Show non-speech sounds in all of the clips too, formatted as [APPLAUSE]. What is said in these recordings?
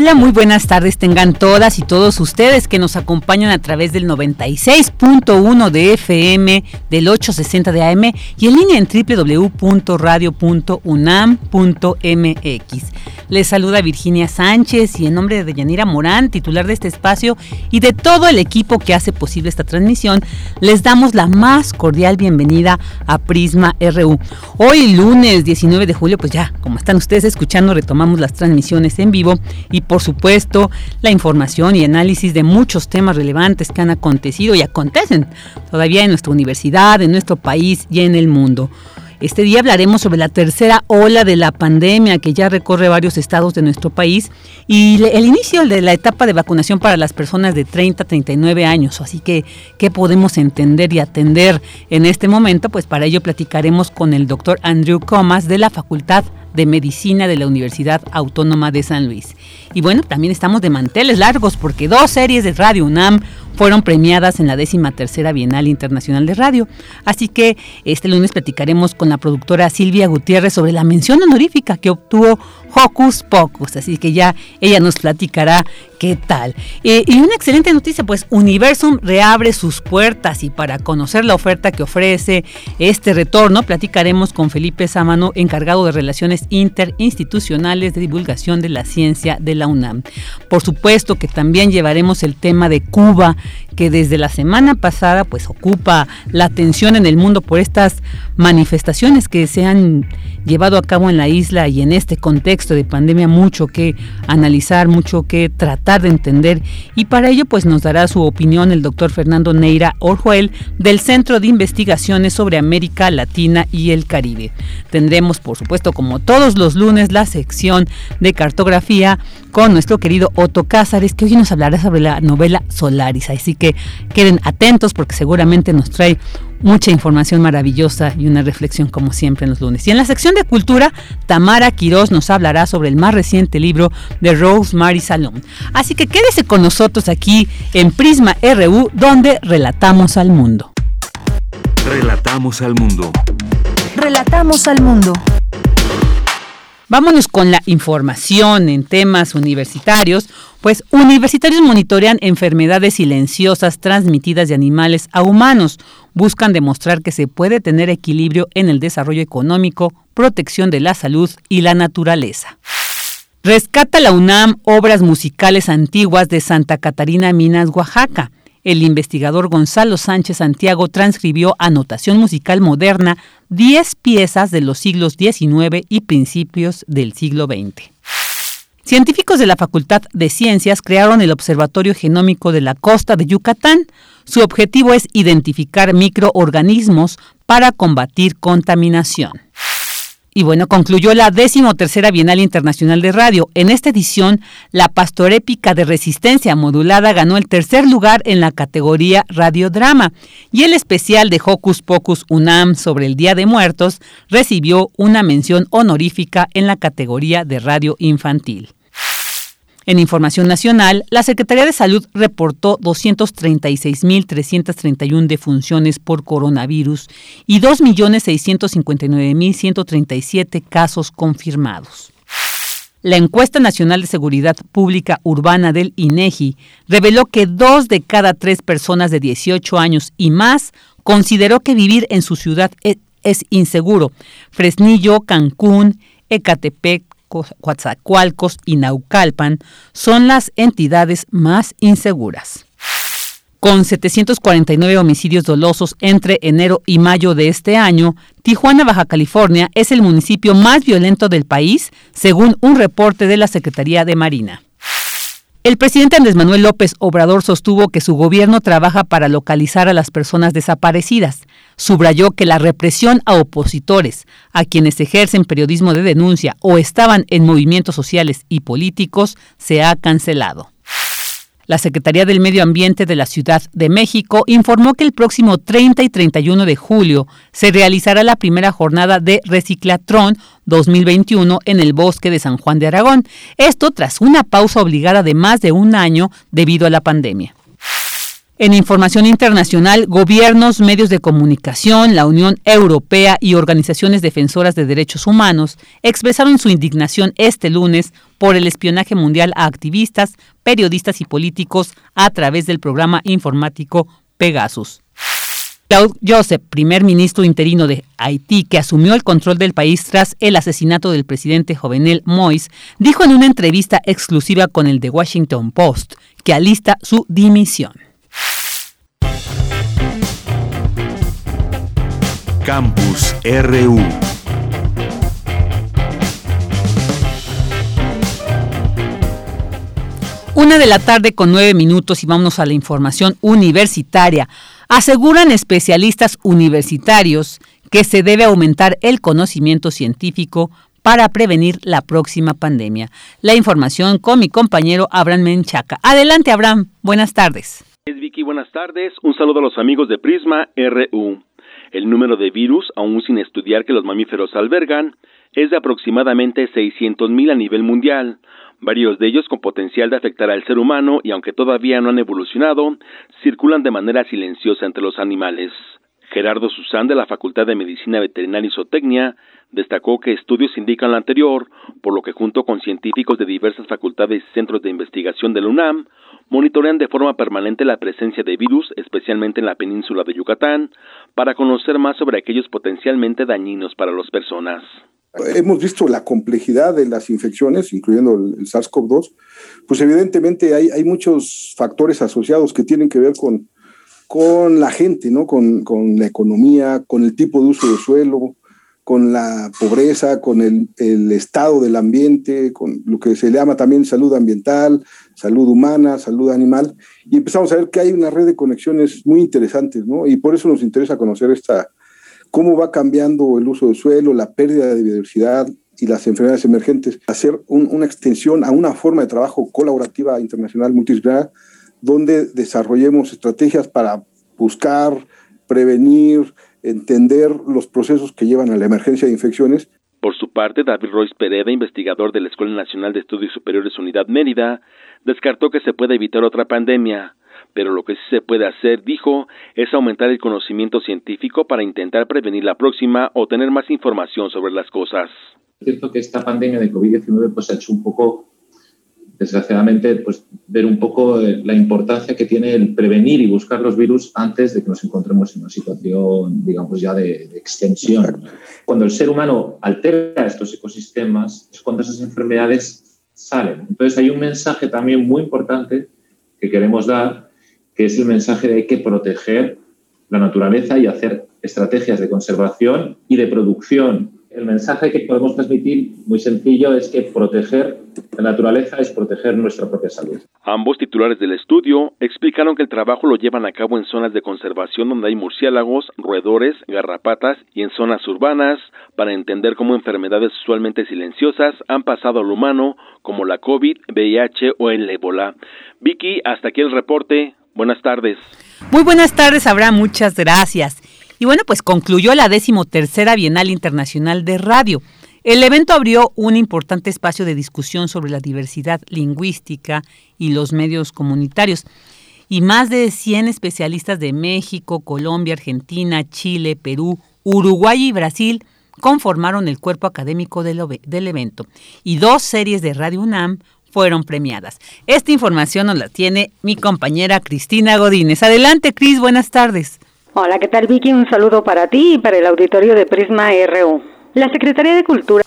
Hola, muy buenas tardes tengan todas y todos ustedes que nos acompañan a través del 96.1 de FM, del 860 de AM y en línea en www.radio.unam.mx. Les saluda Virginia Sánchez y en nombre de Deyanira Morán, titular de este espacio y de todo el equipo que hace posible esta transmisión, les damos la más cordial bienvenida a Prisma RU. Hoy lunes 19 de julio, pues ya, como están ustedes escuchando, retomamos las transmisiones en vivo y por supuesto la información y análisis de muchos temas relevantes que han acontecido y acontecen todavía en nuestra universidad, en nuestro país y en el mundo. Este día hablaremos sobre la tercera ola de la pandemia que ya recorre varios estados de nuestro país y el inicio de la etapa de vacunación para las personas de 30 a 39 años. Así que, ¿qué podemos entender y atender en este momento? Pues para ello platicaremos con el doctor Andrew Comas de la Facultad Medicina de la Universidad Autónoma de San Luis. Y bueno, también estamos de manteles largos porque dos series de Radio UNAM fueron premiadas en la décima tercera Bienal Internacional de Radio. Así que este lunes platicaremos con la productora Silvia Gutiérrez sobre la mención honorífica que obtuvo Hocus Pocus. Así que ya ella nos platicará qué tal. Eh, y una excelente noticia, pues Universum reabre sus puertas y para conocer la oferta que ofrece este retorno, platicaremos con Felipe Sámano, encargado de Relaciones Interinstitucionales de Divulgación de la Ciencia de la UNAM. Por supuesto que también llevaremos el tema de Cuba que desde la semana pasada pues ocupa la atención en el mundo por estas manifestaciones que se han llevado a cabo en la isla y en este contexto de pandemia mucho que analizar, mucho que tratar de entender y para ello pues nos dará su opinión el doctor Fernando Neira Orjuel del Centro de Investigaciones sobre América Latina y el Caribe. Tendremos por supuesto como todos los lunes la sección de cartografía con nuestro querido Otto Cázares que hoy nos hablará sobre la novela Solaris. Así que queden atentos porque seguramente nos trae mucha información maravillosa y una reflexión como siempre en los lunes. Y en la sección de cultura, Tamara Quirós nos hablará sobre el más reciente libro de Rosemary Salón. Así que quédese con nosotros aquí en Prisma RU, donde relatamos al mundo. Relatamos al mundo. Relatamos al mundo. Vámonos con la información en temas universitarios, pues universitarios monitorean enfermedades silenciosas transmitidas de animales a humanos. Buscan demostrar que se puede tener equilibrio en el desarrollo económico, protección de la salud y la naturaleza. Rescata la UNAM obras musicales antiguas de Santa Catarina Minas, Oaxaca. El investigador Gonzalo Sánchez Santiago transcribió a notación musical moderna 10 piezas de los siglos XIX y principios del siglo XX. Científicos de la Facultad de Ciencias crearon el Observatorio Genómico de la Costa de Yucatán. Su objetivo es identificar microorganismos para combatir contaminación. Y bueno, concluyó la tercera Bienal Internacional de Radio. En esta edición, la pastorépica de resistencia modulada ganó el tercer lugar en la categoría radiodrama y el especial de Hocus Pocus UNAM sobre el Día de Muertos recibió una mención honorífica en la categoría de radio infantil. En información nacional, la Secretaría de Salud reportó 236.331 defunciones por coronavirus y 2.659.137 casos confirmados. La encuesta nacional de seguridad pública urbana del INEGI reveló que dos de cada tres personas de 18 años y más consideró que vivir en su ciudad es, es inseguro. Fresnillo, Cancún, Ecatepec, Coatzacoalcos y Naucalpan son las entidades más inseguras. Con 749 homicidios dolosos entre enero y mayo de este año, Tijuana, Baja California, es el municipio más violento del país, según un reporte de la Secretaría de Marina. El presidente Andrés Manuel López Obrador sostuvo que su gobierno trabaja para localizar a las personas desaparecidas. Subrayó que la represión a opositores, a quienes ejercen periodismo de denuncia o estaban en movimientos sociales y políticos, se ha cancelado. La Secretaría del Medio Ambiente de la Ciudad de México informó que el próximo 30 y 31 de julio se realizará la primera jornada de Reciclatrón 2021 en el bosque de San Juan de Aragón. Esto tras una pausa obligada de más de un año debido a la pandemia. En información internacional, gobiernos, medios de comunicación, la Unión Europea y organizaciones defensoras de derechos humanos expresaron su indignación este lunes por el espionaje mundial a activistas, periodistas y políticos a través del programa informático Pegasus. Claude Joseph, primer ministro interino de Haití, que asumió el control del país tras el asesinato del presidente Jovenel Moïse, dijo en una entrevista exclusiva con el The Washington Post que alista su dimisión. Campus RU. Una de la tarde con nueve minutos y vámonos a la información universitaria. Aseguran especialistas universitarios que se debe aumentar el conocimiento científico para prevenir la próxima pandemia. La información con mi compañero Abraham Menchaca. Adelante, Abraham. Buenas tardes. Es Vicky, buenas tardes. Un saludo a los amigos de Prisma RU. El número de virus, aún sin estudiar que los mamíferos albergan, es de aproximadamente 600.000 a nivel mundial, varios de ellos con potencial de afectar al ser humano y aunque todavía no han evolucionado, circulan de manera silenciosa entre los animales. Gerardo Susán de la Facultad de Medicina Veterinaria y Zootecnia destacó que estudios indican lo anterior, por lo que junto con científicos de diversas facultades y centros de investigación de la UNAM, monitorean de forma permanente la presencia de virus, especialmente en la península de Yucatán, para conocer más sobre aquellos potencialmente dañinos para las personas. Hemos visto la complejidad de las infecciones, incluyendo el, SARS-CoV-2, pues evidentemente hay, muchos factores asociados que tienen que ver con, con la gente, ¿no? Con, con, la economía, con el tipo de uso del suelo, con la pobreza, con el, estado del ambiente, con lo que se llama también salud ambiental, salud humana, salud animal, y empezamos a ver que hay una red de conexiones muy interesantes, ¿no? Y por eso nos interesa conocer esta, cómo va cambiando el uso del suelo, la pérdida de biodiversidad y las enfermedades emergentes, hacer una extensión a una forma de trabajo colaborativa internacional multidisciplinar, donde desarrollemos estrategias para buscar, prevenir, entender los procesos que llevan a la emergencia de infecciones. Por su parte, David Royce Pereda, investigador de la Escuela Nacional de Estudios Superiores Unidad Mérida, descartó que se pueda evitar otra pandemia, pero lo que sí se puede hacer, dijo, es aumentar el conocimiento científico para intentar prevenir la próxima o tener más información sobre las cosas. Es cierto que esta pandemia de COVID-19 pues, ha hecho un poco desgraciadamente, pues ver un poco eh, la importancia que tiene el prevenir y buscar los virus antes de que nos encontremos en una situación, digamos, ya de, extensión. Cuando el ser humano altera estos ecosistemas, es cuando esas enfermedades salen. Entonces hay un mensaje también muy importante que queremos dar, que es el mensaje de hay que proteger la naturaleza y hacer estrategias de conservación y de producción el mensaje que podemos transmitir, muy sencillo, es que proteger la naturaleza es proteger nuestra propia salud. Ambos titulares del estudio explicaron que el trabajo lo llevan a cabo en zonas de conservación donde hay murciélagos, roedores, garrapatas y en zonas urbanas para entender cómo enfermedades usualmente silenciosas han pasado al humano, como la COVID, VIH o el ébola. Vicky, hasta aquí el reporte. Buenas tardes. Muy buenas tardes, Abraham. Muchas gracias. Y bueno, pues concluyó la decimotercera Bienal Internacional de Radio. El evento abrió un importante espacio de discusión sobre la diversidad lingüística y los medios comunitarios. Y más de 100 especialistas de México, Colombia, Argentina, Chile, Perú, Uruguay y Brasil conformaron el cuerpo académico del, del evento. Y dos series de Radio UNAM fueron premiadas. Esta información nos la tiene mi compañera Cristina Godínez. Adelante, Cris, buenas tardes. Hola, ¿qué tal Vicky? Un saludo para ti y para el auditorio de Prisma RU. La Secretaría de Cultura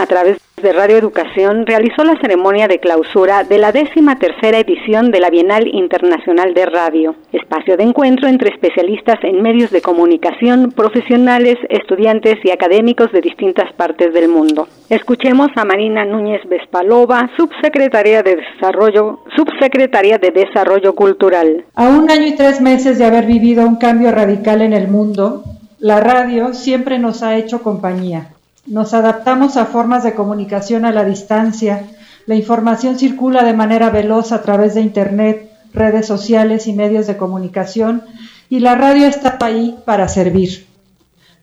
a través de Radio Educación realizó la ceremonia de clausura de la décima tercera edición de la Bienal Internacional de Radio, espacio de encuentro entre especialistas en medios de comunicación, profesionales, estudiantes y académicos de distintas partes del mundo. Escuchemos a Marina Núñez Vespalova, subsecretaria de Desarrollo, subsecretaria de Desarrollo Cultural. A un año y tres meses de haber vivido un cambio radical en el mundo, la radio siempre nos ha hecho compañía. Nos adaptamos a formas de comunicación a la distancia. La información circula de manera veloz a través de Internet, redes sociales y medios de comunicación y la radio está ahí para servir.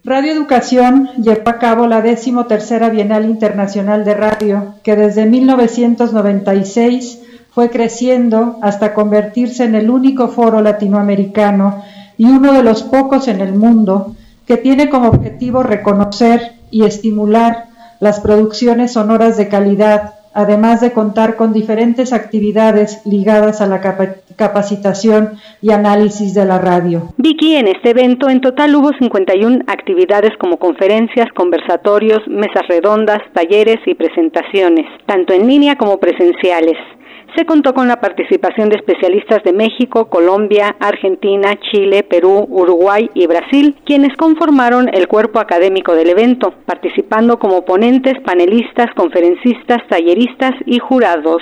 Radio Educación llevó a cabo la décimo tercera Bienal Internacional de Radio, que desde 1996 fue creciendo hasta convertirse en el único foro latinoamericano y uno de los pocos en el mundo que tiene como objetivo reconocer y estimular las producciones sonoras de calidad, además de contar con diferentes actividades ligadas a la capacitación y análisis de la radio. Vicky, en este evento en total hubo 51 actividades como conferencias, conversatorios, mesas redondas, talleres y presentaciones, tanto en línea como presenciales. Se contó con la participación de especialistas de México, Colombia, Argentina, Chile, Perú, Uruguay y Brasil, quienes conformaron el cuerpo académico del evento, participando como ponentes, panelistas, conferencistas, talleristas y jurados.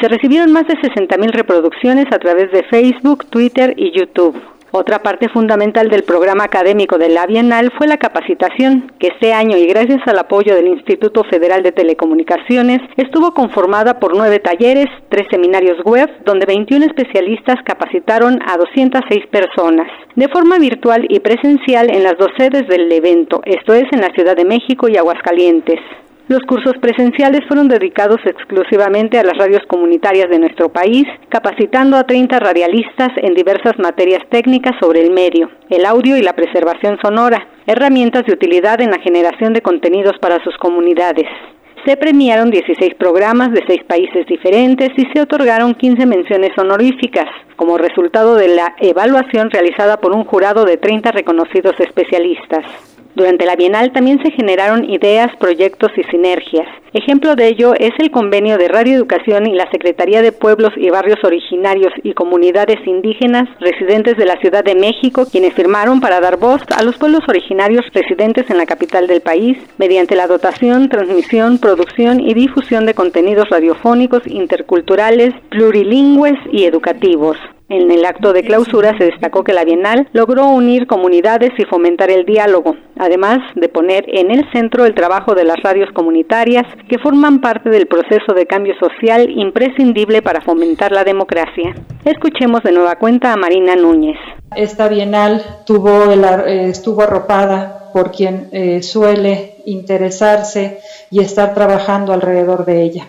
Se recibieron más de 60.000 reproducciones a través de Facebook, Twitter y YouTube. Otra parte fundamental del programa académico de la Bienal fue la capacitación, que este año y gracias al apoyo del Instituto Federal de Telecomunicaciones estuvo conformada por nueve talleres, tres seminarios web, donde 21 especialistas capacitaron a 206 personas, de forma virtual y presencial en las dos sedes del evento, esto es en la Ciudad de México y Aguascalientes. Los cursos presenciales fueron dedicados exclusivamente a las radios comunitarias de nuestro país, capacitando a 30 radialistas en diversas materias técnicas sobre el medio, el audio y la preservación sonora, herramientas de utilidad en la generación de contenidos para sus comunidades. Se premiaron 16 programas de seis países diferentes y se otorgaron 15 menciones honoríficas, como resultado de la evaluación realizada por un jurado de 30 reconocidos especialistas. Durante la Bienal también se generaron ideas, proyectos y sinergias. Ejemplo de ello es el convenio de Radio Educación y la Secretaría de Pueblos y Barrios Originarios y Comunidades Indígenas residentes de la Ciudad de México, quienes firmaron para dar voz a los pueblos originarios residentes en la capital del país mediante la dotación, transmisión, y difusión de contenidos radiofónicos interculturales, plurilingües y educativos. En el acto de clausura se destacó que la Bienal logró unir comunidades y fomentar el diálogo, además de poner en el centro el trabajo de las radios comunitarias que forman parte del proceso de cambio social imprescindible para fomentar la democracia. Escuchemos de nueva cuenta a Marina Núñez. Esta Bienal eh, estuvo arropada por quien eh, suele interesarse y estar trabajando alrededor de ella.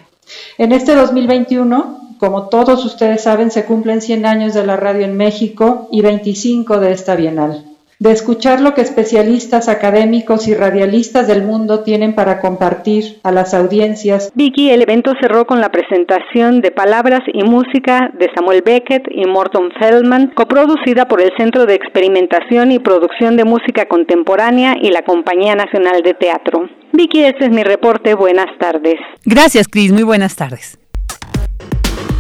En este 2021 como todos ustedes saben, se cumplen 100 años de la radio en México y 25 de esta Bienal. De escuchar lo que especialistas académicos y radialistas del mundo tienen para compartir a las audiencias. Vicky, el evento cerró con la presentación de Palabras y Música de Samuel Beckett y Morton Feldman, coproducida por el Centro de Experimentación y Producción de Música Contemporánea y la Compañía Nacional de Teatro. Vicky, este es mi reporte. Buenas tardes. Gracias, Cris. Muy buenas tardes.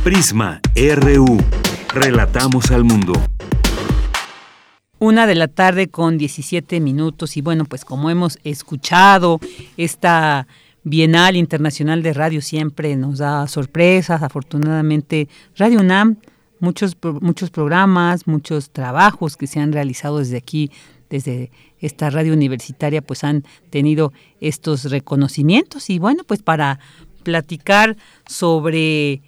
Prisma RU. Relatamos al mundo. Una de la tarde con 17 minutos y bueno, pues como hemos escuchado, esta Bienal Internacional de Radio siempre nos da sorpresas. Afortunadamente, Radio UNAM, muchos, muchos programas, muchos trabajos que se han realizado desde aquí, desde esta radio universitaria, pues han tenido estos reconocimientos. Y bueno, pues para platicar sobre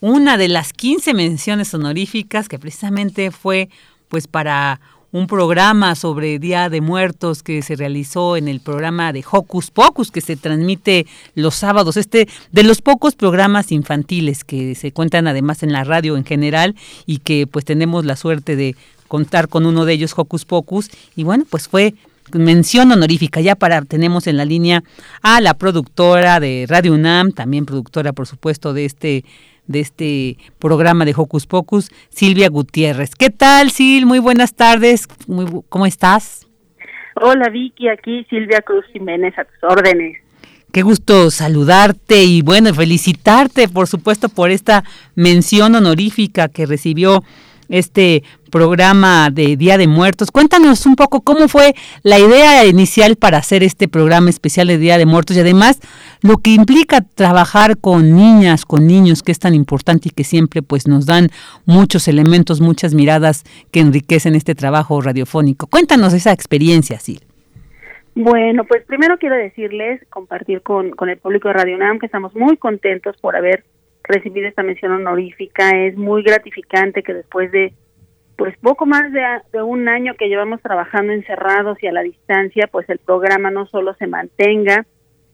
una de las 15 menciones honoríficas que precisamente fue pues para un programa sobre Día de Muertos que se realizó en el programa de Hocus Pocus que se transmite los sábados, este de los pocos programas infantiles que se cuentan además en la radio en general y que pues tenemos la suerte de contar con uno de ellos Hocus Pocus y bueno, pues fue mención honorífica. Ya para tenemos en la línea a la productora de Radio UNAM, también productora por supuesto de este de este programa de Hocus Pocus, Silvia Gutiérrez. ¿Qué tal, Sil? Muy buenas tardes. ¿Cómo estás? Hola, Vicky. Aquí Silvia Cruz Jiménez a tus órdenes. qué gusto saludarte y bueno, felicitarte por supuesto por esta mención honorífica que recibió este programa de Día de Muertos. Cuéntanos un poco cómo fue la idea inicial para hacer este programa especial de Día de Muertos y además lo que implica trabajar con niñas, con niños, que es tan importante y que siempre pues nos dan muchos elementos, muchas miradas que enriquecen este trabajo radiofónico. Cuéntanos esa experiencia, Sil. Bueno, pues primero quiero decirles, compartir con, con el público de Radio NAM que estamos muy contentos por haber recibir esta mención honorífica. Es muy gratificante que después de pues poco más de, un año que llevamos trabajando encerrados y a la distancia, pues el programa no solo se mantenga,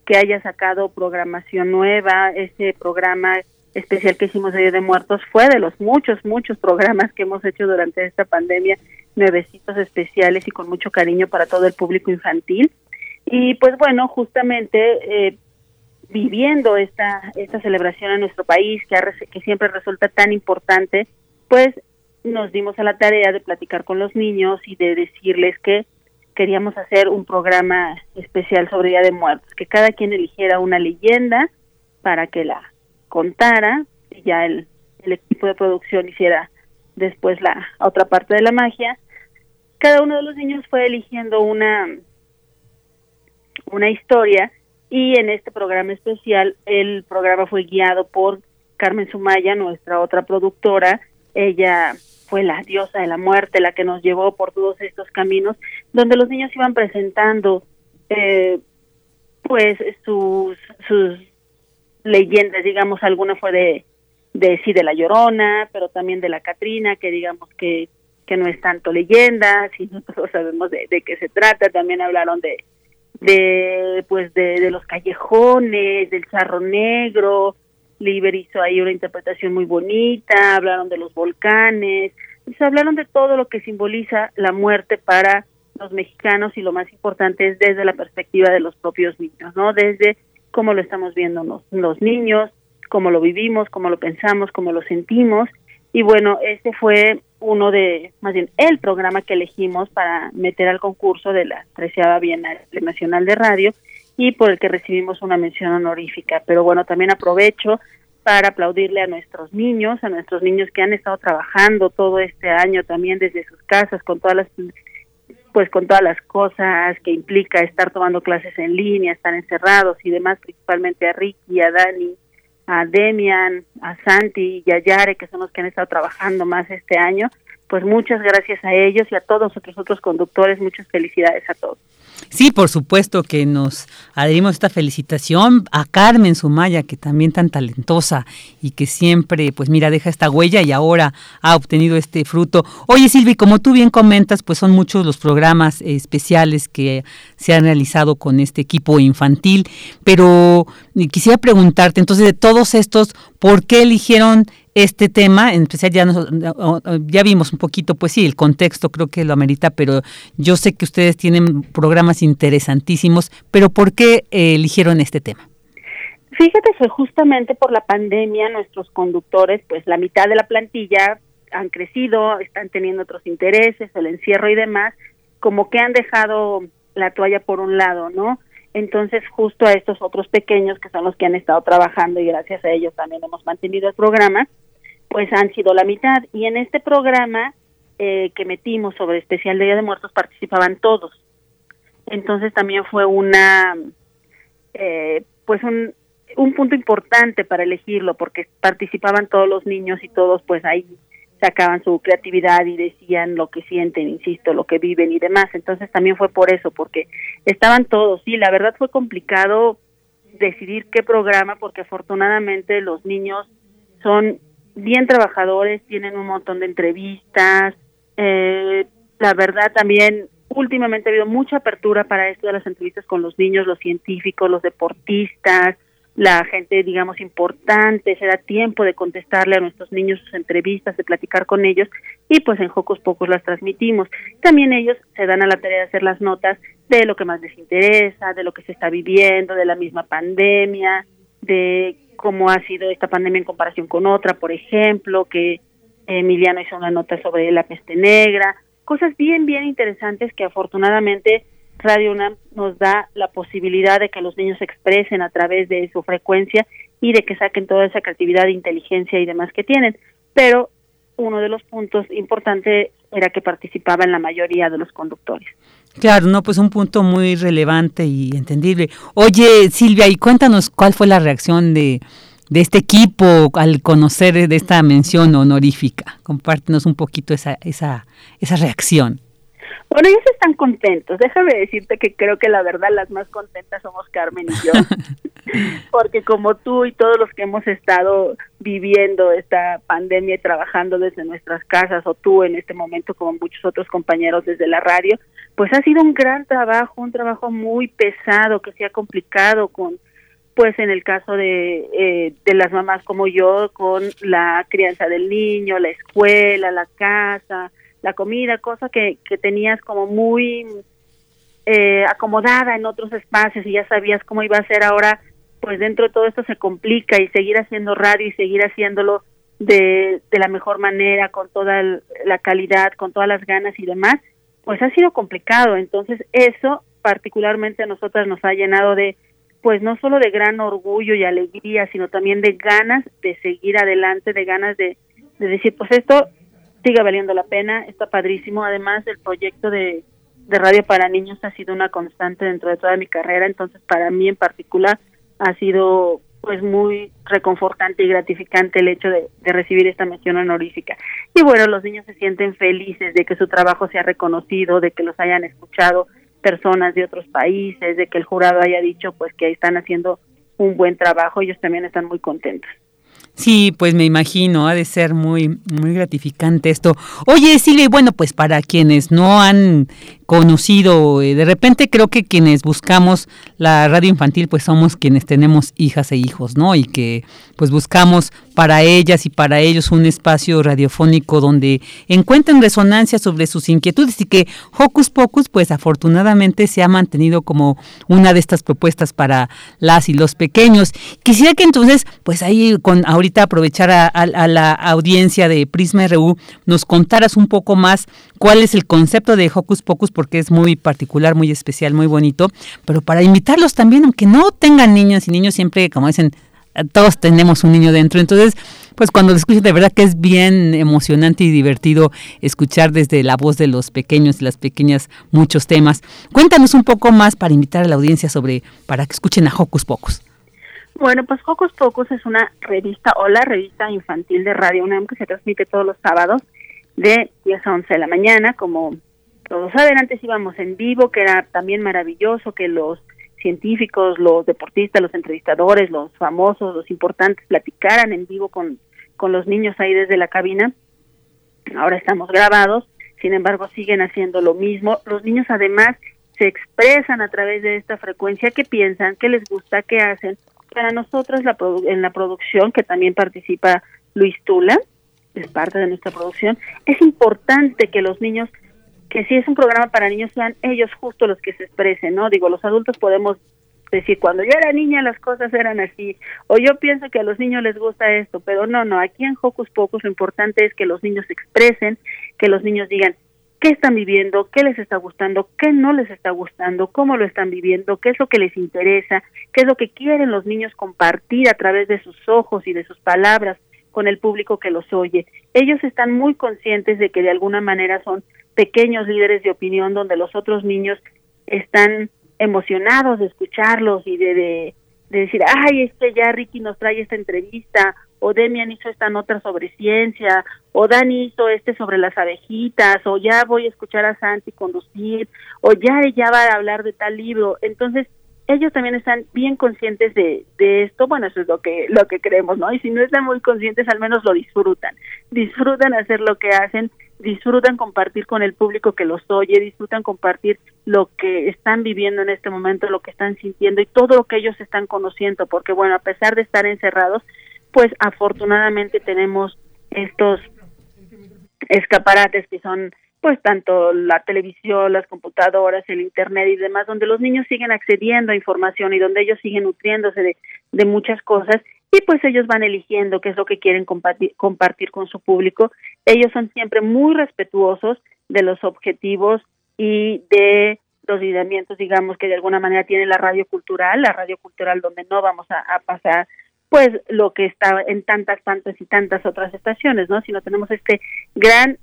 que haya sacado programación nueva, ese programa especial que hicimos de de Muertos fue de los muchos, muchos programas que hemos hecho durante esta pandemia, nuevecitos especiales y con mucho cariño para todo el público infantil. Y pues bueno, justamente eh, viviendo esta, esta celebración en nuestro país, que, que siempre resulta tan importante, pues nos dimos a la tarea de platicar con los niños y de decirles que queríamos hacer un programa especial sobre Día de Muertos, que cada quien eligiera una leyenda para que la contara y ya el, el equipo de producción hiciera después la otra parte de la magia. Cada uno de los niños fue eligiendo una una historia y en este programa especial el programa fue guiado por Carmen Sumaya, nuestra otra productora. Ella fue la diosa de la muerte, la que nos llevó por todos estos caminos, donde los niños iban presentando eh, pues sus, leyendas, digamos, alguna fue de, de sí de la Llorona, pero también de la Catrina, que digamos que, que no es tanto leyenda, [LAUGHS] si nosotros sabemos de, de qué se trata, también hablaron de, de pues de, los callejones, del charro negro, Liber hizo ahí una interpretación muy bonita, hablaron de los volcanes, se hablaron de todo lo que simboliza la muerte para los mexicanos y lo más importante es desde la perspectiva de los propios niños, ¿no? Desde cómo lo estamos viendo los niños, cómo lo vivimos, cómo lo pensamos, cómo lo sentimos. Y bueno, este fue uno de, más bien, el programa que elegimos para meter al concurso de la treceava Bienal Nacional de Radio y por el que recibimos una mención honorífica. Pero bueno, también aprovecho para aplaudirle a nuestros niños, a nuestros niños que han estado trabajando todo este año también desde sus casas con todas las pues con todas las cosas que implica estar tomando clases en línea, estar encerrados y demás, principalmente a Ricky, a Dani, a Demian, a Santi y a Yare, que son los que han estado trabajando más este año, pues muchas gracias a ellos y a todos los otros conductores, muchas felicidades a todos. Sí, por supuesto que nos adherimos esta felicitación a Carmen Sumaya, que también tan talentosa y que siempre, pues mira, deja esta huella y ahora ha obtenido este fruto. Oye, Silvi, como tú bien comentas, pues son muchos los programas especiales que se han realizado con este equipo infantil, pero quisiera preguntarte, entonces, de todos estos, ¿por qué eligieron este tema, en especial ya, ya vimos un poquito, pues sí, el contexto creo que lo amerita, pero yo sé que ustedes tienen programas interesantísimos, pero ¿por qué eh, eligieron este tema? Fíjate que justamente por la pandemia nuestros conductores, pues la mitad de la plantilla han crecido, están teniendo otros intereses, el encierro y demás, como que han dejado la toalla por un lado, ¿no? Entonces, justo a estos otros pequeños, que son los que han estado trabajando y gracias a ellos también hemos mantenido el programa, pues han sido la mitad. Y en este programa eh, que metimos sobre especial Día de Muertos participaban todos. Entonces también fue una, eh, pues un, un punto importante para elegirlo, porque participaban todos los niños y todos pues ahí sacaban su creatividad y decían lo que sienten, insisto, lo que viven y demás. Entonces también fue por eso, porque estaban todos. Sí, la verdad fue complicado decidir qué programa, porque afortunadamente los niños son bien trabajadores, tienen un montón de entrevistas. Eh, la verdad también últimamente ha habido mucha apertura para esto de las entrevistas con los niños, los científicos, los deportistas, la gente, digamos, importante, se da tiempo de contestarle a nuestros niños sus entrevistas, de platicar con ellos y pues en Jocos Pocos las transmitimos. También ellos se dan a la tarea de hacer las notas de lo que más les interesa, de lo que se está viviendo, de la misma pandemia, de cómo ha sido esta pandemia en comparación con otra, por ejemplo, que Emiliano hizo una nota sobre la peste negra, cosas bien, bien interesantes que afortunadamente Radio UNAM nos da la posibilidad de que los niños se expresen a través de su frecuencia y de que saquen toda esa creatividad, inteligencia y demás que tienen. Pero uno de los puntos importantes era que participaba en la mayoría de los conductores. Claro, no, pues un punto muy relevante y entendible. Oye, Silvia, y cuéntanos cuál fue la reacción de, de este equipo al conocer de esta mención honorífica. Compártenos un poquito esa, esa, esa reacción. Bueno, ellos están contentos. Déjame decirte que creo que la verdad las más contentas somos Carmen y yo. [LAUGHS] Porque como tú y todos los que hemos estado viviendo esta pandemia y trabajando desde nuestras casas, o tú en este momento como muchos otros compañeros desde la radio, pues ha sido un gran trabajo, un trabajo muy pesado que se ha complicado con pues en el caso de, eh, de las mamás como yo, con la crianza del niño, la escuela, la casa, la comida, cosa que, que tenías como muy eh, acomodada en otros espacios y ya sabías cómo iba a ser ahora, pues dentro de todo esto se complica y seguir haciendo radio y seguir haciéndolo de, de la mejor manera, con toda la calidad, con todas las ganas y demás, pues ha sido complicado. Entonces eso particularmente a nosotras nos ha llenado de, pues no solo de gran orgullo y alegría, sino también de ganas de seguir adelante, de ganas de, de decir, pues esto siga valiendo la pena, está padrísimo. Además, el proyecto de, de radio para niños ha sido una constante dentro de toda mi carrera, entonces para mí en particular ha sido pues muy reconfortante y gratificante el hecho de, recibir esta mención honorífica. Y bueno, los niños se sienten felices de que su trabajo sea reconocido, de que los hayan escuchado personas de otros países, de que el jurado haya dicho pues que están haciendo un buen trabajo, ellos también están muy contentos. Sí, pues me imagino, ha de ser muy, muy gratificante esto. Oye, Silvia, bueno, pues para quienes no han conocido. Eh, de repente creo que quienes buscamos la radio infantil pues somos quienes tenemos hijas e hijos, ¿no? Y que pues buscamos para ellas y para ellos un espacio radiofónico donde encuentren resonancia sobre sus inquietudes y que Hocus Pocus pues afortunadamente se ha mantenido como una de estas propuestas para las y los pequeños. Quisiera que entonces pues ahí con ahorita aprovechar a, a la audiencia de Prisma RU nos contaras un poco más cuál es el concepto de Hocus Pocus porque es muy particular, muy especial, muy bonito, pero para invitarlos también, aunque no tengan niños y niños siempre, como dicen, todos tenemos un niño dentro, entonces pues cuando lo escuchan de verdad que es bien emocionante y divertido escuchar desde la voz de los pequeños y las pequeñas muchos temas. Cuéntanos un poco más para invitar a la audiencia sobre, para que escuchen a Hocus Pocus. Bueno, pues Hocus Pocus es una revista o la revista infantil de Radio UNAM que se transmite todos los sábados de 10 a 11 de la mañana, como todos saben, antes íbamos en vivo, que era también maravilloso que los científicos, los deportistas, los entrevistadores, los famosos, los importantes platicaran en vivo con, con los niños ahí desde la cabina. Ahora estamos grabados, sin embargo siguen haciendo lo mismo. Los niños además se expresan a través de esta frecuencia qué piensan, qué les gusta, qué hacen. Para nosotros la en la producción, que también participa Luis Tula, es parte de nuestra producción, es importante que los niños, que si es un programa para niños, sean ellos justo los que se expresen, ¿no? Digo, los adultos podemos decir, cuando yo era niña las cosas eran así, o yo pienso que a los niños les gusta esto, pero no, no, aquí en Hocus Pocus lo importante es que los niños se expresen, que los niños digan qué están viviendo, qué les está gustando, qué no les está gustando, cómo lo están viviendo, qué es lo que les interesa, qué es lo que quieren los niños compartir a través de sus ojos y de sus palabras con el público que los oye. Ellos están muy conscientes de que de alguna manera son pequeños líderes de opinión donde los otros niños están emocionados de escucharlos y de, de, decir, ay, es que ya Ricky nos trae esta entrevista, o Demian hizo esta nota sobre ciencia, o Dani hizo este sobre las abejitas, o ya voy a escuchar a Santi conducir, o ya ella va a hablar de tal libro. Entonces, ellos también están bien conscientes de, de esto, bueno, eso es lo que, lo que creemos, ¿no? Y si no están muy conscientes, al menos lo disfrutan. Disfrutan hacer lo que hacen, disfrutan compartir con el público que los oye, disfrutan compartir lo que están viviendo en este momento, lo que están sintiendo y todo lo que ellos están conociendo, porque bueno, a pesar de estar encerrados, pues afortunadamente tenemos estos escaparates que son pues tanto la televisión, las computadoras, el internet y demás, donde los niños siguen accediendo a información y donde ellos siguen nutriéndose de, de muchas cosas y pues ellos van eligiendo qué es lo que quieren compartir, compartir con su público. Ellos son siempre muy respetuosos de los objetivos y de los lineamientos, digamos, que de alguna manera tiene la radio cultural, la radio cultural donde no vamos a, pasar pues lo que está en tantas, tantas y tantas otras estaciones, ¿no? Sino tenemos este gran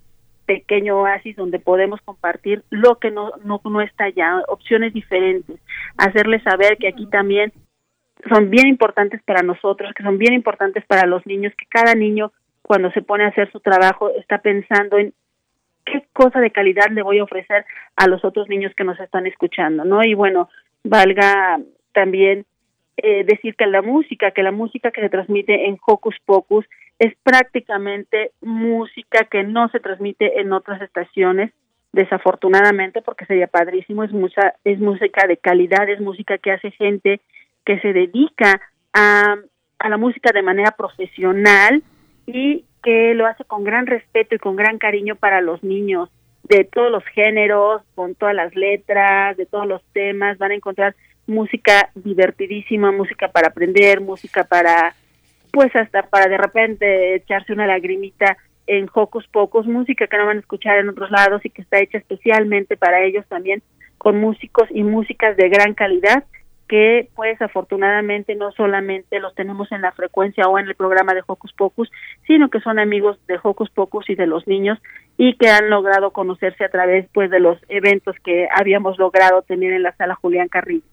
pequeño oasis donde podemos compartir lo que no, no, no está allá, opciones diferentes, hacerles saber que aquí también son bien importantes para nosotros, que son bien importantes para los niños, que cada niño cuando se pone a hacer su trabajo está pensando en qué cosa de calidad le voy a ofrecer a los otros niños que nos están escuchando, ¿no? Y bueno, valga también eh, decir que la música, que la música que se transmite en Hocus Pocus es prácticamente música que no se transmite en otras estaciones, desafortunadamente, porque sería padrísimo, es, mucha, es música de calidad, es música que hace gente que se dedica a, a la música de manera profesional y que lo hace con gran respeto y con gran cariño para los niños de todos los géneros, con todas las letras, de todos los temas, van a encontrar música divertidísima, música para aprender, música para, pues hasta para de repente echarse una lagrimita en Hocus Pocos, música que no van a escuchar en otros lados y que está hecha especialmente para ellos también, con músicos y músicas de gran calidad que pues afortunadamente no solamente los tenemos en la frecuencia o en el programa de Hocus Pocus, sino que son amigos de Hocus Pocus y de los niños y que han logrado conocerse a través pues de los eventos que habíamos logrado tener en la sala Julián Carrillo.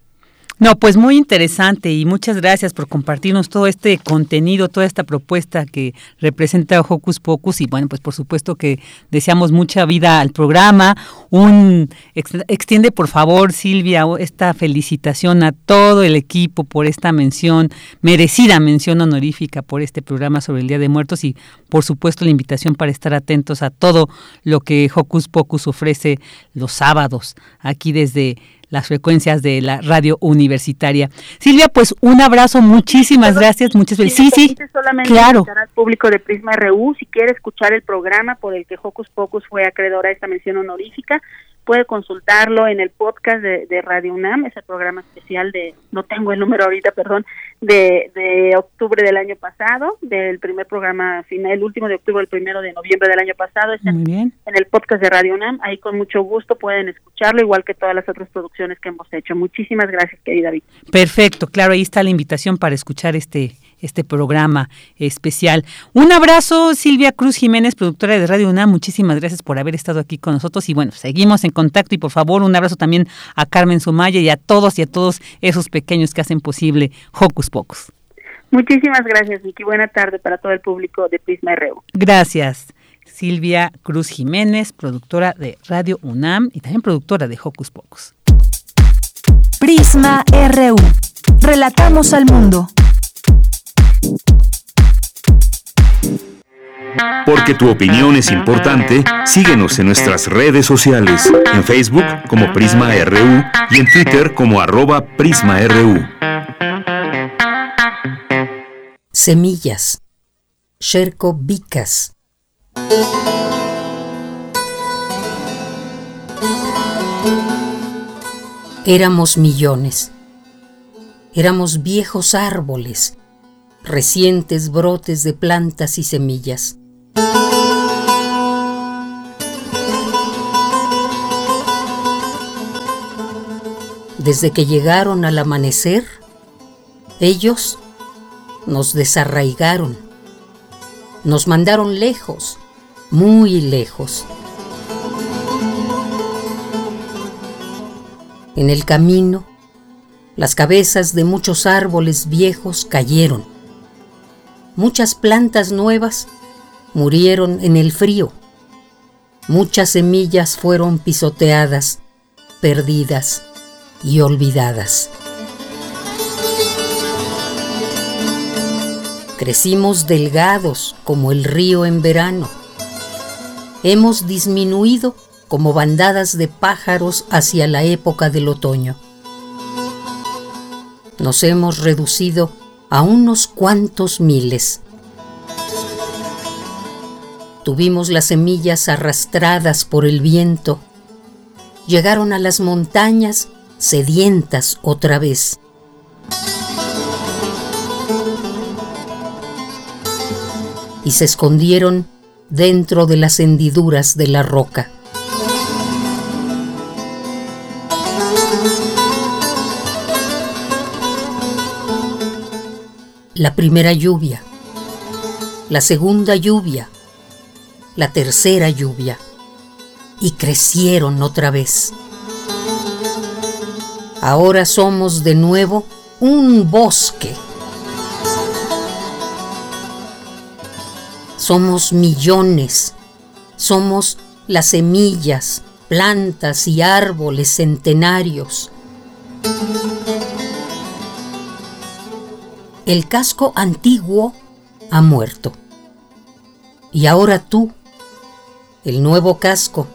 No, pues muy interesante y muchas gracias por compartirnos todo este contenido, toda esta propuesta que representa Hocus Pocus y bueno, pues por supuesto que deseamos mucha vida al programa. Un extiende por favor Silvia esta felicitación a todo el equipo por esta mención, merecida mención honorífica por este programa sobre el Día de Muertos y por supuesto la invitación para estar atentos a todo lo que Hocus Pocus ofrece los sábados aquí desde las frecuencias de la radio universitaria. Silvia, pues un abrazo, muchísimas gracias, muchas felicidades. Sí, sí, solamente claro. al público de Prisma RU, si quiere escuchar el programa por el que Hocus Pocus fue acreedora a esta mención honorífica, puede consultarlo en el podcast de, Radio UNAM, es el programa especial de, no tengo el número ahorita, perdón, de, de octubre del año pasado, del primer programa final, el último de octubre, el primero de noviembre del año pasado, es en, en, el podcast de Radio UNAM, ahí con mucho gusto pueden escucharlo, igual que todas las otras producciones que hemos hecho. Muchísimas gracias, querida David. Perfecto, claro, ahí está la invitación para escuchar este este programa especial. Un abrazo, Silvia Cruz Jiménez, productora de Radio UNAM. Muchísimas gracias por haber estado aquí con nosotros. Y bueno, seguimos en contacto y por favor un abrazo también a Carmen Sumaya y a todos y a todos esos pequeños que hacen posible Hocus Pocus. Muchísimas gracias, Vicky. Buena tarde para todo el público de Prisma RU. Gracias. Silvia Cruz Jiménez, productora de Radio UNAM y también productora de Hocus Pocus. Prisma RU. Relatamos al mundo. Porque tu opinión es importante, síguenos en nuestras redes sociales, en Facebook como Prisma RU y en Twitter como arroba PrismaRU. Semillas. Sherko Vicas. Éramos millones. Éramos viejos árboles recientes brotes de plantas y semillas. Desde que llegaron al amanecer, ellos nos desarraigaron, nos mandaron lejos, muy lejos. En el camino, las cabezas de muchos árboles viejos cayeron muchas plantas nuevas murieron en el frío. Muchas semillas fueron pisoteadas, perdidas y olvidadas. Crecimos delgados como el río en verano. Hemos disminuido como bandadas de pájaros hacia la época del otoño. Nos hemos reducido a unos cuantos miles. Tuvimos las semillas arrastradas por el viento. Llegaron a las montañas sedientas otra vez. Y se escondieron dentro de las hendiduras de la roca. La primera lluvia, la segunda lluvia, la tercera lluvia, y crecieron otra vez. Ahora somos de nuevo un bosque. Somos millones, somos las semillas, plantas y árboles centenarios. El casco antiguo ha muerto. Y ahora tú, el nuevo casco,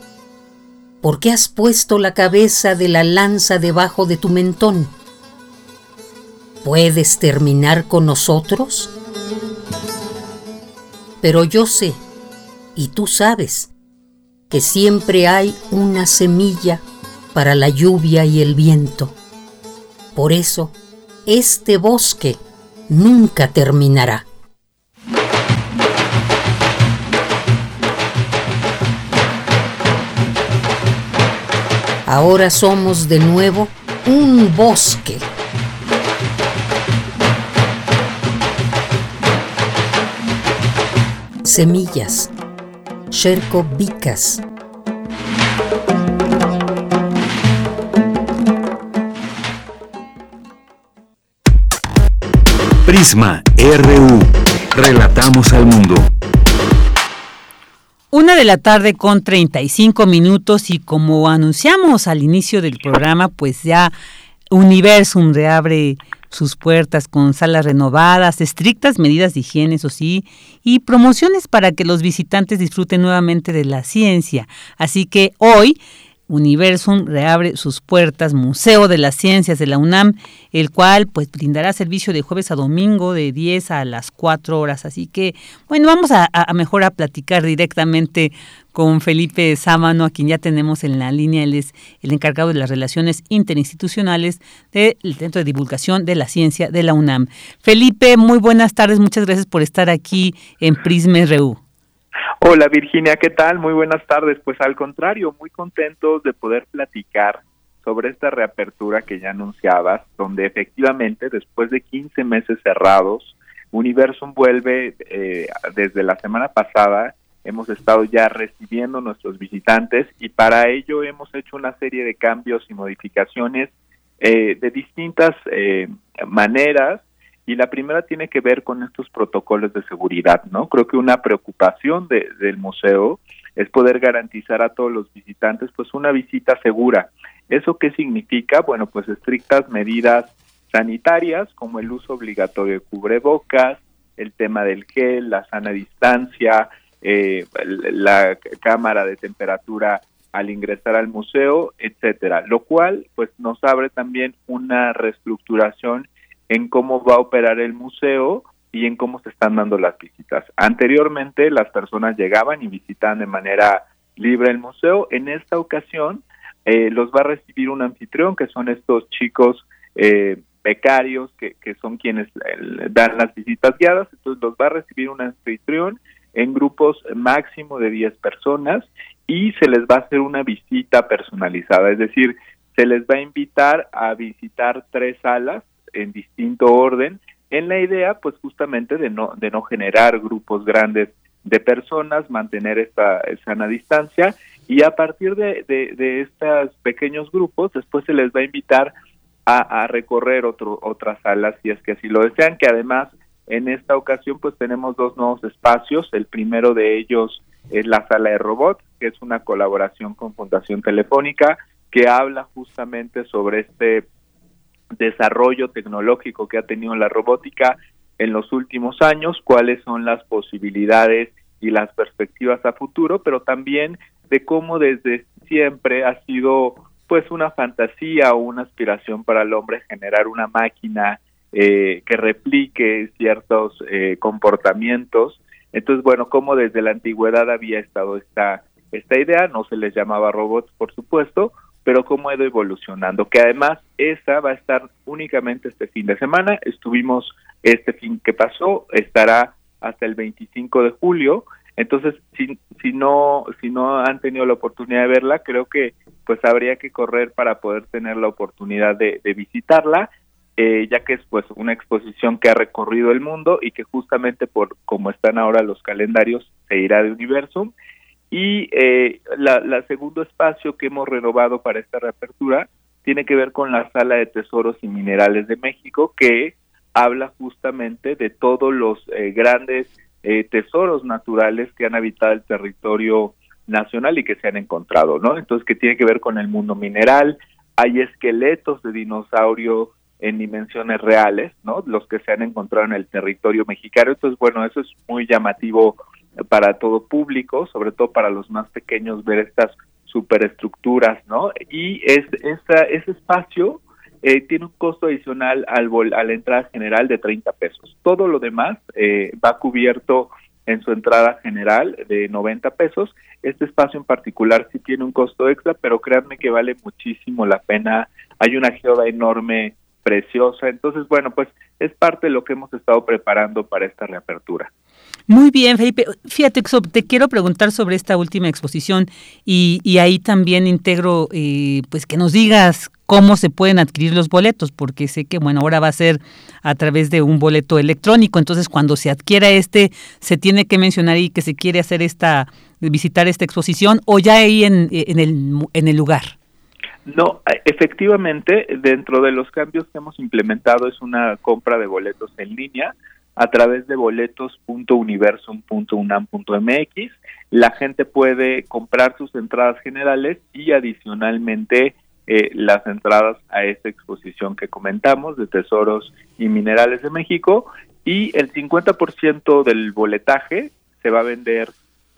¿por qué has puesto la cabeza de la lanza debajo de tu mentón? ¿Puedes terminar con nosotros? Pero yo sé, y tú sabes, que siempre hay una semilla para la lluvia y el viento. Por eso, este bosque nunca terminará. Ahora somos de nuevo un bosque. Semillas, Sherko Vicas. Prisma RU. Relatamos al mundo. Una de la tarde con 35 minutos y como anunciamos al inicio del programa, pues ya Universum reabre sus puertas con salas renovadas, estrictas medidas de higiene, eso sí, y promociones para que los visitantes disfruten nuevamente de la ciencia. Así que hoy Universum reabre sus puertas, Museo de las Ciencias de la UNAM, el cual pues brindará servicio de jueves a domingo de 10 a las 4 horas. Así que, bueno, vamos a, mejor a platicar directamente con Felipe Sámano, a quien ya tenemos en la línea. Él es el encargado de las relaciones interinstitucionales del Centro de Divulgación de la Ciencia de la UNAM. Felipe, muy buenas tardes, muchas gracias por estar aquí en Prisma RU. Hola Virginia, ¿qué tal? Muy buenas tardes. Pues al contrario, muy contentos de poder platicar sobre esta reapertura que ya anunciabas, donde efectivamente después de 15 meses cerrados, Universum vuelve eh, desde la semana pasada. Hemos estado ya recibiendo nuestros visitantes y para ello hemos hecho una serie de cambios y modificaciones eh, de distintas eh, maneras y la primera tiene que ver con estos protocolos de seguridad, ¿no? Creo que una preocupación de, del museo es poder garantizar a todos los visitantes pues una visita segura. ¿Eso qué significa? Bueno, pues estrictas medidas sanitarias como el uso obligatorio de cubrebocas, el tema del gel, la sana distancia, eh, la cámara de temperatura al ingresar al museo, etcétera, lo cual pues nos abre también una reestructuración en cómo va a operar el museo y en cómo se están dando las visitas. Anteriormente las personas llegaban y visitaban de manera libre el museo. En esta ocasión eh, los va a recibir un anfitrión, que son estos chicos eh, becarios, que, que son quienes dan las visitas guiadas. Entonces los va a recibir un anfitrión en grupos máximo de 10 personas y se les va a hacer una visita personalizada, es decir, se les va a invitar a visitar tres salas en distinto orden, en la idea, pues justamente de no, de no generar grupos grandes de personas, mantener esta sana distancia y a partir de, de, estos pequeños grupos, después se les va a invitar a, a recorrer otro, otras salas si es que así lo desean, que además en esta ocasión pues tenemos dos nuevos espacios, el primero de ellos es la sala de robots, que es una colaboración con Fundación Telefónica, que habla justamente sobre este desarrollo tecnológico que ha tenido la robótica en los últimos años, cuáles son las posibilidades y las perspectivas a futuro, pero también de cómo desde siempre ha sido pues una fantasía o una aspiración para el hombre generar una máquina eh, que replique ciertos eh, comportamientos. Entonces, bueno, como desde la antigüedad había estado esta, esta idea, no se les llamaba robots, por supuesto, pero cómo ha ido evolucionando, que además esa va a estar únicamente este fin de semana, estuvimos este fin que pasó, estará hasta el 25 de julio, Entonces, si, si no si no han tenido la oportunidad de verla, creo que pues habría que correr para poder tener la oportunidad de, visitarla, eh, ya que es pues una exposición que ha recorrido el mundo y que justamente por como están ahora los calendarios se irá de Universum. Y eh, la, segundo espacio que hemos renovado para esta reapertura tiene que ver con la Sala de Tesoros y Minerales de México, que habla justamente de todos los eh, grandes eh, tesoros naturales que han habitado el territorio nacional y que se han encontrado, ¿no? Entonces, que tiene que ver con el mundo mineral, hay esqueletos de dinosaurio en dimensiones reales, ¿no? Los que se han encontrado en el territorio mexicano. Entonces, bueno, eso es muy llamativo para todo público, sobre todo para los más pequeños, ver estas superestructuras, ¿no? Y es, esa, ese espacio eh, tiene un costo adicional al a la entrada general de 30 pesos. Todo lo demás eh, va cubierto en su entrada general de 90 pesos. Este espacio en particular sí tiene un costo extra, pero créanme que vale muchísimo la pena. Hay una geoda enorme, preciosa. Entonces, bueno, pues es parte de lo que hemos estado preparando para esta reapertura. Muy bien, Felipe. Fíjate, te quiero preguntar sobre esta última exposición y, ahí también integro, eh, pues que nos digas cómo se pueden adquirir los boletos, porque sé que, bueno, ahora va a ser a través de un boleto electrónico, entonces cuando se adquiera este, se tiene que mencionar ahí que se quiere hacer esta, visitar esta exposición o ya ahí en, en, el, en el lugar. No, efectivamente, dentro de los cambios que hemos implementado es una compra de boletos en línea a través de boletos.universum.unam.mx. La gente puede comprar sus entradas generales y adicionalmente eh, las entradas a esta exposición que comentamos de tesoros y minerales de México y el 50% del boletaje se va a vender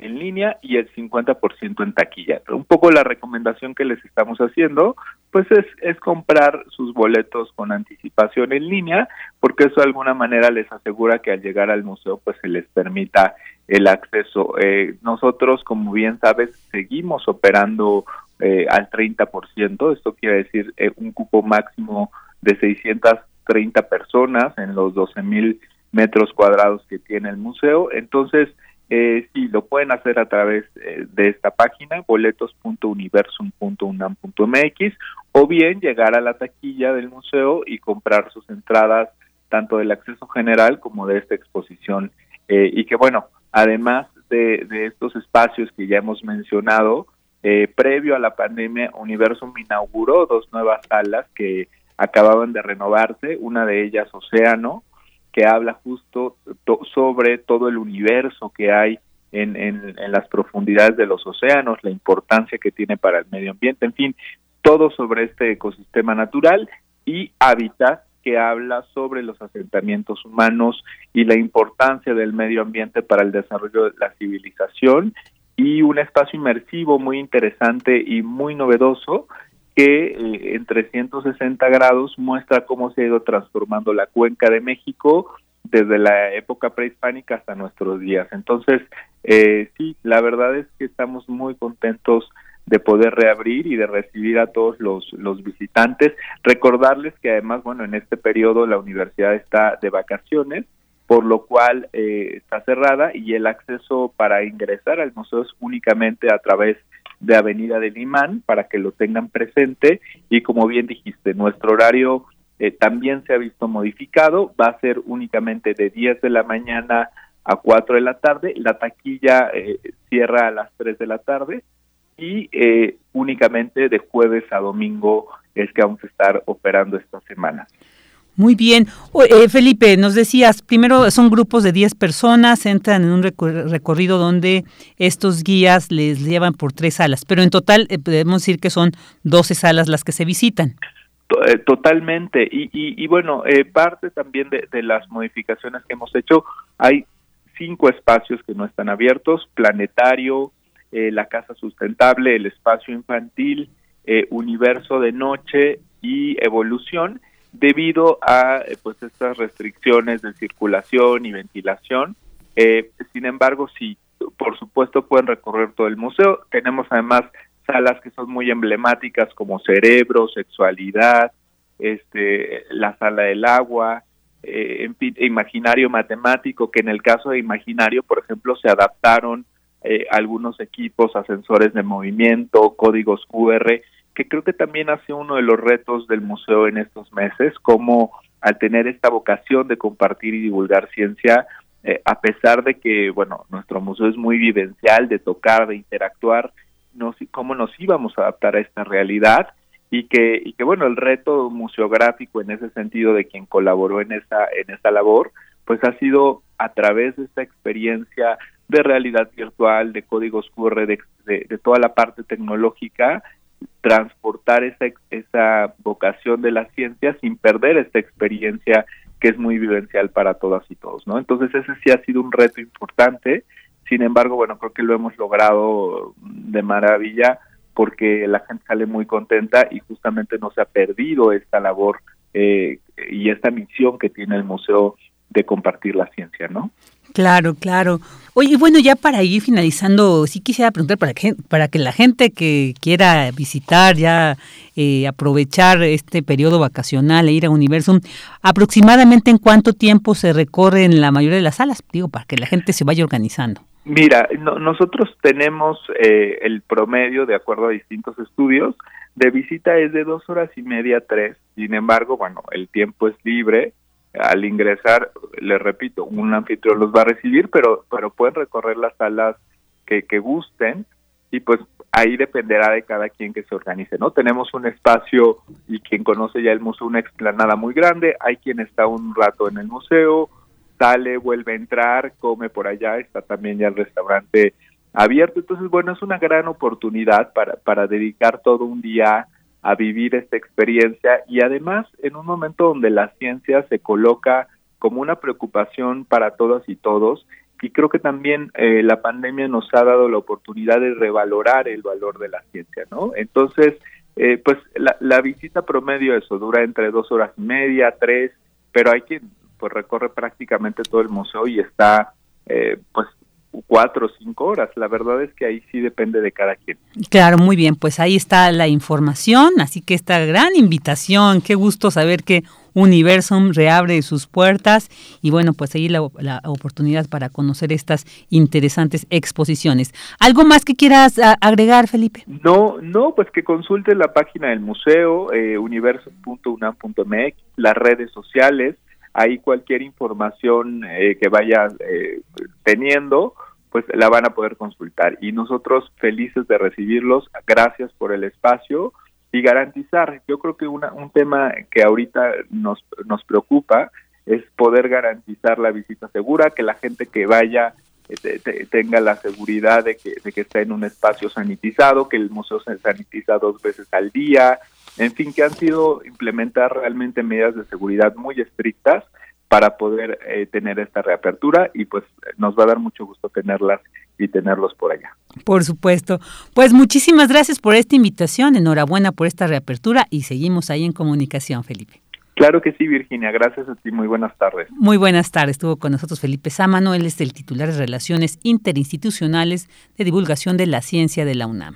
en línea y el 50% en taquilla. Un poco la recomendación que les estamos haciendo, pues es, es comprar sus boletos con anticipación en línea, porque eso de alguna manera les asegura que al llegar al museo, pues se les permita el acceso. Eh, nosotros, como bien sabes, seguimos operando eh, al 30%, esto quiere decir eh, un cupo máximo de 630 personas en los 12 mil metros cuadrados que tiene el museo. Entonces, eh, sí, lo pueden hacer a través eh, de esta página, boletos.universum.unam.mx, o bien llegar a la taquilla del museo y comprar sus entradas tanto del acceso general como de esta exposición. Eh, y que bueno, además de, estos espacios que ya hemos mencionado, eh, previo a la pandemia, Universum inauguró dos nuevas salas que acababan de renovarse, una de ellas Océano, que habla justo sobre todo el universo que hay en, en, las profundidades de los océanos, la importancia que tiene para el medio ambiente, en fin, todo sobre este ecosistema natural y hábitat que habla sobre los asentamientos humanos y la importancia del medio ambiente para el desarrollo de la civilización y un espacio inmersivo muy interesante y muy novedoso que eh, en 360 grados muestra cómo se ha ido transformando la cuenca de México desde la época prehispánica hasta nuestros días. Entonces, eh, sí, la verdad es que estamos muy contentos de poder reabrir y de recibir a todos los, los visitantes. Recordarles que además, bueno, en este periodo la universidad está de vacaciones, por lo cual eh, está cerrada y el acceso para ingresar al museo es únicamente a través de Avenida del Imán para que lo tengan presente. Y como bien dijiste, nuestro horario eh, también se ha visto modificado, va a ser únicamente de 10 de la mañana a 4 de la tarde, la taquilla eh, cierra a las 3 de la tarde. Y eh, únicamente de jueves a domingo es que vamos a estar operando esta semana. Muy bien. Felipe, nos decías, primero son grupos de 10 personas, entran en un recorrido donde estos guías les llevan por tres salas, pero en total podemos decir que son 12 salas las que se visitan. Eh, totalmente. Y, y, bueno, eh, parte también de, las modificaciones que hemos hecho, hay cinco espacios que no están abiertos, planetario, eh, la casa sustentable, el espacio infantil, universo de noche y evolución, debido a pues estas restricciones de circulación y ventilación. sin embargo, sí, por supuesto pueden recorrer todo el museo. Tenemos además salas que son muy emblemáticas como cerebro, sexualidad, este, la sala del agua, eh, imaginario matemático, que en el caso de imaginario, por ejemplo, se adaptaron eh, algunos equipos a sensores de movimiento, códigos QR, que creo que también ha sido uno de los retos del museo en estos meses, como al tener esta vocación de compartir y divulgar ciencia, eh, a pesar de que, bueno, nuestro museo es muy vivencial, de tocar, de interactuar, nos, cómo nos íbamos a adaptar a esta realidad y que, y que bueno, el reto museográfico en ese sentido de quien colaboró en esa, en esa labor, pues ha sido a través de esta experiencia de realidad virtual, de códigos QR, de, de, toda la parte tecnológica, transportar esa, esa vocación de la ciencia sin perder esta experiencia que es muy vivencial para todas y todos, ¿no? Entonces ese sí ha sido un reto importante, sin embargo, bueno, creo que lo hemos logrado de maravilla porque la gente sale muy contenta y justamente no se ha perdido esta labor eh, y esta misión que tiene el museo de compartir la ciencia, ¿no? Claro, claro. Oye, bueno, ya para ir finalizando, sí quisiera preguntar para que, para que la gente que quiera visitar, ya eh, aprovechar este periodo vacacional e ir a Universum, aproximadamente en cuánto tiempo se recorre en la mayoría de las salas, digo, para que la gente se vaya organizando. Mira, nosotros tenemos eh, el promedio, de acuerdo a distintos estudios, de visita es de dos horas y media, tres. Sin embargo, bueno, el tiempo es libre al ingresar, les repito, un anfitrión los va a recibir, pero, pero pueden recorrer las salas que, que gusten y pues ahí dependerá de cada quien que se organice, ¿no? Tenemos un espacio y quien conoce ya el museo, una explanada muy grande, hay quien está un rato en el museo, sale, vuelve a entrar, come por allá, está también ya el restaurante abierto, entonces bueno, es una gran oportunidad para, para dedicar todo un día a vivir esta experiencia y además en un momento donde la ciencia se coloca como una preocupación para todas y todos y creo que también eh, la pandemia nos ha dado la oportunidad de revalorar el valor de la ciencia, ¿no? Entonces, eh, pues la, la, visita promedio eso dura entre dos horas y media, tres, pero hay quien pues recorre prácticamente todo el museo y está eh, pues cuatro o cinco horas. La verdad es que ahí sí depende de cada quien. Claro, muy bien, pues ahí está la información, así que esta gran invitación, qué gusto saber que Universum reabre sus puertas y bueno, pues ahí la, la oportunidad para conocer estas interesantes exposiciones. ¿Algo más que quieras agregar, Felipe? No, no, pues que consulte la página del museo, eh, universum.unam.mx, las redes sociales, ahí cualquier información eh, que vaya eh, teniendo, pues la van a poder consultar. Y nosotros felices de recibirlos, gracias por el espacio y garantizar, yo creo que una, un tema que ahorita nos, nos preocupa es poder garantizar la visita segura, que la gente que vaya eh, tenga la seguridad de que, de que está en un espacio sanitizado, que el museo se sanitiza dos veces al día, en fin, que han sido implementar realmente medidas de seguridad muy estrictas para poder eh, tener esta reapertura y pues nos va a dar mucho gusto tenerlas y tenerlos por allá. Por supuesto. Pues muchísimas gracias por esta invitación, enhorabuena por esta reapertura y seguimos ahí en comunicación, Felipe. Claro que sí, Virginia. Gracias a ti. Muy buenas tardes. Muy buenas tardes. Estuvo con nosotros Felipe Sámano. Él es el titular de Relaciones Interinstitucionales de Divulgación de la Ciencia de la UNAM.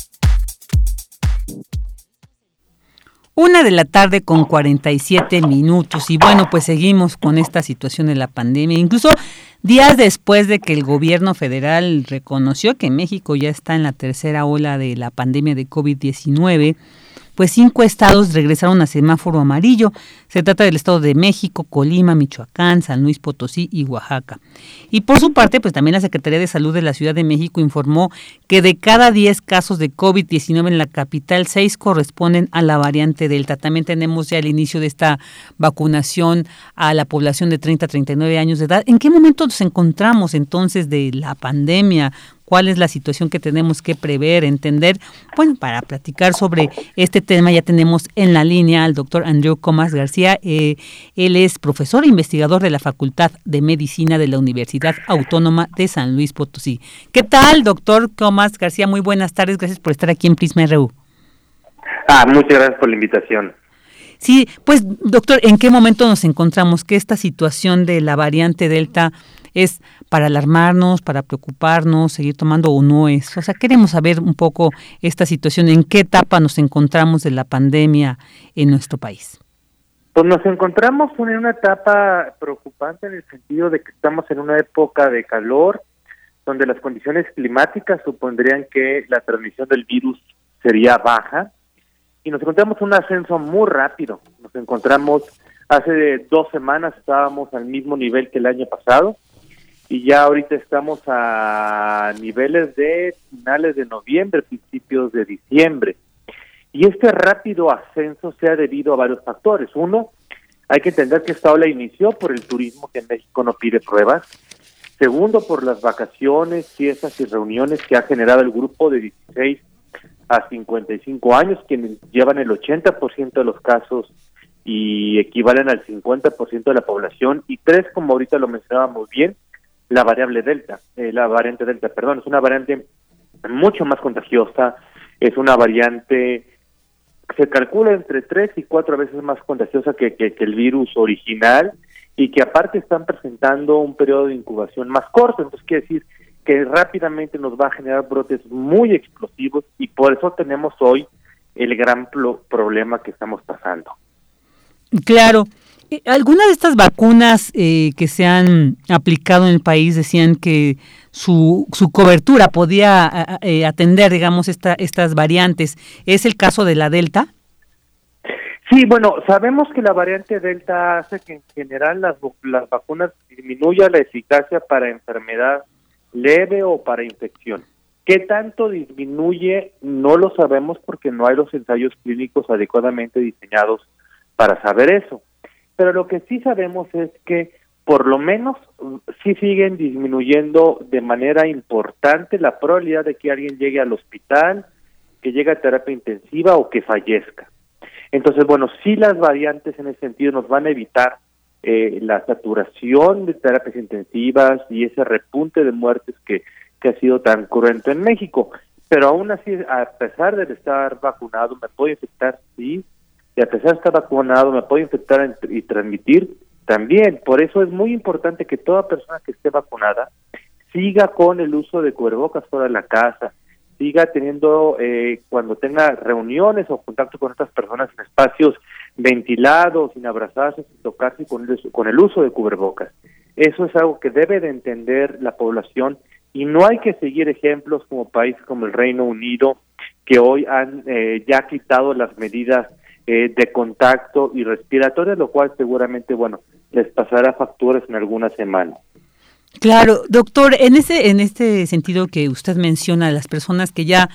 Una de la tarde con 47 minutos y bueno, pues seguimos con esta situación de la pandemia. Incluso días después de que el gobierno federal reconoció que México ya está en la tercera ola de la pandemia de COVID-19, pues cinco estados regresaron a semáforo amarillo. Se trata del Estado de México, Colima, Michoacán, San Luis Potosí y Oaxaca. Y por su parte, pues también la Secretaría de Salud de la Ciudad de México informó que de cada 10 casos de COVID-19 en la capital, 6 corresponden a la variante Delta. También tenemos ya el inicio de esta vacunación a la población de 30 a 39 años de edad. ¿En qué momento nos encontramos entonces de la pandemia? Cuál es la situación que tenemos que prever, entender. Bueno, para platicar sobre este tema ya tenemos en la línea al doctor Andrew Comas García. Eh, él es profesor e investigador de la Facultad de Medicina de la Universidad Autónoma de San Luis Potosí. ¿Qué tal, doctor Comas García? Muy buenas tardes, gracias por estar aquí en Prisma RU. Ah, muchas gracias por la invitación. Sí, pues doctor, ¿en qué momento nos encontramos que esta situación de la variante Delta es para alarmarnos, para preocuparnos, seguir tomando o no es? O sea, queremos saber un poco esta situación, en qué etapa nos encontramos de la pandemia en nuestro país. Pues nos encontramos en una etapa preocupante en el sentido de que estamos en una época de calor, donde las condiciones climáticas supondrían que la transmisión del virus sería baja, y nos encontramos un ascenso muy rápido. Nos encontramos hace dos semanas estábamos al mismo nivel que el año pasado y ya ahorita estamos a niveles de finales de noviembre, principios de diciembre. Y este rápido ascenso se ha debido a varios factores. Uno, hay que entender que esta ola inició por el turismo que en México no pide pruebas. Segundo, por las vacaciones, fiestas y reuniones que ha generado el grupo de 16 a 55 años, quienes llevan el 80% de los casos y equivalen al 50% de la población. Y tres, como ahorita lo mencionábamos bien, la variable delta, eh, la variante delta, perdón, es una variante mucho más contagiosa, es una variante se calcula entre tres y cuatro veces más contagiosa que, que, el virus original y que aparte están presentando un periodo de incubación más corto, entonces quiere decir que rápidamente nos va a generar brotes muy explosivos y por eso tenemos hoy el gran problema que estamos pasando. Claro, algunas de estas vacunas eh, que se han aplicado en el país decían que su, su cobertura podía eh, atender, digamos, esta, estas variantes. ¿Es el caso de la Delta? Sí, bueno, sabemos que la variante Delta hace que en general las, las vacunas disminuya la eficacia para enfermedad leve o para infección. ¿Qué tanto disminuye? No lo sabemos porque no hay los ensayos clínicos adecuadamente diseñados para saber eso pero lo que sí sabemos es que por lo menos mm, sí siguen disminuyendo de manera importante la probabilidad de que alguien llegue al hospital, que llegue a terapia intensiva o que fallezca. Entonces, bueno, sí las variantes en ese sentido nos van a evitar eh, la saturación de terapias intensivas y ese repunte de muertes que, que ha sido tan cruento en México. Pero aún así, a pesar de estar vacunado, me puedo infectar, sí, y a pesar de estar vacunado me puedo infectar y transmitir también. Por eso es muy importante que toda persona que esté vacunada siga con el uso de cubrebocas fuera de la casa, siga teniendo, eh, cuando tenga reuniones o contacto con otras personas en espacios ventilados, sin abrazarse, sin tocarse con el, con el uso de cubrebocas. Eso es algo que debe de entender la población y no hay que seguir ejemplos como países como el Reino Unido, que hoy han eh, ya quitado las medidas eh, de contacto y respiratorio, lo cual seguramente, bueno, les pasará facturas en algunas semanas. Claro, doctor, en ese en este sentido que usted menciona, las personas que ya,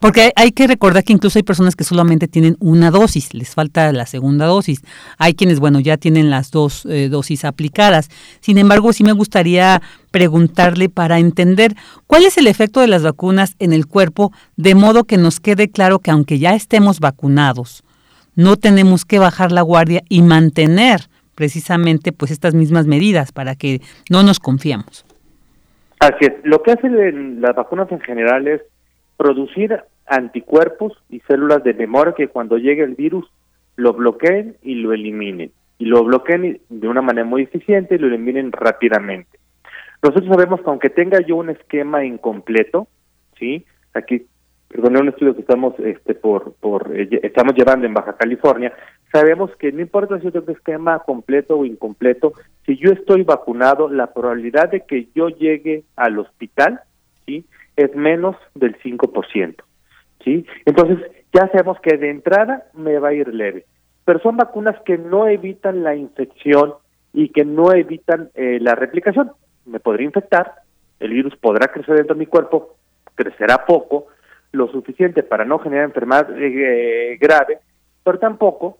porque hay, que recordar que incluso hay personas que solamente tienen una dosis, les falta la segunda dosis. Hay quienes, bueno, ya tienen las dos eh, dosis aplicadas. Sin embargo, sí me gustaría preguntarle para entender cuál es el efecto de las vacunas en el cuerpo, de modo que nos quede claro que aunque ya estemos vacunados, no tenemos que bajar la guardia y mantener precisamente pues estas mismas medidas para que no nos confiamos. Así es, lo que hacen las vacunas en general es producir anticuerpos y células de memoria que cuando llegue el virus lo bloqueen y lo eliminen. Y lo bloqueen de una manera muy eficiente y lo eliminen rápidamente. Nosotros sabemos que aunque tenga yo un esquema incompleto, ¿sí? Aquí perdón, un estudio que estamos este por eh, estamos llevando en Baja California, sabemos que no importa si yo tengo esquema completo o incompleto, si yo estoy vacunado, la probabilidad de que yo llegue al hospital, ¿sí? es menos del 5%, ¿sí? Entonces, ya sabemos que de entrada me va a ir leve. Pero son vacunas que no evitan la infección y que no evitan eh, la replicación. Me podría infectar, el virus podrá crecer dentro de mi cuerpo, crecerá poco, lo suficiente para no generar enfermedad eh, grave, pero tampoco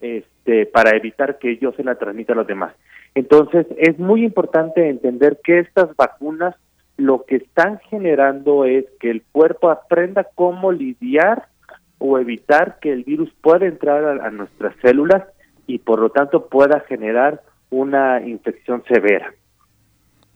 este, para evitar que yo se la transmita a los demás. Entonces, es muy importante entender que estas vacunas lo que están generando es que el cuerpo aprenda cómo lidiar o evitar que el virus pueda entrar a nuestras células y por lo tanto pueda generar una infección severa.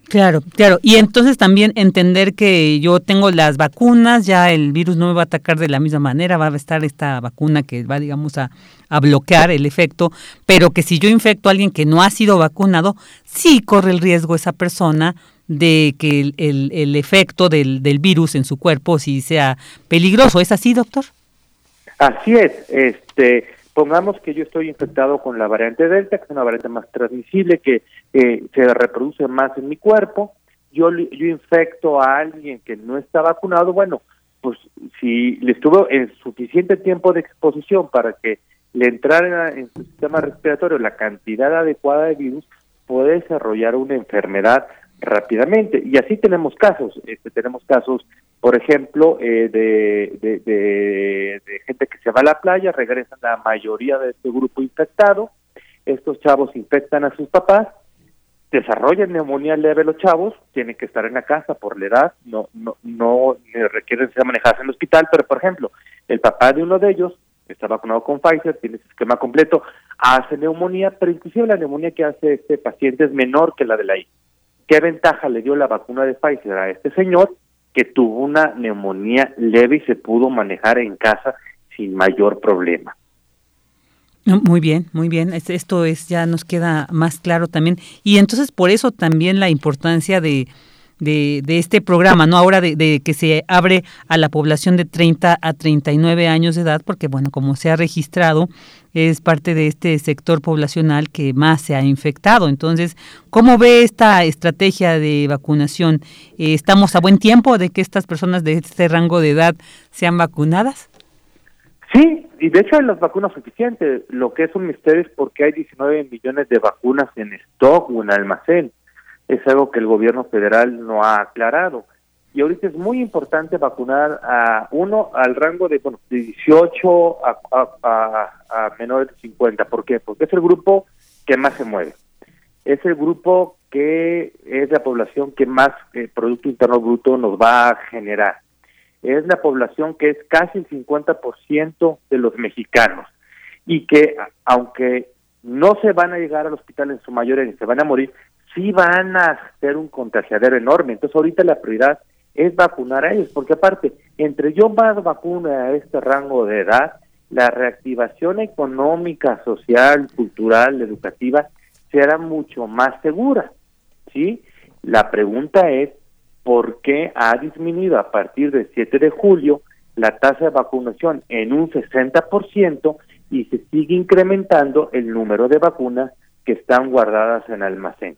Claro, claro. Y entonces también entender que yo tengo las vacunas, ya el virus no me va a atacar de la misma manera, va a estar esta vacuna que va, digamos, a, a bloquear el efecto, pero que si yo infecto a alguien que no ha sido vacunado, sí corre el riesgo esa persona de que el, el, el efecto del, del virus en su cuerpo sí sea peligroso. ¿Es así, doctor? Así es. Este, pongamos que yo estoy infectado con la variante Delta, que es una variante más transmisible, que eh, se reproduce más en mi cuerpo, yo, yo infecto a alguien que no está vacunado, bueno, pues si le estuvo en suficiente tiempo de exposición para que le entrara en su sistema respiratorio la cantidad adecuada de virus, puede desarrollar una enfermedad rápidamente. Y así tenemos casos, este, tenemos casos, por ejemplo, eh, de, de, de, de, gente que se va a la playa, regresan la mayoría de este grupo infectado, estos chavos infectan a sus papás, desarrollan neumonía leve los chavos, tienen que estar en la casa por la edad, no, no, no requieren ser manejados en el hospital, pero por ejemplo, el papá de uno de ellos está vacunado con Pfizer, tiene ese esquema completo, hace neumonía, pero inclusive la neumonía que hace este paciente es menor que la de la I. ¿Qué ventaja le dio la vacuna de Pfizer a este señor que tuvo una neumonía leve y se pudo manejar en casa sin mayor problema? Muy bien, muy bien. Esto es ya nos queda más claro también. Y entonces por eso también la importancia de, de, de este programa, ¿no? Ahora de, de, que se abre a la población de 30 a 39 años de edad, porque bueno, como se ha registrado, es parte de este sector poblacional que más se ha infectado. Entonces, ¿cómo ve esta estrategia de vacunación? Eh, ¿Estamos a buen tiempo de que estas personas de este rango de edad sean vacunadas? Sí, y de hecho hay las vacunas suficientes. Lo que es un misterio es porque hay 19 millones de vacunas en stock o en almacén. Es algo que el gobierno federal no ha aclarado. Y ahorita es muy importante vacunar a uno al rango de, bueno, de 18 a, a, a, menores de 50. ¿Por qué? Porque es el grupo que más se mueve. Es el grupo que es la población que más eh, Producto Interno Bruto nos va a generar es la población que es casi el 50% de los mexicanos y que aunque no se van a llegar al hospital en su mayoría ni se van a morir, sí van a ser un contagiadero enorme. Entonces ahorita la prioridad es vacunar a ellos, porque aparte, entre yo más vacuna a este rango de edad, la reactivación económica, social, cultural, educativa será mucho más segura, ¿sí? La pregunta es por qué ha disminuido a partir del 7 de julio la tasa de vacunación en un 60% y se sigue incrementando el número de vacunas que están guardadas en almacén.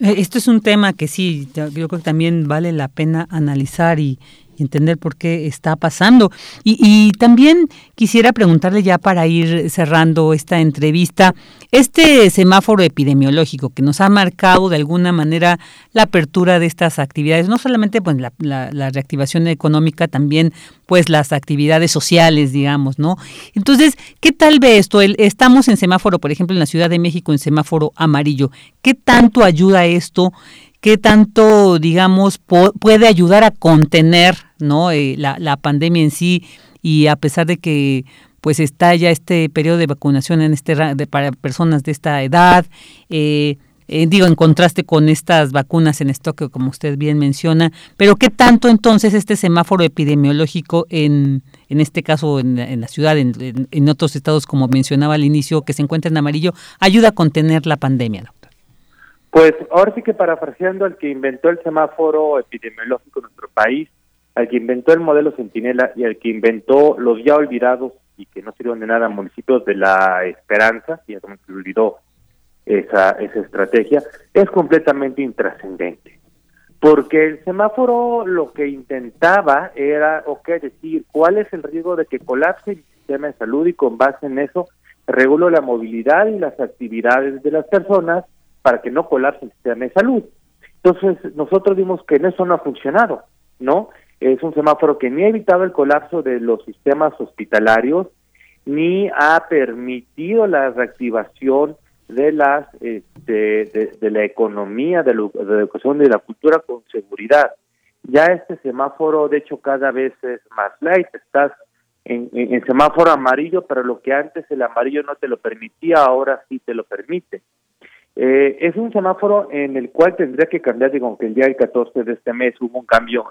Eh, esto es un tema que sí, yo creo que también vale la pena analizar y, entender por qué está pasando. Y, y, también quisiera preguntarle ya para ir cerrando esta entrevista, este semáforo epidemiológico que nos ha marcado de alguna manera la apertura de estas actividades, no solamente pues la, la, la reactivación económica, también pues las actividades sociales, digamos, ¿no? Entonces, ¿qué tal ve esto? Estamos en semáforo, por ejemplo, en la Ciudad de México en semáforo amarillo. ¿Qué tanto ayuda esto? Qué tanto, digamos, puede ayudar a contener ¿no? Eh, la, pandemia en sí y a pesar de que pues está ya este periodo de vacunación en este de, para personas de esta edad, eh, eh, digo, en contraste con estas vacunas en stock, como usted bien menciona, pero ¿qué tanto entonces este semáforo epidemiológico en, en este caso en, en la ciudad, en, en, en, otros estados, como mencionaba al inicio, que se encuentra en amarillo, ayuda a contener la pandemia? ¿no? Pues ahora sí que parafraseando al que inventó el semáforo epidemiológico en nuestro país, al que inventó el modelo Centinela y al que inventó los ya olvidados y que no sirvieron de nada municipios de la esperanza, y ya se olvidó esa, esa estrategia, es completamente intrascendente. Porque el semáforo lo que intentaba era, ok, decir, ¿cuál es el riesgo de que colapse el sistema de salud? Y con base en eso, regulo la movilidad y las actividades de las personas para que no colapse el sistema de salud. Entonces, nosotros vimos que en eso no ha funcionado, ¿no? Es un semáforo que ni ha evitado el colapso de los sistemas hospitalarios, ni ha permitido la reactivación de las este, de, de, la economía, de, la educación, de la cultura con seguridad. Ya este semáforo, de hecho, cada vez es más light. Estás en semáforo amarillo, pero lo que antes el amarillo no te lo permitía, ahora sí te lo permite. Eh, es un semáforo en el cual tendría que cambiar, digo, que el día 14 de este mes hubo un cambio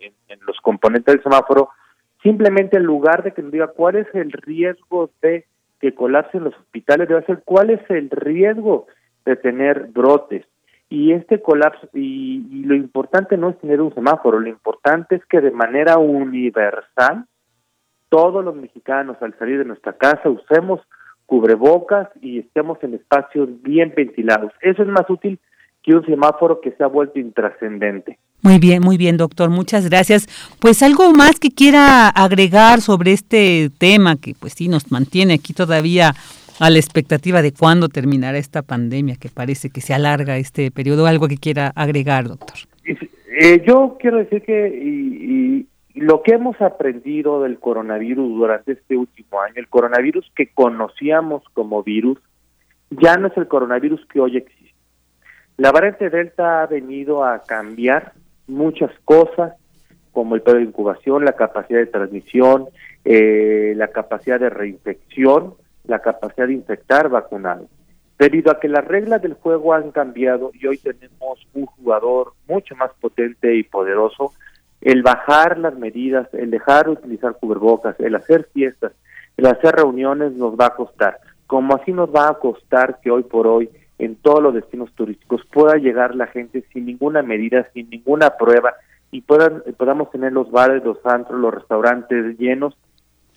en, en los componentes del semáforo, simplemente en lugar de que nos diga cuál es el riesgo de que colapsen los hospitales, debe ser cuál es el riesgo de tener brotes. Y este colapso, y, lo importante no es tener un semáforo, lo importante es que de manera universal todos los mexicanos al salir de nuestra casa usemos cubrebocas y estemos en espacios bien ventilados. Eso es más útil que un semáforo que se ha vuelto intrascendente. Muy bien, muy bien, doctor. Muchas gracias. Pues algo más que quiera agregar sobre este tema que pues sí nos mantiene aquí todavía a la expectativa de cuándo terminará esta pandemia, que parece que se alarga este periodo. ¿Algo que quiera agregar, doctor? Eh, yo quiero decir que y, lo que hemos aprendido del coronavirus durante este último año, el coronavirus que conocíamos como virus, ya no es el coronavirus que hoy existe. La variante Delta ha venido a cambiar muchas cosas, como el periodo de incubación, la capacidad de transmisión, eh, la capacidad de reinfección, la capacidad de infectar vacunados. Debido a que las reglas del juego han cambiado y hoy tenemos un jugador mucho más potente y poderoso, el bajar las medidas, el dejar de utilizar cubrebocas, el hacer fiestas, el hacer reuniones nos va a costar. Como así nos va a costar que hoy por hoy en todos los destinos turísticos pueda llegar la gente sin ninguna medida, sin ninguna prueba y puedan, podamos tener los bares, los antros, los restaurantes llenos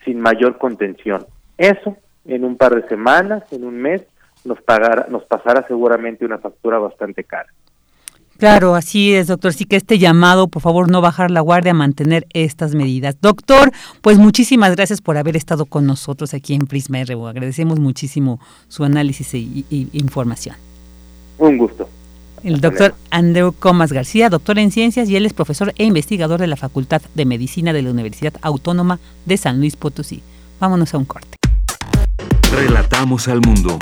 sin mayor contención. Eso en un par de semanas, en un mes, nos, pagará, nos pasará seguramente una factura bastante cara. Claro, así es, doctor. Sí que este llamado, por favor, no bajar la guardia, mantener estas medidas. Doctor, pues muchísimas gracias por haber estado con nosotros aquí en Prisma RU. Agradecemos muchísimo su análisis e, información. Un gusto. El doctor Andreu Comas García, doctor en ciencias, y él es profesor e investigador de la Facultad de Medicina de la Universidad Autónoma de San Luis Potosí. Vámonos a un corte. Relatamos al mundo.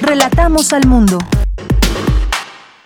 Relatamos al mundo.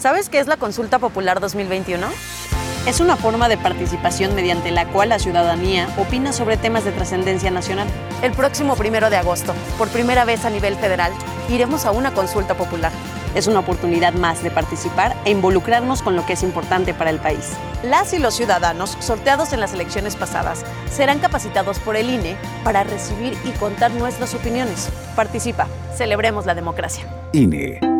¿Sabes qué es la Consulta Popular 2021? Es una forma de participación mediante la cual la ciudadanía opina sobre temas de trascendencia nacional. El próximo primero de agosto, por primera vez a nivel federal, iremos a una consulta popular. Es una oportunidad más de participar e involucrarnos con lo que es importante para el país. Las y los ciudadanos, sorteados en las elecciones pasadas, serán capacitados por el INE para recibir y contar nuestras opiniones. Participa, celebremos la democracia. INE.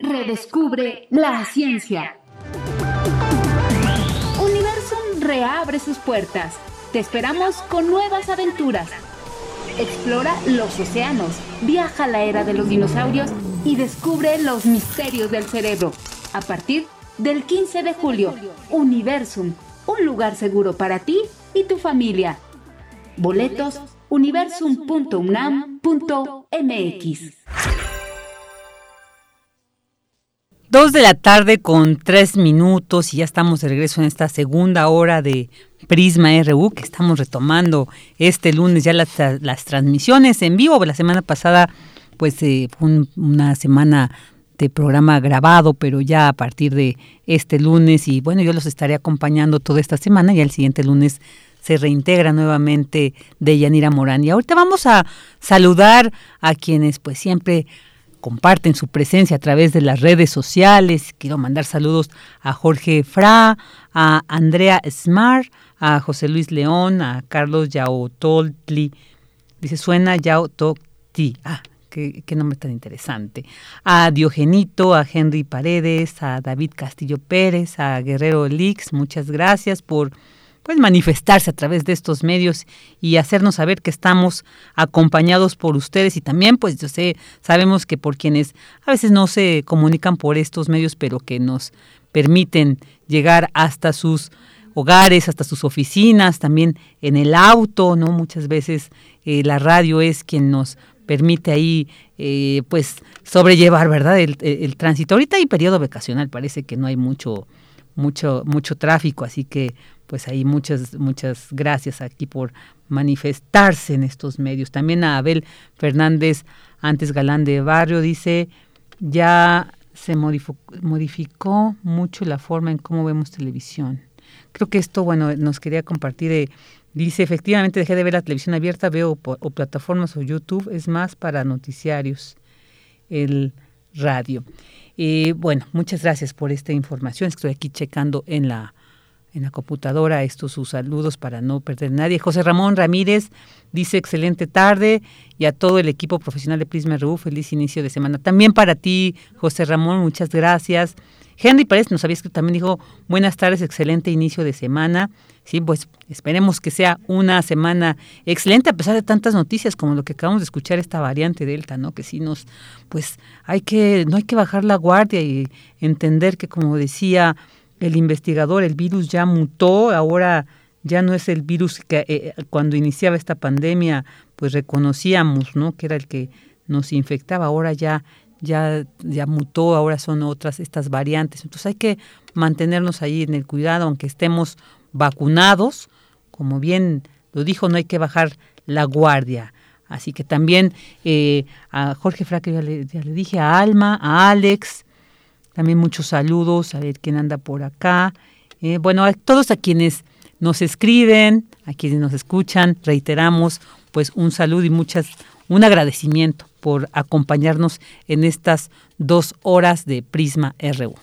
Redescubre la ciencia. Universum reabre sus puertas. Te esperamos con nuevas aventuras. Explora los océanos, viaja a la era de los dinosaurios y descubre los misterios del cerebro. A partir del 15 de julio, Universum, un lugar seguro para ti y tu familia. Boletos universum.unam.mx. Dos de la tarde con tres minutos y ya estamos de regreso en esta segunda hora de Prisma RU que estamos retomando este lunes ya las, las transmisiones en vivo. La semana pasada pues eh, fue una semana de programa grabado, pero ya a partir de este lunes y bueno, yo los estaré acompañando toda esta semana y el siguiente lunes se reintegra nuevamente de Yanira Morán. Y ahorita vamos a saludar a quienes pues siempre comparten su presencia a través de las redes sociales. Quiero mandar saludos a Jorge Fra, a Andrea Smart, a José Luis León, a Carlos Yaotoltli. Dice, suena Yaotoltli. Ah, Qué, nombre tan interesante. A Diogenito, a Henry Paredes, a David Castillo Pérez, a Guerrero Lix, muchas gracias por pues manifestarse a través de estos medios y hacernos saber que estamos acompañados por ustedes y también pues yo sé, sabemos que por quienes a veces no se comunican por estos medios, pero que nos permiten llegar hasta sus hogares, hasta sus oficinas, también en el auto, ¿no? Muchas veces eh, la radio es quien nos permite ahí eh, pues sobrellevar, ¿verdad? El, el, tránsito. Ahorita hay periodo vacacional, parece que no hay mucho, mucho, mucho tráfico, así que pues ahí muchas, muchas gracias aquí por manifestarse en estos medios. También a Abel Fernández, antes galán de barrio, dice, ya se modificó, mucho la forma en cómo vemos televisión. Creo que esto, bueno, nos quería compartir de Dice, efectivamente dejé de ver la televisión abierta, veo o plataformas o YouTube, es más para noticiarios, el radio. Eh, bueno, muchas gracias por esta información. Estoy aquí checando en la, en la computadora estos sus saludos para no perder nadie. José Ramón Ramírez dice excelente tarde y a todo el equipo profesional de Prisma RU, feliz inicio de semana. También para ti, José Ramón, muchas gracias. Henry Pérez nos había escrito, también dijo, buenas tardes, excelente inicio de semana. Sí, pues esperemos que sea una semana excelente a pesar de tantas noticias como lo que acabamos de escuchar esta variante Delta, ¿no? Que sí nos, pues hay que, no hay que bajar la guardia y entender que como decía el investigador, el virus ya mutó, ahora ya no es el virus que eh, cuando iniciaba esta pandemia pues reconocíamos, ¿no? Que era el que nos infectaba, ahora ya ya, ya mutó, ahora son otras estas variantes. Entonces hay que mantenernos ahí en el cuidado, aunque estemos vacunados, como bien lo dijo, no hay que bajar la guardia. Así que también eh, a Jorge Fraque ya le, dije, a Alma, a Alex, también muchos saludos, a ver quién anda por acá. Eh, bueno, a todos a quienes nos escriben, a quienes nos escuchan, reiteramos pues un saludo y muchas, un agradecimiento por acompañarnos en estas dos horas de Prisma RU.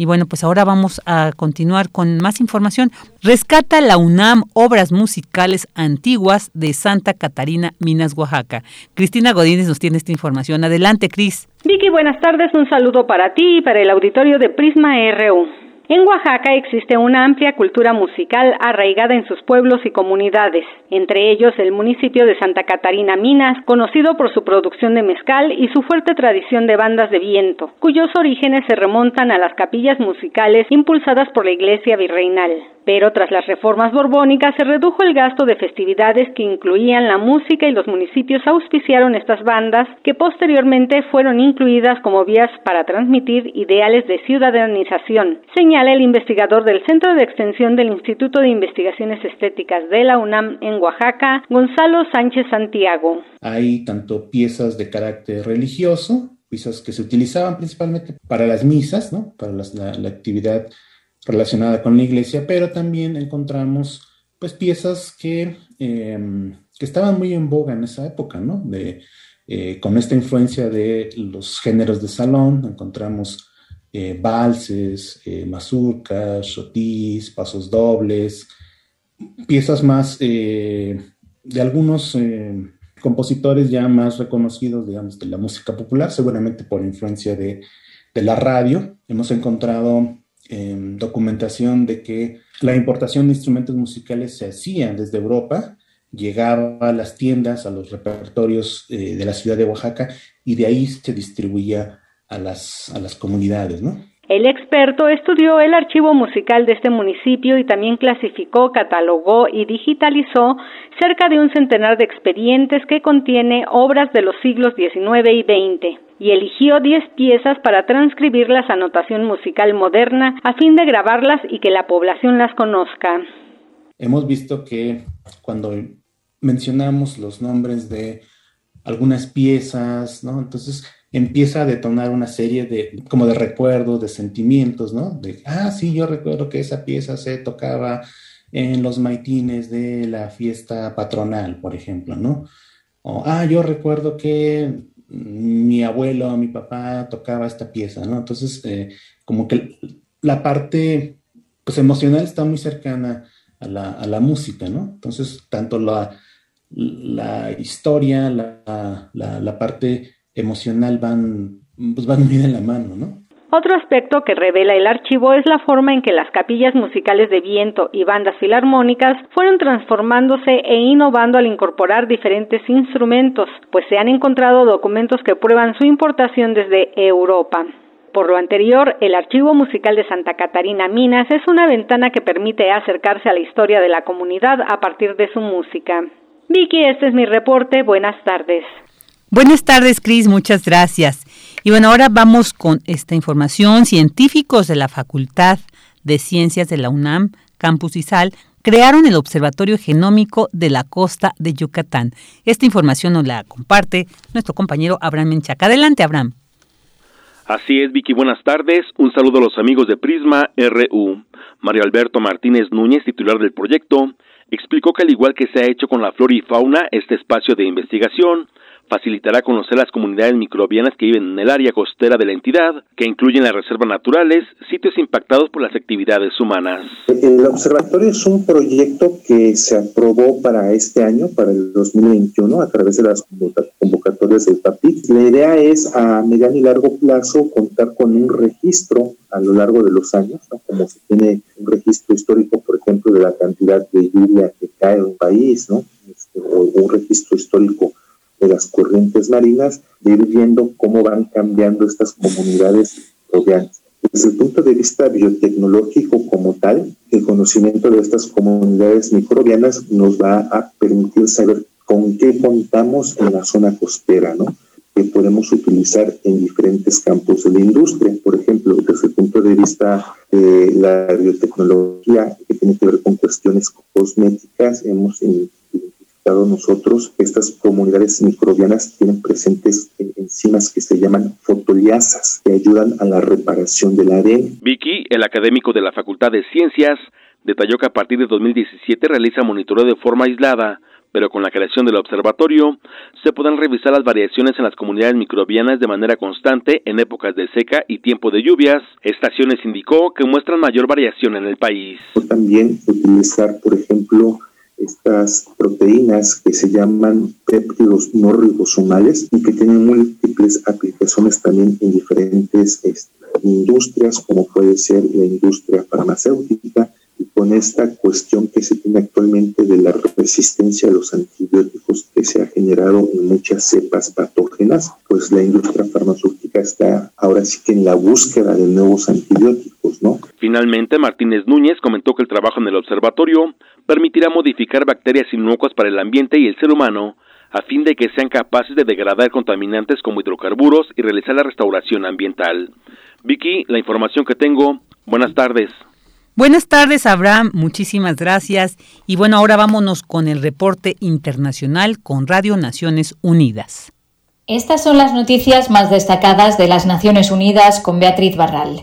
Y bueno, pues ahora vamos a continuar con más información. Rescata la UNAM obras musicales antiguas de Santa Catarina, Minas, Oaxaca. Cristina Godínez nos tiene esta información. Adelante, Cris. Vicky, buenas tardes. Un saludo para ti y para el auditorio de Prisma RU. En Oaxaca existe una amplia cultura musical arraigada en sus pueblos y comunidades, entre ellos el municipio de Santa Catarina Minas, conocido por su producción de mezcal y su fuerte tradición de bandas de viento, cuyos orígenes se remontan a las capillas musicales impulsadas por la Iglesia Virreinal. Pero tras las reformas borbónicas se redujo el gasto de festividades que incluían la música y los municipios auspiciaron estas bandas que posteriormente fueron incluidas como vías para transmitir ideales de ciudadanización, señala el investigador del Centro de Extensión del Instituto de Investigaciones Estéticas de la UNAM en Oaxaca, Gonzalo Sánchez Santiago. Hay tanto piezas de carácter religioso, piezas que se utilizaban principalmente para las misas, ¿no? para la actividad relacionada con la iglesia, pero también encontramos pues piezas que, em, que estaban muy en boga en esa época, ¿no? De, eh, con esta influencia de los géneros de salón, encontramos eh, valses, eh, mazurcas, pasos dobles, piezas más de algunos compositores ya más reconocidos, digamos, de la música popular, seguramente por influencia de, de la radio. Hemos encontrado documentación de que la importación de instrumentos musicales se hacía desde Europa, llegaba a las tiendas, a los repertorios eh, de la ciudad de Oaxaca y de ahí se distribuía a las, a las comunidades, ¿no? El experto estudió el archivo musical de este municipio y también clasificó, catalogó y digitalizó cerca de un centenar de expedientes que contiene obras de los siglos XIX y XX y eligió 10 piezas para transcribir la anotación musical moderna a fin de grabarlas y que la población las conozca. Hemos visto que cuando mencionamos los nombres de algunas piezas, ¿no? Entonces empieza a detonar una serie de, como de recuerdos, de sentimientos, ¿no? De, ah, sí, yo recuerdo que esa pieza se tocaba en los maitines de la fiesta patronal, por ejemplo, ¿no? O, ah, yo recuerdo que mi abuelo, mi papá tocaba esta pieza, ¿no? Entonces, eh, como que la parte, pues, emocional está muy cercana a la, a la música, ¿no? Entonces, tanto la, la historia, la, la, la parte emocional van, pues van [LAUGHS] muy en la mano, ¿no? Otro aspecto que revela el archivo es la forma en que las capillas musicales de viento y bandas filarmónicas fueron transformándose e innovando al incorporar diferentes instrumentos, pues se han encontrado documentos que prueban su importación desde Europa. Por lo anterior, el Archivo Musical de Santa Catarina Minas es una ventana que permite acercarse a la historia de la comunidad a partir de su música. Vicky, este es mi reporte. Buenas tardes. Buenas tardes, Cris. Muchas gracias. Y bueno, ahora vamos con esta información. Científicos de la Facultad de Ciencias de la UNAM, Campus Izal, crearon el Observatorio Genómico de la Costa de Yucatán. Esta información nos la comparte nuestro compañero Abraham Menchaca. Adelante, Abraham. Así es, Vicky, buenas tardes. Un saludo a los amigos de Prisma RU. Mario Alberto Martínez Núñez, titular del proyecto, explicó que al igual que se ha hecho con la flora y fauna, este espacio de investigación facilitará conocer las comunidades microbianas que viven en el área costera de la entidad, que incluyen las reservas naturales, sitios impactados por las actividades humanas. El observatorio es un proyecto que se aprobó para este año, para el 2021, a través de las convocatorias del PAPIC. La idea es a mediano y largo plazo contar con un registro a lo largo de los años, como se tiene un registro histórico, por ejemplo, de la cantidad de lluvia que cae en un país, ¿no? Este, o un registro histórico de las corrientes marinas, de ir viendo cómo van cambiando estas comunidades microbianas. Desde el punto de vista biotecnológico como tal, el conocimiento de estas comunidades microbianas nos va a permitir saber con qué contamos en la zona costera, ¿no? que podemos utilizar en diferentes campos de la industria. Por ejemplo, desde el punto de vista de la biotecnología, que tiene que ver con cuestiones cosméticas, hemos nosotros, estas comunidades microbianas tienen presentes enzimas que se llaman fotoliasas, que ayudan a la reparación del ADN. Vicky, el académico de la Facultad de Ciencias, detalló que a partir de 2017 realiza monitoreo de forma aislada, pero con la creación del observatorio se podrán revisar las variaciones en las comunidades microbianas de manera constante en épocas de seca y tiempo de lluvias. Estaciones indicó que muestran mayor variación en el país. También utilizar, por ejemplo, estas proteínas que se llaman péptidos no ribosomales y que tienen múltiples aplicaciones también en diferentes este, industrias, como puede ser la industria farmacéutica, y con esta cuestión que se tiene actualmente de la resistencia a los antibióticos que se ha generado en muchas cepas patógenas, pues la industria farmacéutica está ahora sí que en la búsqueda de nuevos antibióticos, ¿no? Finalmente, Martínez Núñez comentó que el trabajo en el observatorio permitirá modificar bacterias inocuas para el ambiente y el ser humano a fin de que sean capaces de degradar contaminantes como hidrocarburos y realizar la restauración ambiental. Vicky, la información que tengo. Buenas tardes. Buenas tardes, Abraham. Muchísimas gracias. Y bueno, ahora vámonos con el reporte internacional con Radio Naciones Unidas. Estas son las noticias más destacadas de las Naciones Unidas con Beatriz Barral.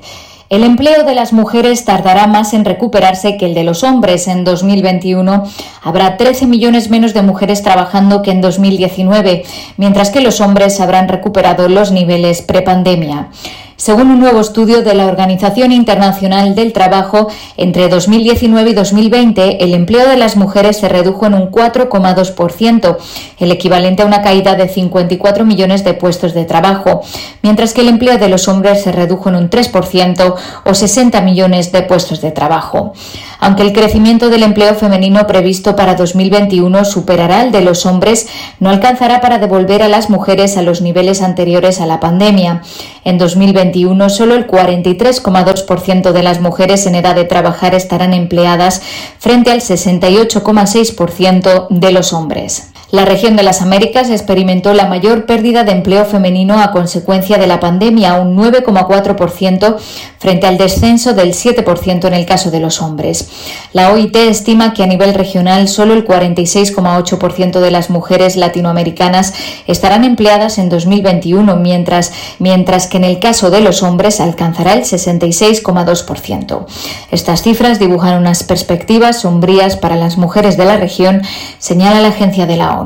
El empleo de las mujeres tardará más en recuperarse que el de los hombres. En 2021 habrá 13 millones menos de mujeres trabajando que en 2019, mientras que los hombres habrán recuperado los niveles prepandemia. Según un nuevo estudio de la Organización Internacional del Trabajo, entre 2019 y 2020 el empleo de las mujeres se redujo en un 4,2%, el equivalente a una caída de 54 millones de puestos de trabajo, mientras que el empleo de los hombres se redujo en un 3% o 60 millones de puestos de trabajo. Aunque el crecimiento del empleo femenino previsto para 2021 superará el de los hombres, no alcanzará para devolver a las mujeres a los niveles anteriores a la pandemia. En 2021, solo el 43,2% de las mujeres en edad de trabajar estarán empleadas frente al 68,6% de los hombres. La región de las Américas experimentó la mayor pérdida de empleo femenino a consecuencia de la pandemia, un 9,4% frente al descenso del 7% en el caso de los hombres. La OIT estima que a nivel regional solo el 46,8% de las mujeres latinoamericanas estarán empleadas en 2021, mientras, mientras que en el caso de los hombres alcanzará el 66,2%. Estas cifras dibujan unas perspectivas sombrías para las mujeres de la región, señala la agencia de la ONU.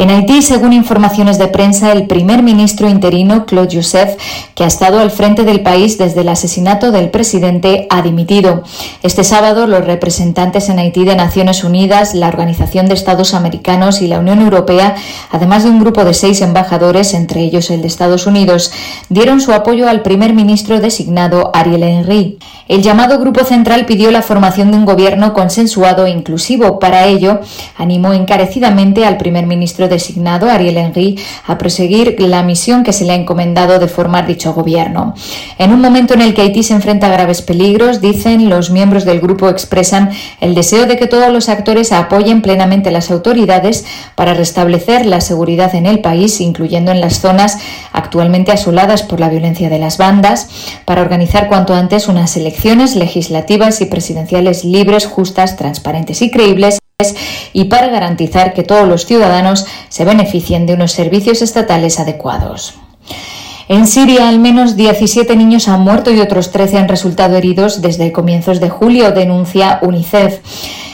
En Haití, según informaciones de prensa, el primer ministro interino, Claude Youssef, que ha estado al frente del país desde el asesinato del presidente, ha dimitido. Este sábado, los representantes en Haití de Naciones Unidas, la Organización de Estados Americanos y la Unión Europea, además de un grupo de seis embajadores, entre ellos el de Estados Unidos, dieron su apoyo al primer ministro designado Ariel Henry. El llamado Grupo Central pidió la formación de un gobierno consensuado e inclusivo. Para ello, animó encarecidamente al primer ministro designado, Ariel Henry, a proseguir la misión que se le ha encomendado de formar dicho gobierno. En un momento en el que Haití se enfrenta a graves peligros, dicen los miembros del grupo expresan el deseo de que todos los actores apoyen plenamente las autoridades para restablecer la seguridad en el país, incluyendo en las zonas actualmente asoladas por la violencia de las bandas, para organizar cuanto antes unas elecciones legislativas y presidenciales libres, justas, transparentes y creíbles y para garantizar que todos los ciudadanos se beneficien de unos servicios estatales adecuados. En Siria, al menos 17 niños han muerto y otros 13 han resultado heridos desde comienzos de julio, denuncia UNICEF.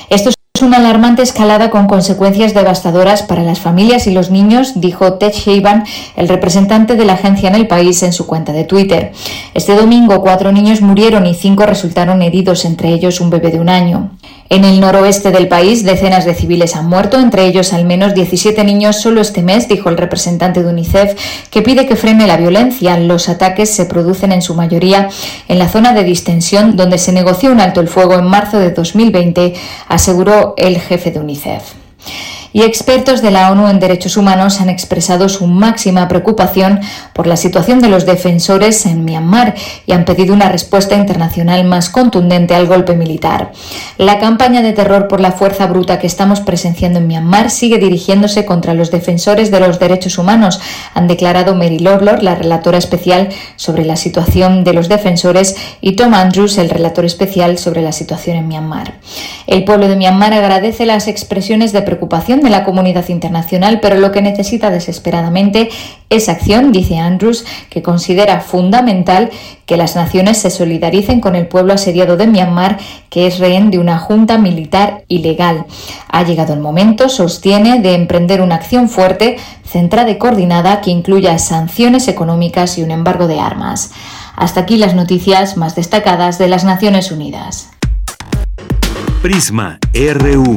Esto es una alarmante escalada con consecuencias devastadoras para las familias y los niños, dijo Ted Shaban, el representante de la agencia en el país, en su cuenta de Twitter. Este domingo, cuatro niños murieron y cinco resultaron heridos, entre ellos un bebé de un año. En el noroeste del país, decenas de civiles han muerto, entre ellos al menos 17 niños solo este mes, dijo el representante de UNICEF, que pide que frene la violencia. Los ataques se producen en su mayoría en la zona de distensión donde se negoció un alto el fuego en marzo de 2020, aseguró el jefe de UNICEF y expertos de la ONU en Derechos Humanos han expresado su máxima preocupación por la situación de los defensores en Myanmar y han pedido una respuesta internacional más contundente al golpe militar. La campaña de terror por la fuerza bruta que estamos presenciando en Myanmar sigue dirigiéndose contra los defensores de los derechos humanos, han declarado Mary Lawlor, la relatora especial sobre la situación de los defensores, y Tom Andrews, el relator especial sobre la situación en Myanmar. El pueblo de Myanmar agradece las expresiones de preocupación de la comunidad internacional, pero lo que necesita desesperadamente es acción, dice Andrews, que considera fundamental que las naciones se solidaricen con el pueblo asediado de Myanmar, que es rehén de una junta militar ilegal. Ha llegado el momento, sostiene, de emprender una acción fuerte, centrada y coordinada que incluya sanciones económicas y un embargo de armas. Hasta aquí las noticias más destacadas de las Naciones Unidas. Prisma RU.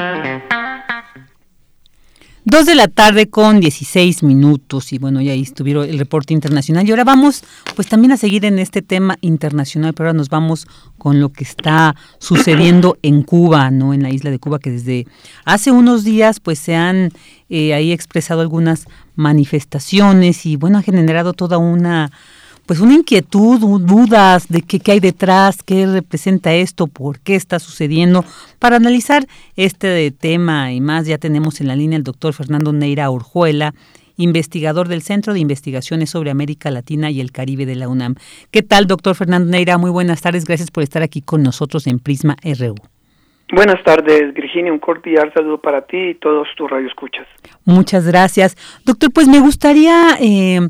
Dos de la tarde con 16 minutos y bueno, ya ahí estuvieron el reporte internacional y ahora vamos pues también a seguir en este tema internacional, pero ahora nos vamos con lo que está [COUGHS] sucediendo en Cuba, ¿no? En la isla de Cuba que desde hace unos días pues se han eh, ahí expresado algunas manifestaciones y bueno, ha generado toda una pues una inquietud, dudas de qué, qué hay detrás, qué representa esto, por qué está sucediendo. Para analizar este tema y más, ya tenemos en la línea el doctor Fernando Neira Orjuela, investigador del Centro de Investigaciones sobre América Latina y el Caribe de la UNAM. ¿Qué tal, doctor Fernando Neira? Muy buenas tardes, gracias por estar aquí con nosotros en Prisma RU. Buenas tardes, Virginia. Un cordial saludo para ti y todos tus radioescuchas. Muchas gracias. Doctor, pues me gustaría eh,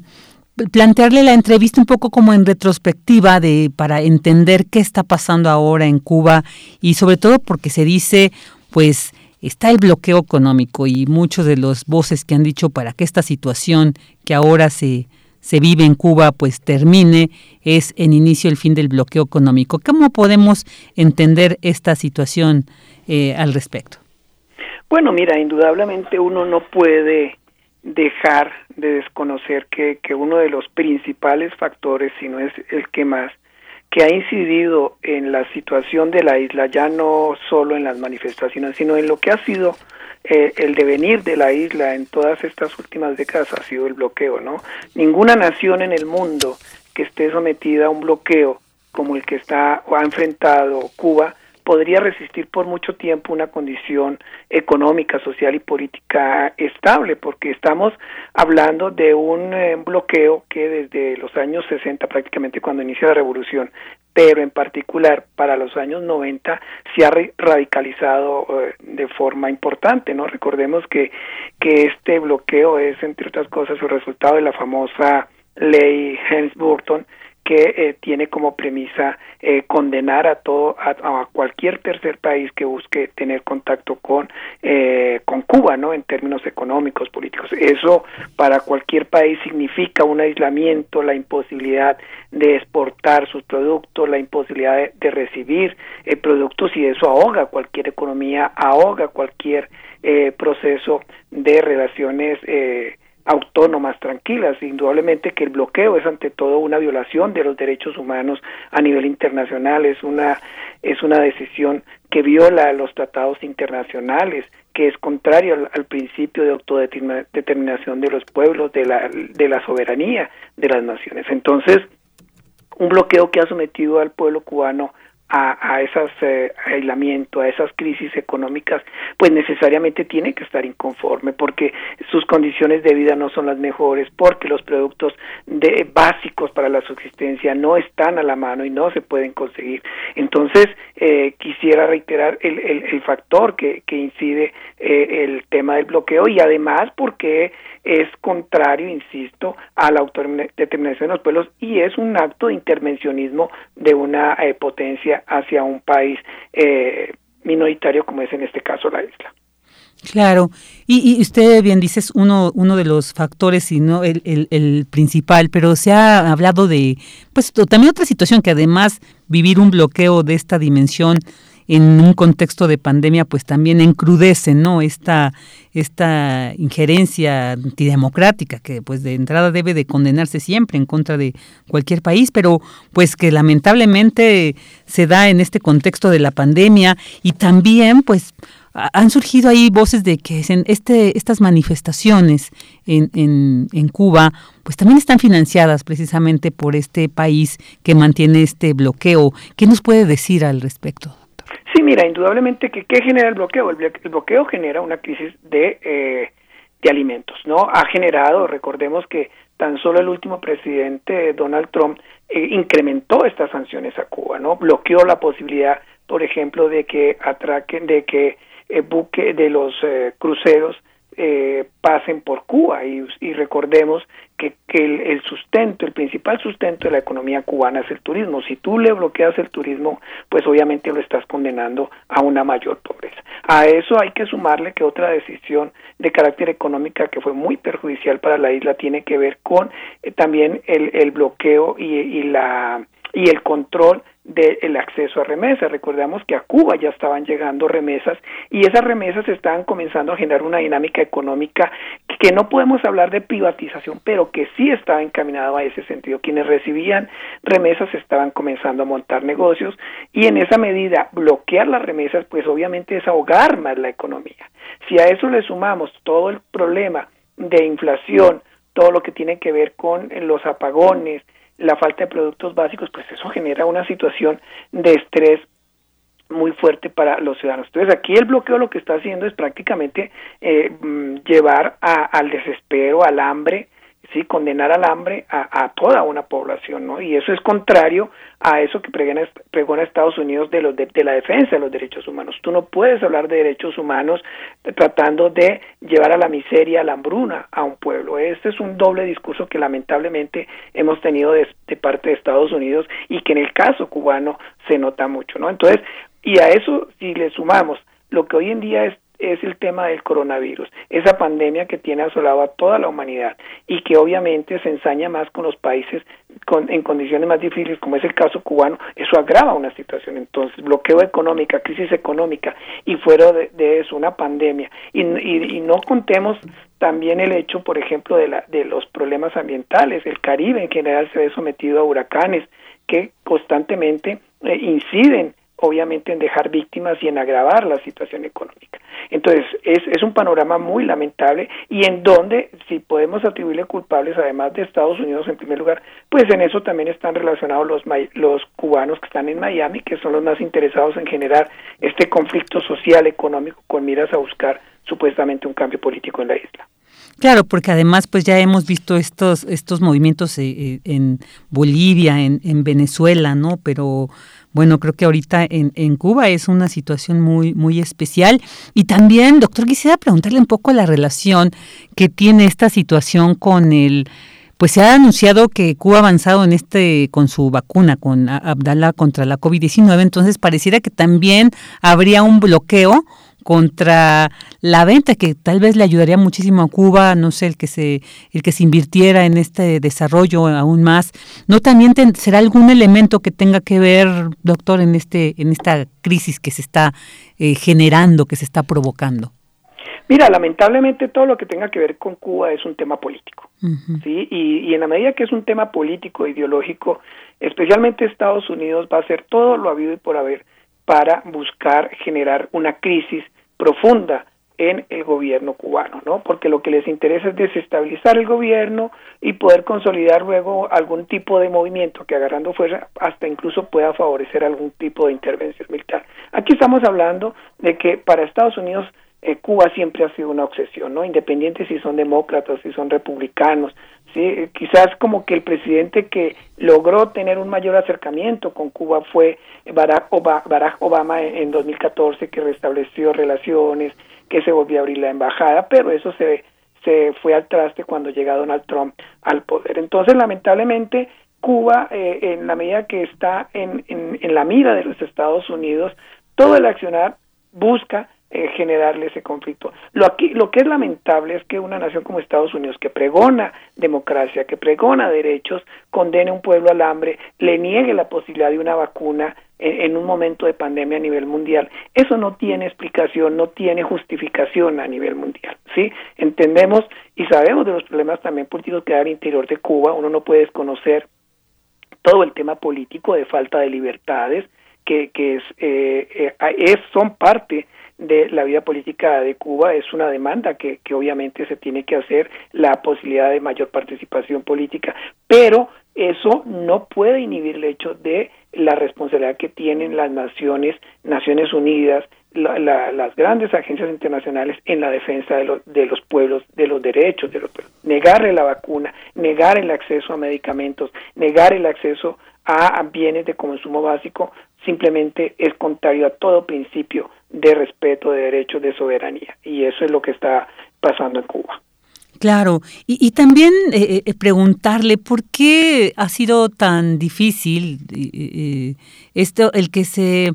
plantearle la entrevista un poco como en retrospectiva de para entender qué está pasando ahora en Cuba y sobre todo porque se dice pues está el bloqueo económico y muchos de los voces que han dicho para que esta situación que ahora se se vive en Cuba pues termine es en inicio el fin del bloqueo económico. ¿Cómo podemos entender esta situación eh, al respecto? Bueno, mira, indudablemente uno no puede dejar de desconocer que, que uno de los principales factores, si no es el que más, que ha incidido en la situación de la isla, ya no solo en las manifestaciones, sino en lo que ha sido eh, el devenir de la isla en todas estas últimas décadas ha sido el bloqueo, ¿no? Ninguna nación en el mundo que esté sometida a un bloqueo como el que está o ha enfrentado Cuba podría resistir por mucho tiempo una condición económica, social y política estable, porque estamos hablando de un eh, bloqueo que desde los años 60, prácticamente cuando inicia la revolución, pero en particular para los años 90 se ha radicalizado eh, de forma importante, ¿no? Recordemos que, que este bloqueo es, entre otras cosas, el resultado de la famosa ley Helms-Burton, que eh, tiene como premisa eh, condenar a todo a, cualquier tercer país que busque tener contacto con eh, con Cuba no en términos económicos políticos. Eso para cualquier país significa un aislamiento la imposibilidad de exportar sus productos la imposibilidad de, de recibir productos y eso ahoga cualquier economía ahoga cualquier proceso de relaciones eh, autónomas, tranquilas. Indudablemente que el bloqueo es ante todo una violación de los derechos humanos a nivel internacional, es una es una decisión que viola los tratados internacionales, que es contrario al, principio de autodeterminación de los pueblos, de la, de la soberanía de las naciones. Entonces, un bloqueo que ha sometido al pueblo cubano a, a esos eh, aislamiento, a esas crisis económicas, pues necesariamente tiene que estar inconforme porque sus condiciones de vida no son las mejores, porque los productos de, básicos para la subsistencia no están a la mano y no se pueden conseguir. Entonces, eh, quisiera reiterar el, el, el factor que, que incide eh, el tema del bloqueo y además porque es contrario, insisto, a la autodeterminación de los pueblos y es un acto de intervencionismo de una eh, potencia hacia un país eh, minoritario como es en este caso la isla. Claro, y, y, usted bien dice es uno, uno de los factores y no el, el, principal, pero se ha hablado de, pues también otra situación que además vivir un bloqueo de esta dimensión en un contexto de pandemia, pues también encrudece, ¿no? Esta, esta injerencia antidemocrática que pues de entrada debe de condenarse siempre en contra de cualquier país, pero pues que lamentablemente se da en este contexto de la pandemia y también pues han surgido ahí voces de que este, estas manifestaciones en, en, en, Cuba, pues también están financiadas precisamente por este país que mantiene este bloqueo. ¿Qué nos puede decir al respecto? Sí, mira, indudablemente que ¿qué genera el bloqueo? El, bloqueo genera una crisis de, eh, de alimentos, ¿no? Ha generado, recordemos que tan solo el último presidente Donald Trump eh, incrementó estas sanciones a Cuba, ¿no? Bloqueó la posibilidad, por ejemplo, de que atraquen, de que eh, buque de los eh, cruceros eh, pasen por Cuba y, recordemos que, que el, sustento, el principal sustento de la economía cubana es el turismo. Si tú le bloqueas el turismo, pues obviamente lo estás condenando a una mayor pobreza. A eso hay que sumarle que otra decisión de carácter económica que fue muy perjudicial para la isla tiene que ver con eh, también el, el bloqueo y la y el control del acceso a remesas. Recordamos que a Cuba ya estaban llegando remesas y esas remesas estaban comenzando a generar una dinámica económica que no podemos hablar de privatización, pero que sí estaba encaminado a ese sentido. Quienes recibían remesas estaban comenzando a montar negocios y en esa medida bloquear las remesas pues obviamente es ahogar más la economía. Si a eso le sumamos todo el problema de inflación, todo lo que tiene que ver con los apagones, la falta de productos básicos, pues eso genera una situación de estrés muy fuerte para los ciudadanos. Entonces aquí el bloqueo lo que está haciendo es prácticamente eh, mm, llevar al desespero, al hambre, sí condenar al hambre a, toda una población no y eso es contrario a eso que pregona, pregona Estados Unidos de los de, la defensa de los derechos humanos. Tú no puedes hablar de derechos humanos tratando de llevar a la miseria a la hambruna a un pueblo. Este es un doble discurso que lamentablemente hemos tenido de parte de Estados Unidos y que en el caso cubano se nota mucho no entonces y a eso si le sumamos lo que hoy en día es es el tema del coronavirus, esa pandemia que tiene asolado a toda la humanidad y que obviamente se ensaña más con los países con, en condiciones más difíciles, como es el caso cubano, eso agrava una situación. Entonces, bloqueo económica, crisis económica y fuera de, eso una pandemia. Y, y, y, no contemos también el hecho, por ejemplo, de, la, de los problemas ambientales. El Caribe en general se ve sometido a huracanes que constantemente eh, inciden obviamente en dejar víctimas y en agravar la situación económica. Entonces, es, es un panorama muy lamentable y en donde, si podemos atribuirle culpables, además de Estados Unidos en primer lugar, pues en eso también están relacionados los, los cubanos que están en Miami, que son los más interesados en generar este conflicto social, económico, con miras a buscar supuestamente un cambio político en la isla. Claro, porque además pues ya hemos visto estos estos movimientos eh, eh, en Bolivia, en, en Venezuela, ¿no? Pero bueno, creo que ahorita en, en, Cuba es una situación muy, muy especial. Y también, doctor, quisiera preguntarle un poco la relación que tiene esta situación con el, pues se ha anunciado que Cuba ha avanzado en este, con su vacuna, con Abdala contra la COVID-19, entonces pareciera que también habría un bloqueo contra la venta que tal vez le ayudaría muchísimo a Cuba, no sé, el que se el que se invirtiera en este desarrollo aún más. ¿No también será algún elemento que tenga que ver, doctor, en este en esta crisis que se está eh, generando, que se está provocando? Mira, lamentablemente todo lo que tenga que ver con Cuba es un tema político, ¿sí? Y, y en la medida que es un tema político, ideológico, especialmente Estados Unidos va a hacer todo lo habido y por haber para buscar generar una crisis profunda en el gobierno cubano, ¿no? Porque lo que les interesa es desestabilizar el gobierno y poder consolidar luego algún tipo de movimiento que agarrando fuerza hasta incluso pueda favorecer algún tipo de intervención militar. Aquí estamos hablando de que para Estados Unidos eh, Cuba siempre ha sido una obsesión, ¿no? Independiente si son demócratas, si son republicanos, sí, quizás como que el presidente que logró tener un mayor acercamiento con Cuba fue Barack Obama, en 2014 que restableció relaciones, que se volvió a abrir la embajada, pero eso se se fue al traste cuando llega Donald Trump al poder. Entonces, lamentablemente, Cuba, eh, en la medida que está en, en, en la mira de los Estados Unidos, todo el accionar busca eh, generarle ese conflicto. Lo, aquí, lo que es lamentable es que una nación como Estados Unidos, que pregona democracia, que pregona derechos, condene a un pueblo al hambre, le niegue la posibilidad de una vacuna en, en, un momento de pandemia a nivel mundial. Eso no tiene explicación, no tiene justificación a nivel mundial. ¿sí? Entendemos y sabemos de los problemas también políticos que hay al interior de Cuba. Uno no puede desconocer todo el tema político de falta de libertades que, que es, eh, eh, es son parte de la vida política de Cuba es una demanda que, que obviamente se tiene que hacer la posibilidad de mayor participación política, pero eso no puede inhibir el hecho de la responsabilidad que tienen las naciones, Naciones Unidas, la, la, las grandes agencias internacionales en la defensa de, los de los pueblos, de los derechos de los pueblos. Negarle la vacuna, negar el acceso a medicamentos, negar el acceso a bienes de consumo básico simplemente es contrario a todo principio de respeto de derechos de soberanía. Y eso es lo que está pasando en Cuba. Claro, y, y también eh, eh preguntarle por qué ha sido tan difícil eh, eh esto, el que se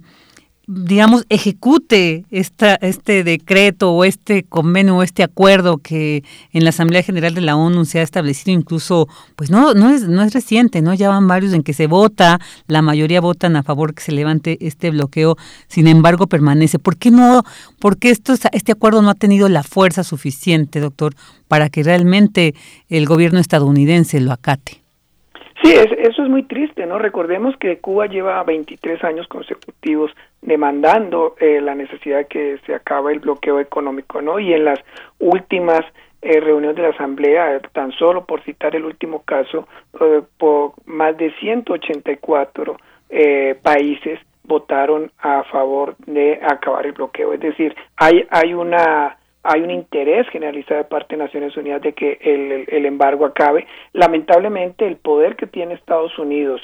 digamos, ejecute esta, este decreto o este convenio o este acuerdo que en la Asamblea General de la ONU se ha establecido incluso, pues no, no es, no es reciente, ¿no? Ya van varios en que se vota, la mayoría votan a favor que se levante este bloqueo, sin embargo permanece. ¿Por qué no, por qué esto, este acuerdo no ha tenido la fuerza suficiente, doctor, para que realmente el gobierno estadounidense lo acate? Sí, eso es muy triste, ¿no? Recordemos que Cuba lleva 23 años consecutivos demandando eh, la necesidad de que se acabe el bloqueo económico, ¿no? Y en las últimas eh, reuniones de la Asamblea, tan solo por citar el último caso, eh, por más de 184 eh, países votaron a favor de acabar el bloqueo. Es decir, hay, hay una hay un interés generalizado de parte de Naciones Unidas de que el, el, embargo acabe. Lamentablemente, el poder que tiene Estados Unidos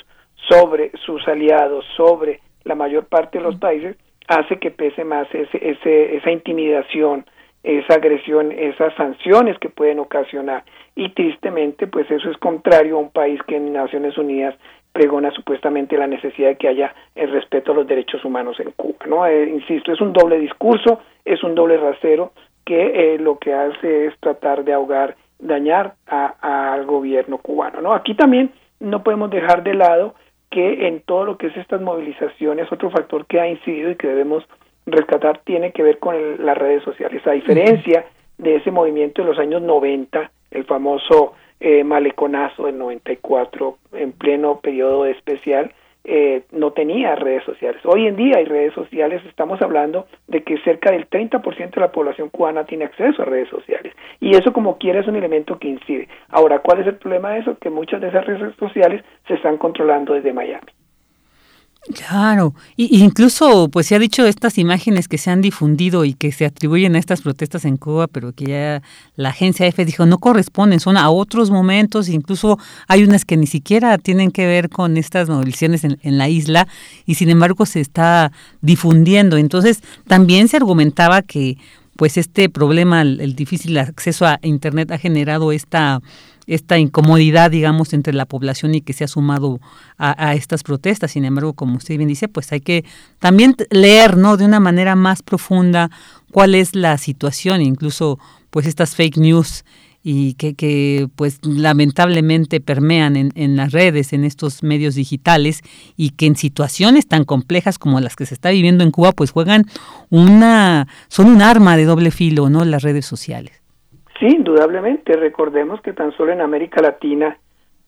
sobre sus aliados, sobre la mayor parte de los países, hace que pese más ese, ese, esa intimidación, esa agresión, esas sanciones que pueden ocasionar. Y tristemente, pues eso es contrario a un país que en Naciones Unidas pregona supuestamente la necesidad de que haya el respeto a los derechos humanos en Cuba. ¿no? Eh, insisto, es un doble discurso, es un doble rasero, que eh, lo que hace es tratar de ahogar, dañar a, al gobierno cubano. ¿no? Aquí también no podemos dejar de lado que en todo lo que es estas movilizaciones, otro factor que ha incidido y que debemos rescatar tiene que ver con las redes sociales. A diferencia de ese movimiento de los años 90, el famoso eh, maleconazo del 94, en pleno periodo especial, eh, no tenía redes sociales. Hoy en día hay redes sociales, estamos hablando de que cerca del 30% de la población cubana tiene acceso a redes sociales y eso como quiera es un elemento que incide. Ahora, ¿cuál es el problema de eso? Que muchas de esas redes sociales se están controlando desde Miami. Claro, y, incluso pues se ha dicho estas imágenes que se han difundido y que se atribuyen a estas protestas en Cuba, pero que ya la agencia F dijo no corresponden, son a otros momentos, incluso hay unas que ni siquiera tienen que ver con estas movilizaciones en, en la isla y sin embargo se está difundiendo. Entonces también se argumentaba que pues este problema, el difícil acceso a Internet ha generado esta esta incomodidad, digamos, entre la población y que se ha sumado a, estas protestas. Sin embargo, como usted bien dice, pues hay que también leer, ¿no? De una manera más profunda cuál es la situación, incluso pues estas fake news y que, pues lamentablemente permean en, en, las redes, en estos medios digitales y que en situaciones tan complejas como las que se está viviendo en Cuba, pues juegan una, son un arma de doble filo, ¿no? Las redes sociales. Sí, indudablemente. Recordemos que tan solo en América Latina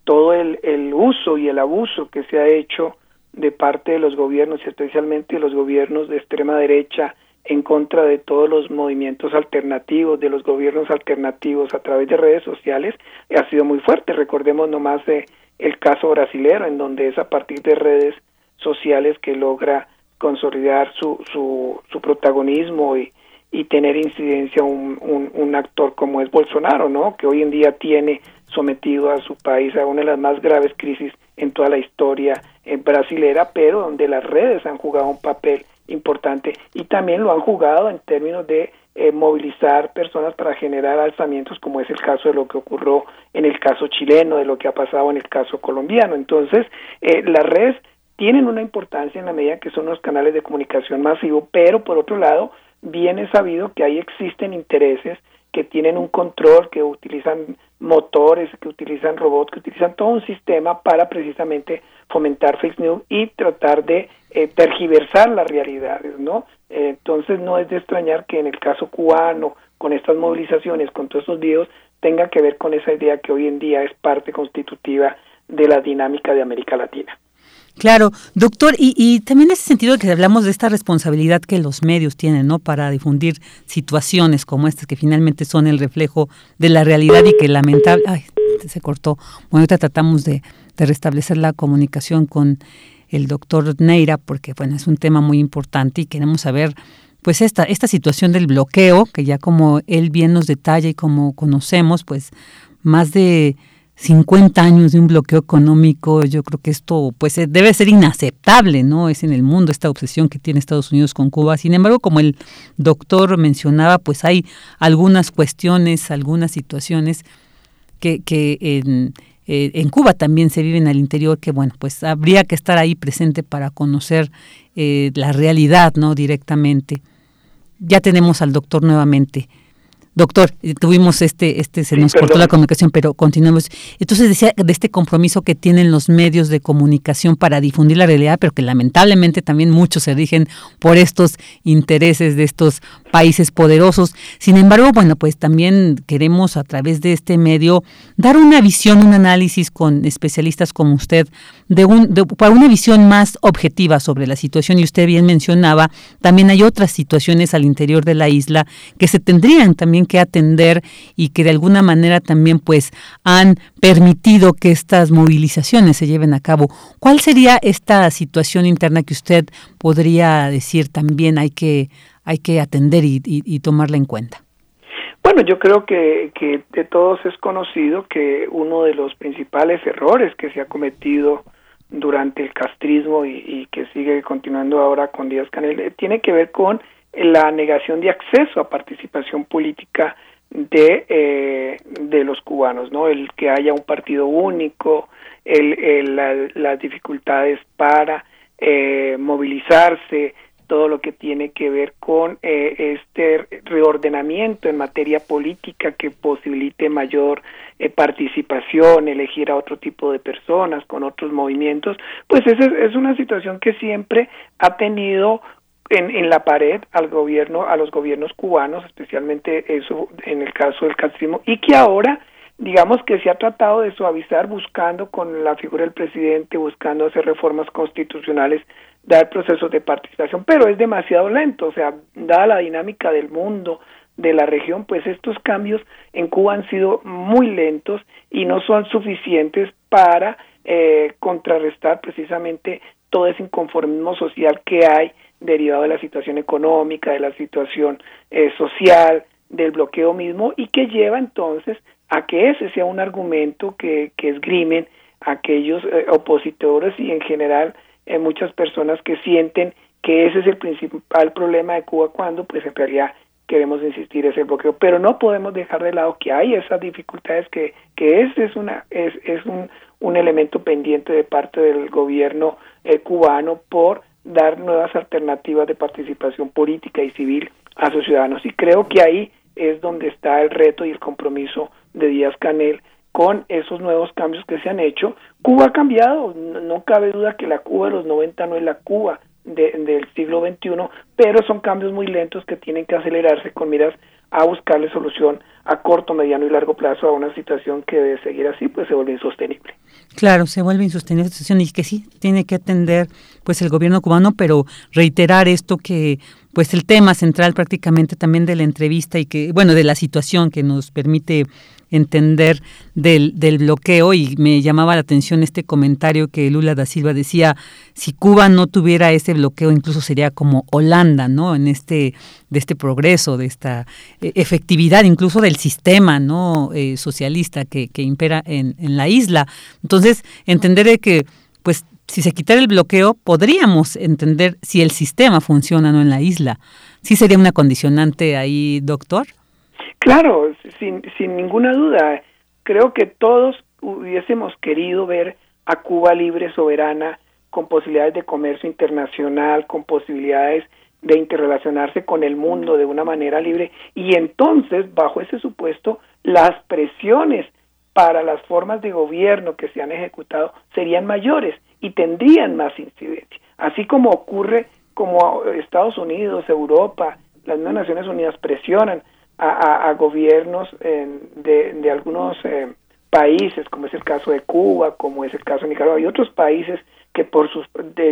todo el, el uso y el abuso que se ha hecho de parte de los gobiernos y especialmente de los gobiernos de extrema derecha en contra de todos los movimientos alternativos, de los gobiernos alternativos a través de redes sociales, ha sido muy fuerte. Recordemos nomás de el caso brasilero, en donde es a partir de redes sociales que logra consolidar su, su, su protagonismo y, y tener incidencia un, un, actor como es Bolsonaro, ¿no? Que hoy en día tiene sometido a su país a una de las más graves crisis en toda la historia eh, brasilera, pero donde las redes han jugado un papel importante y también lo han jugado en términos de eh, movilizar personas para generar alzamientos, como es el caso de lo que ocurrió en el caso chileno, de lo que ha pasado en el caso colombiano. Entonces, eh, las redes tienen una importancia en la medida que son los canales de comunicación masivo, pero por otro lado, bien es sabido que ahí existen intereses que tienen un control, que utilizan motores, que utilizan robots, que utilizan todo un sistema para precisamente fomentar fake news y tratar de eh, tergiversar las realidades, ¿no? Entonces no es de extrañar que en el caso cubano, con estas movilizaciones, con todos estos videos, tenga que ver con esa idea que hoy en día es parte constitutiva de la dinámica de América Latina. Claro, doctor, y, y también en ese sentido que hablamos de esta responsabilidad que los medios tienen, ¿no? Para difundir situaciones como estas que finalmente son el reflejo de la realidad y que lamentable, ay, se cortó. Bueno, ahorita tratamos de, de restablecer la comunicación con el doctor Neira porque, bueno, es un tema muy importante y queremos saber pues esta, esta situación del bloqueo, que ya como él bien nos detalla y como conocemos, pues más de 50 años de un bloqueo económico, yo creo que esto pues eh, debe ser inaceptable, ¿no? Es en el mundo esta obsesión que tiene Estados Unidos con Cuba. Sin embargo, como el doctor mencionaba, pues hay algunas cuestiones, algunas situaciones que, eh, en Cuba también se viven al interior que, bueno, pues habría que estar ahí presente para conocer eh, la realidad, ¿no? Directamente. Ya tenemos al doctor nuevamente. Doctor, eh, tuvimos este, este se nos cortó la comunicación, pero continuamos. Entonces decía de este compromiso que tienen los medios de comunicación para difundir la realidad, pero que lamentablemente también muchos se rigen por estos intereses de estos países poderosos. Sin embargo, bueno, pues también queremos a través de este medio dar una visión, un análisis con especialistas como usted, de un, de, para una visión más objetiva sobre la situación. Y usted bien mencionaba, también hay otras situaciones al interior de la isla que se tendrían también que atender y que de alguna manera también pues han permitido que estas movilizaciones se lleven a cabo. ¿Cuál sería esta situación interna que usted podría decir también hay que, hay que atender y, tomarla en cuenta? Bueno, yo creo que, que de todos es conocido que uno de los principales errores que se ha cometido durante el castrismo y, y, que sigue continuando ahora con Díaz Canel eh, tiene que ver con la negación de acceso a participación política de, eh, de los cubanos, ¿no? El que haya un partido único, el, las dificultades para eh, movilizarse, todo lo que tiene que ver con eh, este reordenamiento en materia política que posibilite mayor participación, elegir a otro tipo de personas con otros movimientos, pues esa es una situación que siempre ha tenido en, en la pared al gobierno, a los gobiernos cubanos, especialmente eso en el caso del castrismo, y que ahora digamos que se ha tratado de suavizar buscando con la figura del presidente, buscando hacer reformas constitucionales, dar procesos de participación, pero es demasiado lento, o sea, dada la dinámica del mundo, de la región, pues estos cambios en Cuba han sido muy lentos y no son suficientes para eh, contrarrestar precisamente todo ese inconformismo social que hay derivado de la situación económica, de la situación eh, social, del bloqueo mismo y que lleva entonces a que ese sea un argumento que, esgrimen aquellos eh, opositores y en general eh, muchas personas que sienten que ese es el principal problema de Cuba cuando pues en realidad queremos insistir ese bloqueo. Pero no podemos dejar de lado que hay esas dificultades que que ese es una es, es un, un elemento pendiente de parte del gobierno eh, cubano por dar nuevas alternativas de participación política y civil a sus ciudadanos y creo que ahí es donde está el reto y el compromiso de Díaz Canel con esos nuevos cambios que se han hecho. Cuba ha cambiado, no, cabe duda que la Cuba de los 90 no es la Cuba del siglo XXI, pero son cambios muy lentos que tienen que acelerarse con miras a buscarle solución a corto, mediano y largo plazo a una situación que de seguir así pues se vuelve insostenible. Claro, se vuelve insostenible la situación y que sí tiene que atender pues el gobierno cubano, pero reiterar esto que pues el tema central prácticamente también de la entrevista y que, bueno, de la situación que nos permite entender del, del bloqueo y me llamaba la atención este comentario que Lula da Silva decía, si Cuba no tuviera ese bloqueo incluso sería como Holanda, ¿no? En este, de este progreso, de esta eh, efectividad incluso del sistema, ¿no? Eh, socialista que, impera en, en la isla. Entonces, entender que pues si se quitara el bloqueo, podríamos entender si el sistema funciona o no en la isla. ¿Sí sería una condicionante ahí, doctor? Claro, sin, sin ninguna duda. Creo que todos hubiésemos querido ver a Cuba libre, soberana, con posibilidades de comercio internacional, con posibilidades de interrelacionarse con el mundo de una manera libre y entonces, bajo ese supuesto, las presiones para las formas de gobierno que se han ejecutado serían mayores y tendrían más incidencia. Así como ocurre como Estados Unidos, Europa, las Naciones Unidas presionan a, gobiernos de, algunos eh, países, como es el caso de Cuba, como es el caso de Nicaragua y otros países que por sus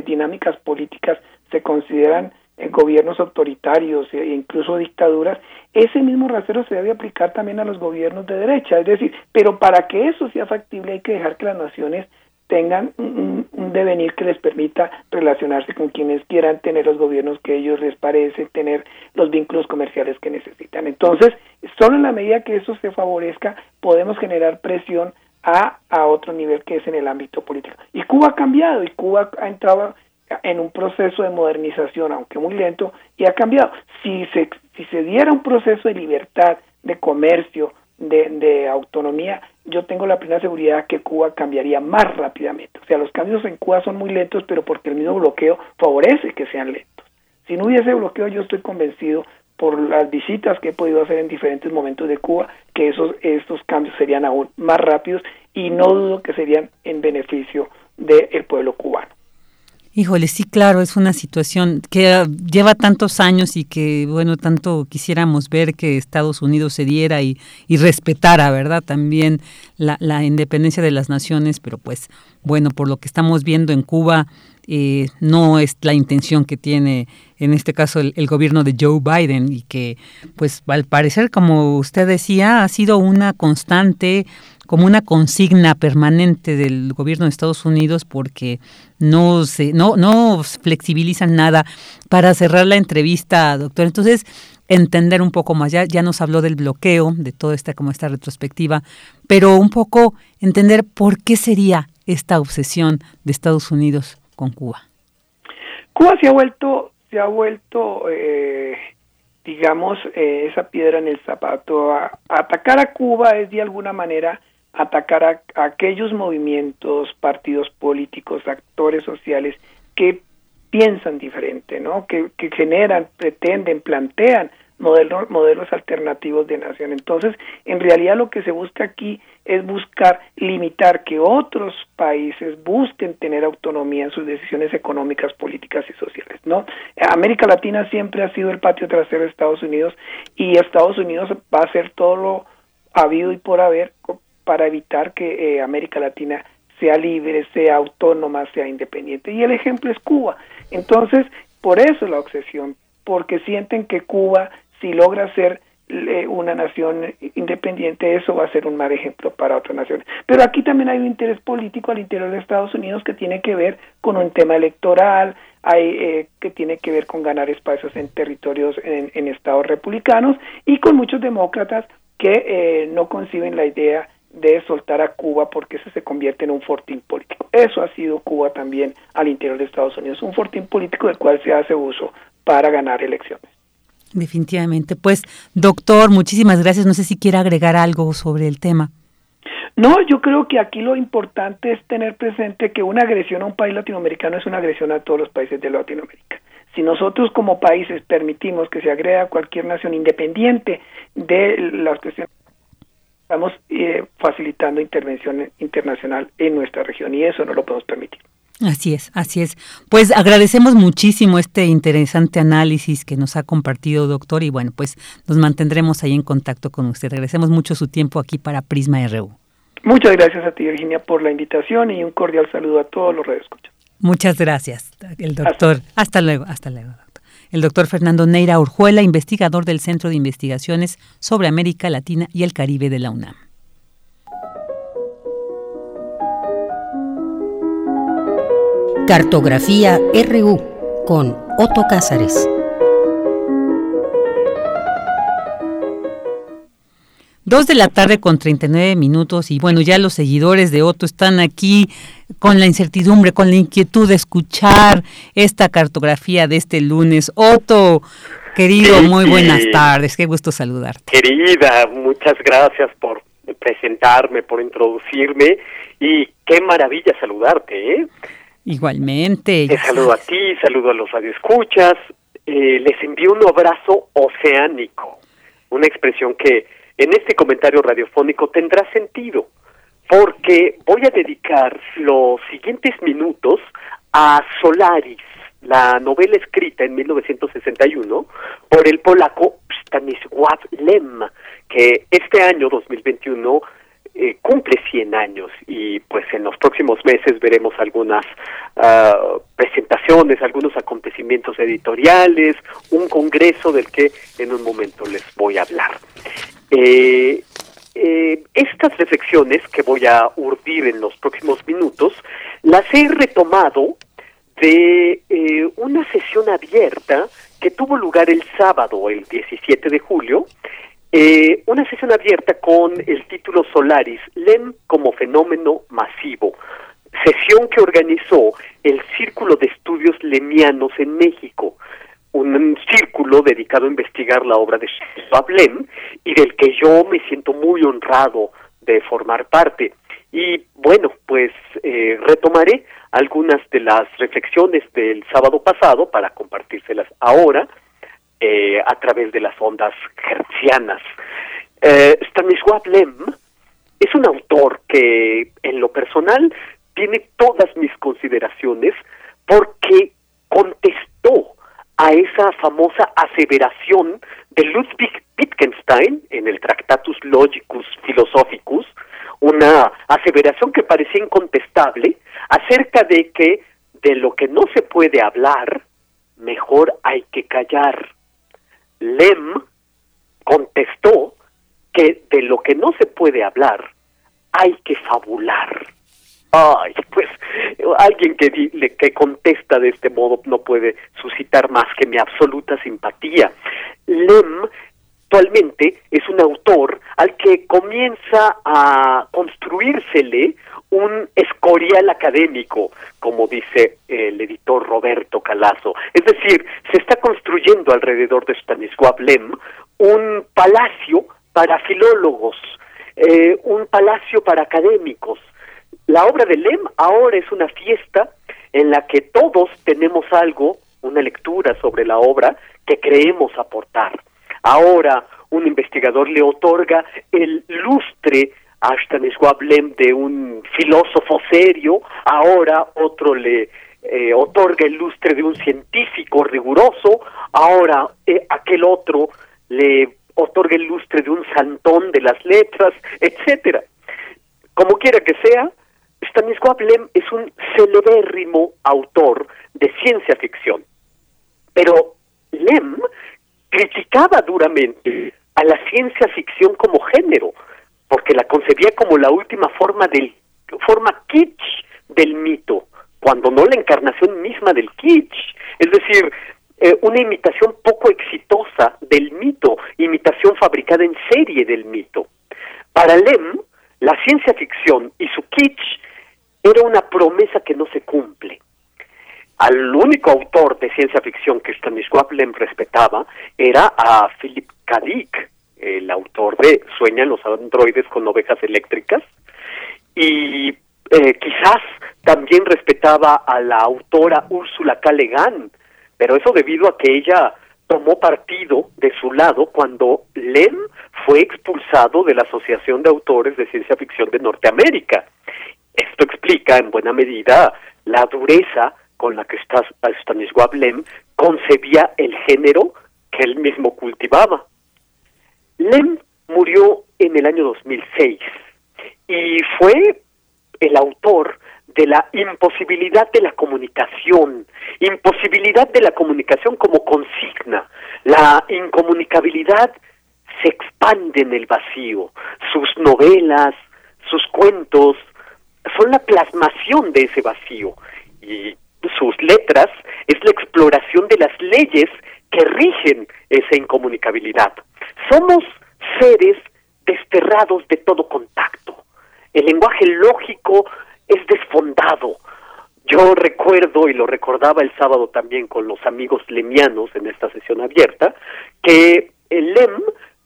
dinámicas políticas se consideran en gobiernos autoritarios e incluso dictaduras, ese mismo rasero se debe aplicar también a los gobiernos de derecha. Es decir, pero para que eso sea factible hay que dejar que las naciones tengan un, devenir que les permita relacionarse con quienes quieran tener los gobiernos que ellos les parece, tener los vínculos comerciales que necesitan. Entonces, solo en la medida que eso se favorezca, podemos generar presión a, a otro nivel que es en el ámbito político. Y Cuba ha cambiado y Cuba ha entrado en un proceso de modernización, aunque muy lento, y ha cambiado. Si se, si se diera un proceso de libertad, de comercio, de, de autonomía, yo tengo la plena seguridad que Cuba cambiaría más rápidamente. O sea, los cambios en Cuba son muy lentos, pero porque el mismo bloqueo favorece que sean lentos. Si no hubiese bloqueo, yo estoy convencido por las visitas que he podido hacer en diferentes momentos de Cuba, que esos estos cambios serían aún más rápidos y no dudo que serían en beneficio del pueblo cubano. Híjole, sí, claro, es una situación que lleva tantos años y que, bueno, tanto quisiéramos ver que Estados Unidos se diera y, y respetara, ¿verdad? También la, la, independencia de las naciones, pero pues, bueno, por lo que estamos viendo en Cuba, eh, no es la intención que tiene, en este caso, el, el gobierno de Joe Biden y que, pues, al parecer, como usted decía, ha sido una constante como una consigna permanente del gobierno de Estados Unidos porque no se no no flexibilizan nada para cerrar la entrevista, doctor. Entonces, entender un poco más, ya, ya nos habló del bloqueo, de toda esta como esta retrospectiva, pero un poco entender por qué sería esta obsesión de Estados Unidos con Cuba. Cuba se ha vuelto se ha vuelto eh, digamos eh, esa piedra en el zapato. atacar a Cuba es de alguna manera atacar a, aquellos movimientos, partidos políticos, actores sociales que piensan diferente, ¿no? Que, que generan, pretenden, plantean modelos, modelos alternativos de nación. Entonces, en realidad lo que se busca aquí es buscar limitar que otros países busquen tener autonomía en sus decisiones económicas, políticas y sociales, ¿no? América Latina siempre ha sido el patio trasero de Estados Unidos y Estados Unidos va a hacer todo lo habido y por haber para evitar que eh, América Latina sea libre, sea autónoma, sea independiente. Y el ejemplo es Cuba. Entonces, por eso la obsesión, porque sienten que Cuba, si logra ser una nación independiente, eso va a ser un mal ejemplo para otras naciones. Pero aquí también hay un interés político al interior de Estados Unidos que tiene que ver con un tema electoral, hay eh, que tiene que ver con ganar espacios en territorios en, estados republicanos y con muchos demócratas que eh, no conciben la idea de soltar a Cuba porque eso se convierte en un fortín político. Eso ha sido Cuba también al interior de Estados Unidos, un fortín político del cual se hace uso para ganar elecciones. Definitivamente. Pues, doctor, muchísimas gracias. No sé si quiere agregar algo sobre el tema. No, yo creo que aquí lo importante es tener presente que una agresión a un país latinoamericano es una agresión a todos los países de Latinoamérica. Si nosotros como países permitimos que se agreda a cualquier nación independiente de las cuestiones estamos eh, facilitando intervención internacional en nuestra región y eso no lo podemos permitir. Así es, así es. Pues agradecemos muchísimo este interesante análisis que nos ha compartido, doctor, y bueno, pues nos mantendremos ahí en contacto con usted. Agradecemos mucho su tiempo aquí para Prisma RU. Muchas gracias a ti, Virginia, por la invitación y un cordial saludo a todos los radioescuchas. Muchas gracias, el doctor. Hasta, luego, hasta luego, doctor. El doctor Fernando Neira Urjuela, investigador del Centro de Investigaciones sobre América Latina y el Caribe de la UNAM. Cartografía RU con Otto Cázares. Dos de la tarde con 39 minutos y bueno, ya los seguidores de Otto están aquí con la incertidumbre, con la inquietud de escuchar esta cartografía de este lunes. Otto, querido, muy buenas tardes, qué gusto saludarte. Querida, muchas gracias por presentarme, por introducirme y qué maravilla saludarte, ¿eh? Igualmente. Te saludo a ti, saludo a los radioescuchas. Eh, les envío un abrazo oceánico, una expresión que en este comentario radiofónico tendrá sentido, porque voy a dedicar los siguientes minutos a Solaris, la novela escrita en 1961 por el polaco Stanisław Lem, que este año 2021 eh, cumple 100 años y pues en los próximos meses veremos algunas ah, presentaciones, algunos acontecimientos editoriales, un congreso del que en un momento les voy a hablar. Eh, eh, estas reflexiones que voy a urdir en los próximos minutos las he retomado de una sesión abierta que tuvo lugar el sábado, el 17 de julio, eh, una sesión abierta con el título Solaris, LEM como fenómeno masivo, sesión que organizó el Círculo de Estudios Lemianos en México, un círculo dedicado a investigar la obra de Schwab Lem y del que yo me siento muy honrado de formar parte. Y bueno, pues eh, retomaré algunas de las reflexiones del sábado pasado para compartírselas ahora eh, a través de las ondas hertzianas. Eh, Stanisław Lem es un autor que en lo personal tiene todas mis consideraciones porque contestó a esa famosa aseveración de Ludwig Wittgenstein en el Tractatus Logicus Philosophicus, una aseveración que parecía incontestable acerca de que de lo que no se puede hablar, mejor hay que callar. Lem contestó que de lo que no se puede hablar hay que fabular. Ay, pues alguien que, que contesta de este modo no puede suscitar más que mi absoluta simpatía. Lem actualmente es un autor al que comienza a construírsele un escorial académico, como dice el editor Roberto Calazo. Es decir, se está construyendo alrededor de Stanisław Lem un palacio para filólogos, eh, un palacio para académicos. La obra de Lem ahora es una fiesta en la que todos tenemos algo, una lectura sobre la obra que creemos aportar. Ahora un investigador le otorga el lustre a Stanisław Lem de un filósofo serio, ahora otro le eh, otorga el lustre de un científico riguroso, ahora eh, aquel otro le otorga el lustre de un santón de las letras, etcétera. Como quiera que sea, Stanisław Lem es un celebérrimo autor de ciencia ficción. Pero Lem criticaba duramente a la ciencia ficción como género, porque la concebía como la última forma del forma kitsch del mito, cuando no la encarnación misma del kitsch, es decir, eh, una imitación poco exitosa del mito, imitación fabricada en serie del mito. Para Lem, la ciencia ficción y su kitsch era una promesa que no se cumple. Al único autor de ciencia ficción que Stanisław Lem respetaba era a Philip K. Dick, el autor de Sueñan los androides con ovejas eléctricas, y eh, quizás también respetaba a la autora Úrsula K. Le Guin, pero eso debido a que ella tomó partido de su lado cuando Lem fue expulsado de la Asociación de Autores de Ciencia Ficción de Norteamérica. Esto explica en buena medida la dureza con la que Stanisław Lem concebía el género que él mismo cultivaba. Lem murió en el año 2006 y fue el autor de la imposibilidad de la comunicación, imposibilidad de la comunicación como consigna. La incomunicabilidad se expande en el vacío. Sus novelas, sus cuentos, son la plasmación de ese vacío. Y sus letras es la exploración de las leyes que rigen esa incomunicabilidad. Somos seres desterrados de todo contacto. El lenguaje lógico es desfondado. Yo recuerdo, y lo recordaba el sábado también con los amigos lemianos en esta sesión abierta, que el Lem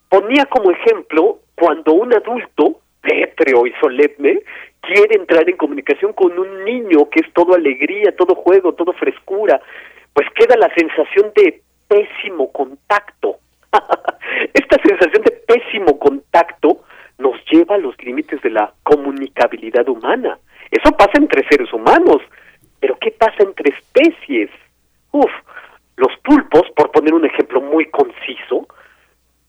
ponía como ejemplo cuando un adulto, pétreo y solemne, quiere entrar en comunicación con un niño que es todo alegría, todo juego, todo frescura, pues queda la sensación de pésimo contacto. [LAUGHS] Esta sensación de pésimo contacto nos lleva a los límites de la comunicabilidad humana. Eso pasa entre seres humanos, pero ¿qué pasa entre especies? Uf, los pulpos, por poner un ejemplo muy conciso,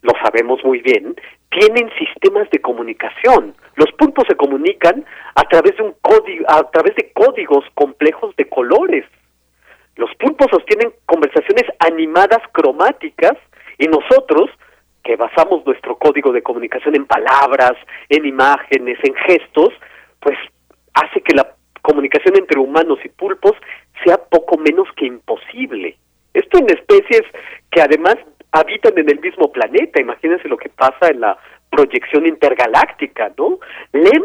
lo sabemos muy bien, tienen sistemas de comunicación. Los pulpos se comunican a través de un código, a través de códigos complejos de colores. Los pulpos sostienen conversaciones animadas cromáticas y nosotros, que basamos nuestro código de comunicación en palabras, en imágenes, en gestos, pues hace que la comunicación entre humanos y pulpos sea poco menos que imposible. Esto en especies que además habitan en el mismo planeta. Imagínense lo que pasa en la proyección intergaláctica, ¿no? Lem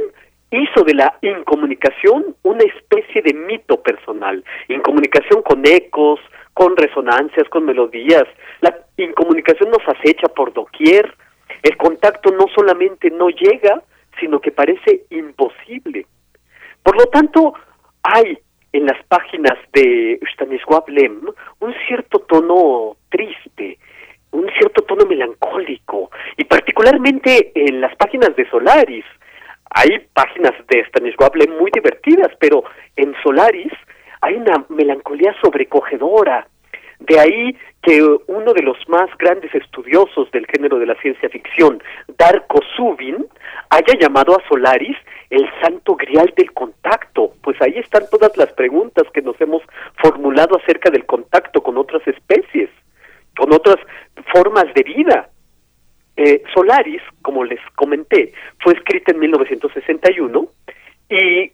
hizo de la incomunicación una especie de mito personal, incomunicación con ecos, con resonancias, con melodías. La incomunicación nos acecha por doquier. El contacto no solamente no llega, sino que parece imposible. Por lo tanto, hay en las páginas de Stanisław Lem un cierto tono triste, un cierto tono melancólico, y particularmente en las páginas de Solaris. Hay páginas de Stanisław Lem muy divertidas, pero en Solaris hay una melancolía sobrecogedora. De ahí que uno de los más grandes estudiosos del género de la ciencia ficción, Darko Subin, haya llamado a Solaris el santo grial del contacto. Pues ahí están todas las preguntas que nos hemos formulado acerca del contacto con otras especies, con otras formas de vida. Eh, Solaris, como les comenté, fue escrita en 1961 y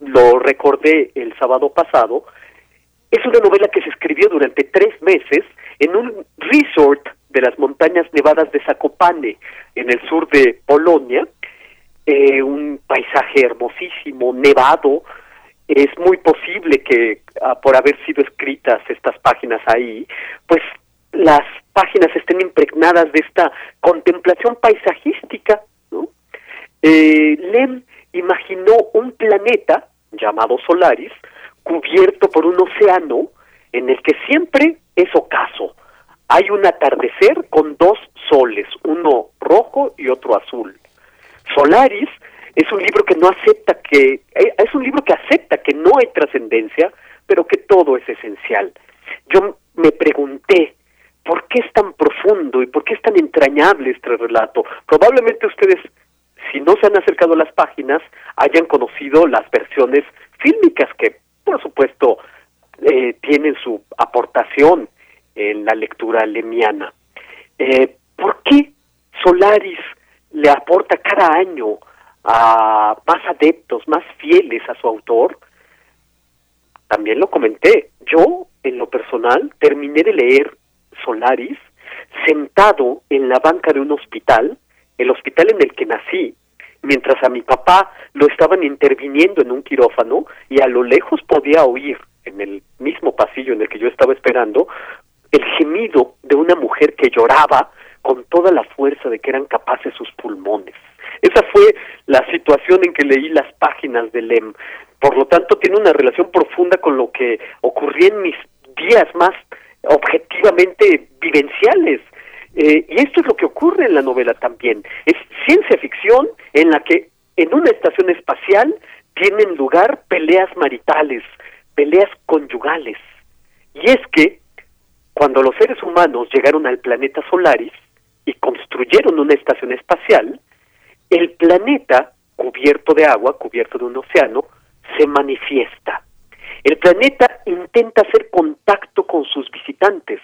lo recordé el sábado pasado, es una novela que se escribió durante tres meses en un resort de las montañas nevadas de Zakopane, en el sur de Polonia, eh, un paisaje hermosísimo, nevado. Es muy posible que ah, por haber sido escritas estas páginas ahí, pues las páginas estén impregnadas de esta contemplación paisajística. Eh, Lem imaginó un planeta llamado Solaris, cubierto por un océano en el que siempre es ocaso. Hay un atardecer con dos soles, uno rojo y otro azul. Solaris es un libro que no acepta que eh, es un libro que acepta que no hay trascendencia, pero que todo es esencial. Yo me pregunté ¿por qué es tan profundo y por qué es tan entrañable este relato? Probablemente ustedes, si no se han acercado a las páginas, hayan conocido las versiones fílmicas que, por supuesto, eh, tienen su aportación en la lectura lemiana. Eh, ¿Por qué Solaris le aporta cada año a más adeptos, más fieles a su autor. También lo comenté, yo en lo personal terminé de leer Solaris sentado en la banca de un hospital, el hospital en el que nací, mientras a mi papá lo estaban interviniendo en un quirófano y a lo lejos podía oír en el mismo pasillo en el que yo estaba esperando el gemido de una mujer que lloraba con toda la fuerza de que eran capaces sus pulmones. Esa fue la situación en que leí las páginas de LEM. Por lo tanto, tiene una relación profunda con lo que ocurría en mis días más objetivamente vivenciales. Eh, y esto es lo que ocurre en la novela también. Es ciencia ficción en la que en una estación espacial tienen lugar peleas maritales, peleas conyugales. Y es que cuando los seres humanos llegaron al planeta Solaris y construyeron una estación espacial, el planeta, cubierto de agua, cubierto de un océano, se manifiesta. El planeta intenta hacer contacto con sus visitantes.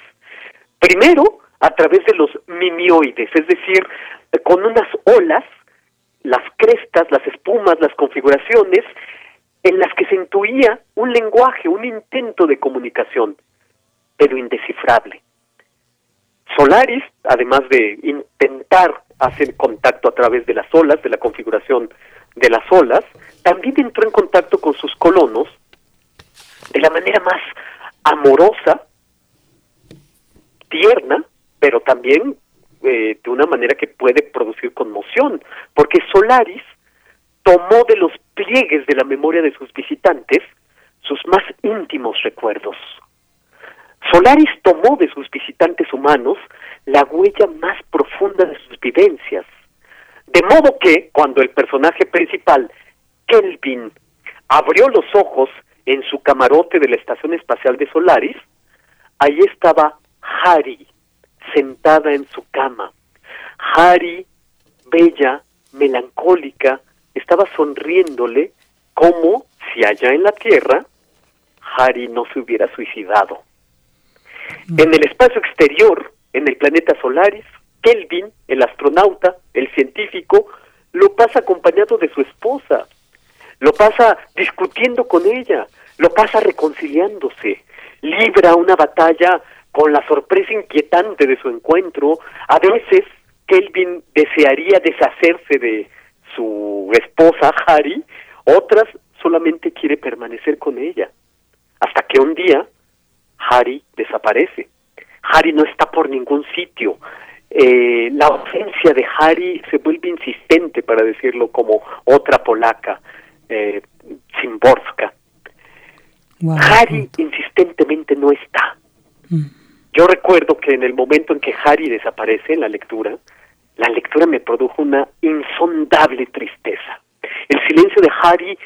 Primero, a través de los mimioides, es decir, con unas olas, las crestas, las espumas, las configuraciones, en las que se intuía un lenguaje, un intento de comunicación, pero indescifrable. Solaris, además de intentar hacer contacto a través de las olas, de la configuración de las olas, también entró en contacto con sus colonos de la manera más amorosa, tierna, pero también eh, de una manera que puede producir conmoción, porque Solaris tomó de los pliegues de la memoria de sus visitantes sus más íntimos recuerdos. Solaris tomó de sus visitantes humanos la huella más profunda de sus vivencias, de modo que cuando el personaje principal, Kelvin, abrió los ojos en su camarote de la Estación Espacial de Solaris, ahí estaba Harry, sentada en su cama. Harry, bella, melancólica, estaba sonriéndole como si allá en la Tierra Harry no se hubiera suicidado. En el espacio exterior, en el planeta Solaris, Kelvin, el astronauta, el científico, lo pasa acompañado de su esposa, lo pasa discutiendo con ella, lo pasa reconciliándose, libra una batalla con la sorpresa inquietante de su encuentro. A veces Kelvin desearía deshacerse de su esposa Harry, otras solamente quiere permanecer con ella. Hasta que un día Harry desaparece. Harry no está por ningún sitio. Eh, la ausencia de Harry se vuelve insistente, para decirlo como otra polaca, eh, Zimborska. Harry insistentemente no está. Mm. Yo recuerdo que en el momento en que Harry desaparece en la lectura, la lectura me produjo una insondable tristeza. El silencio de Harry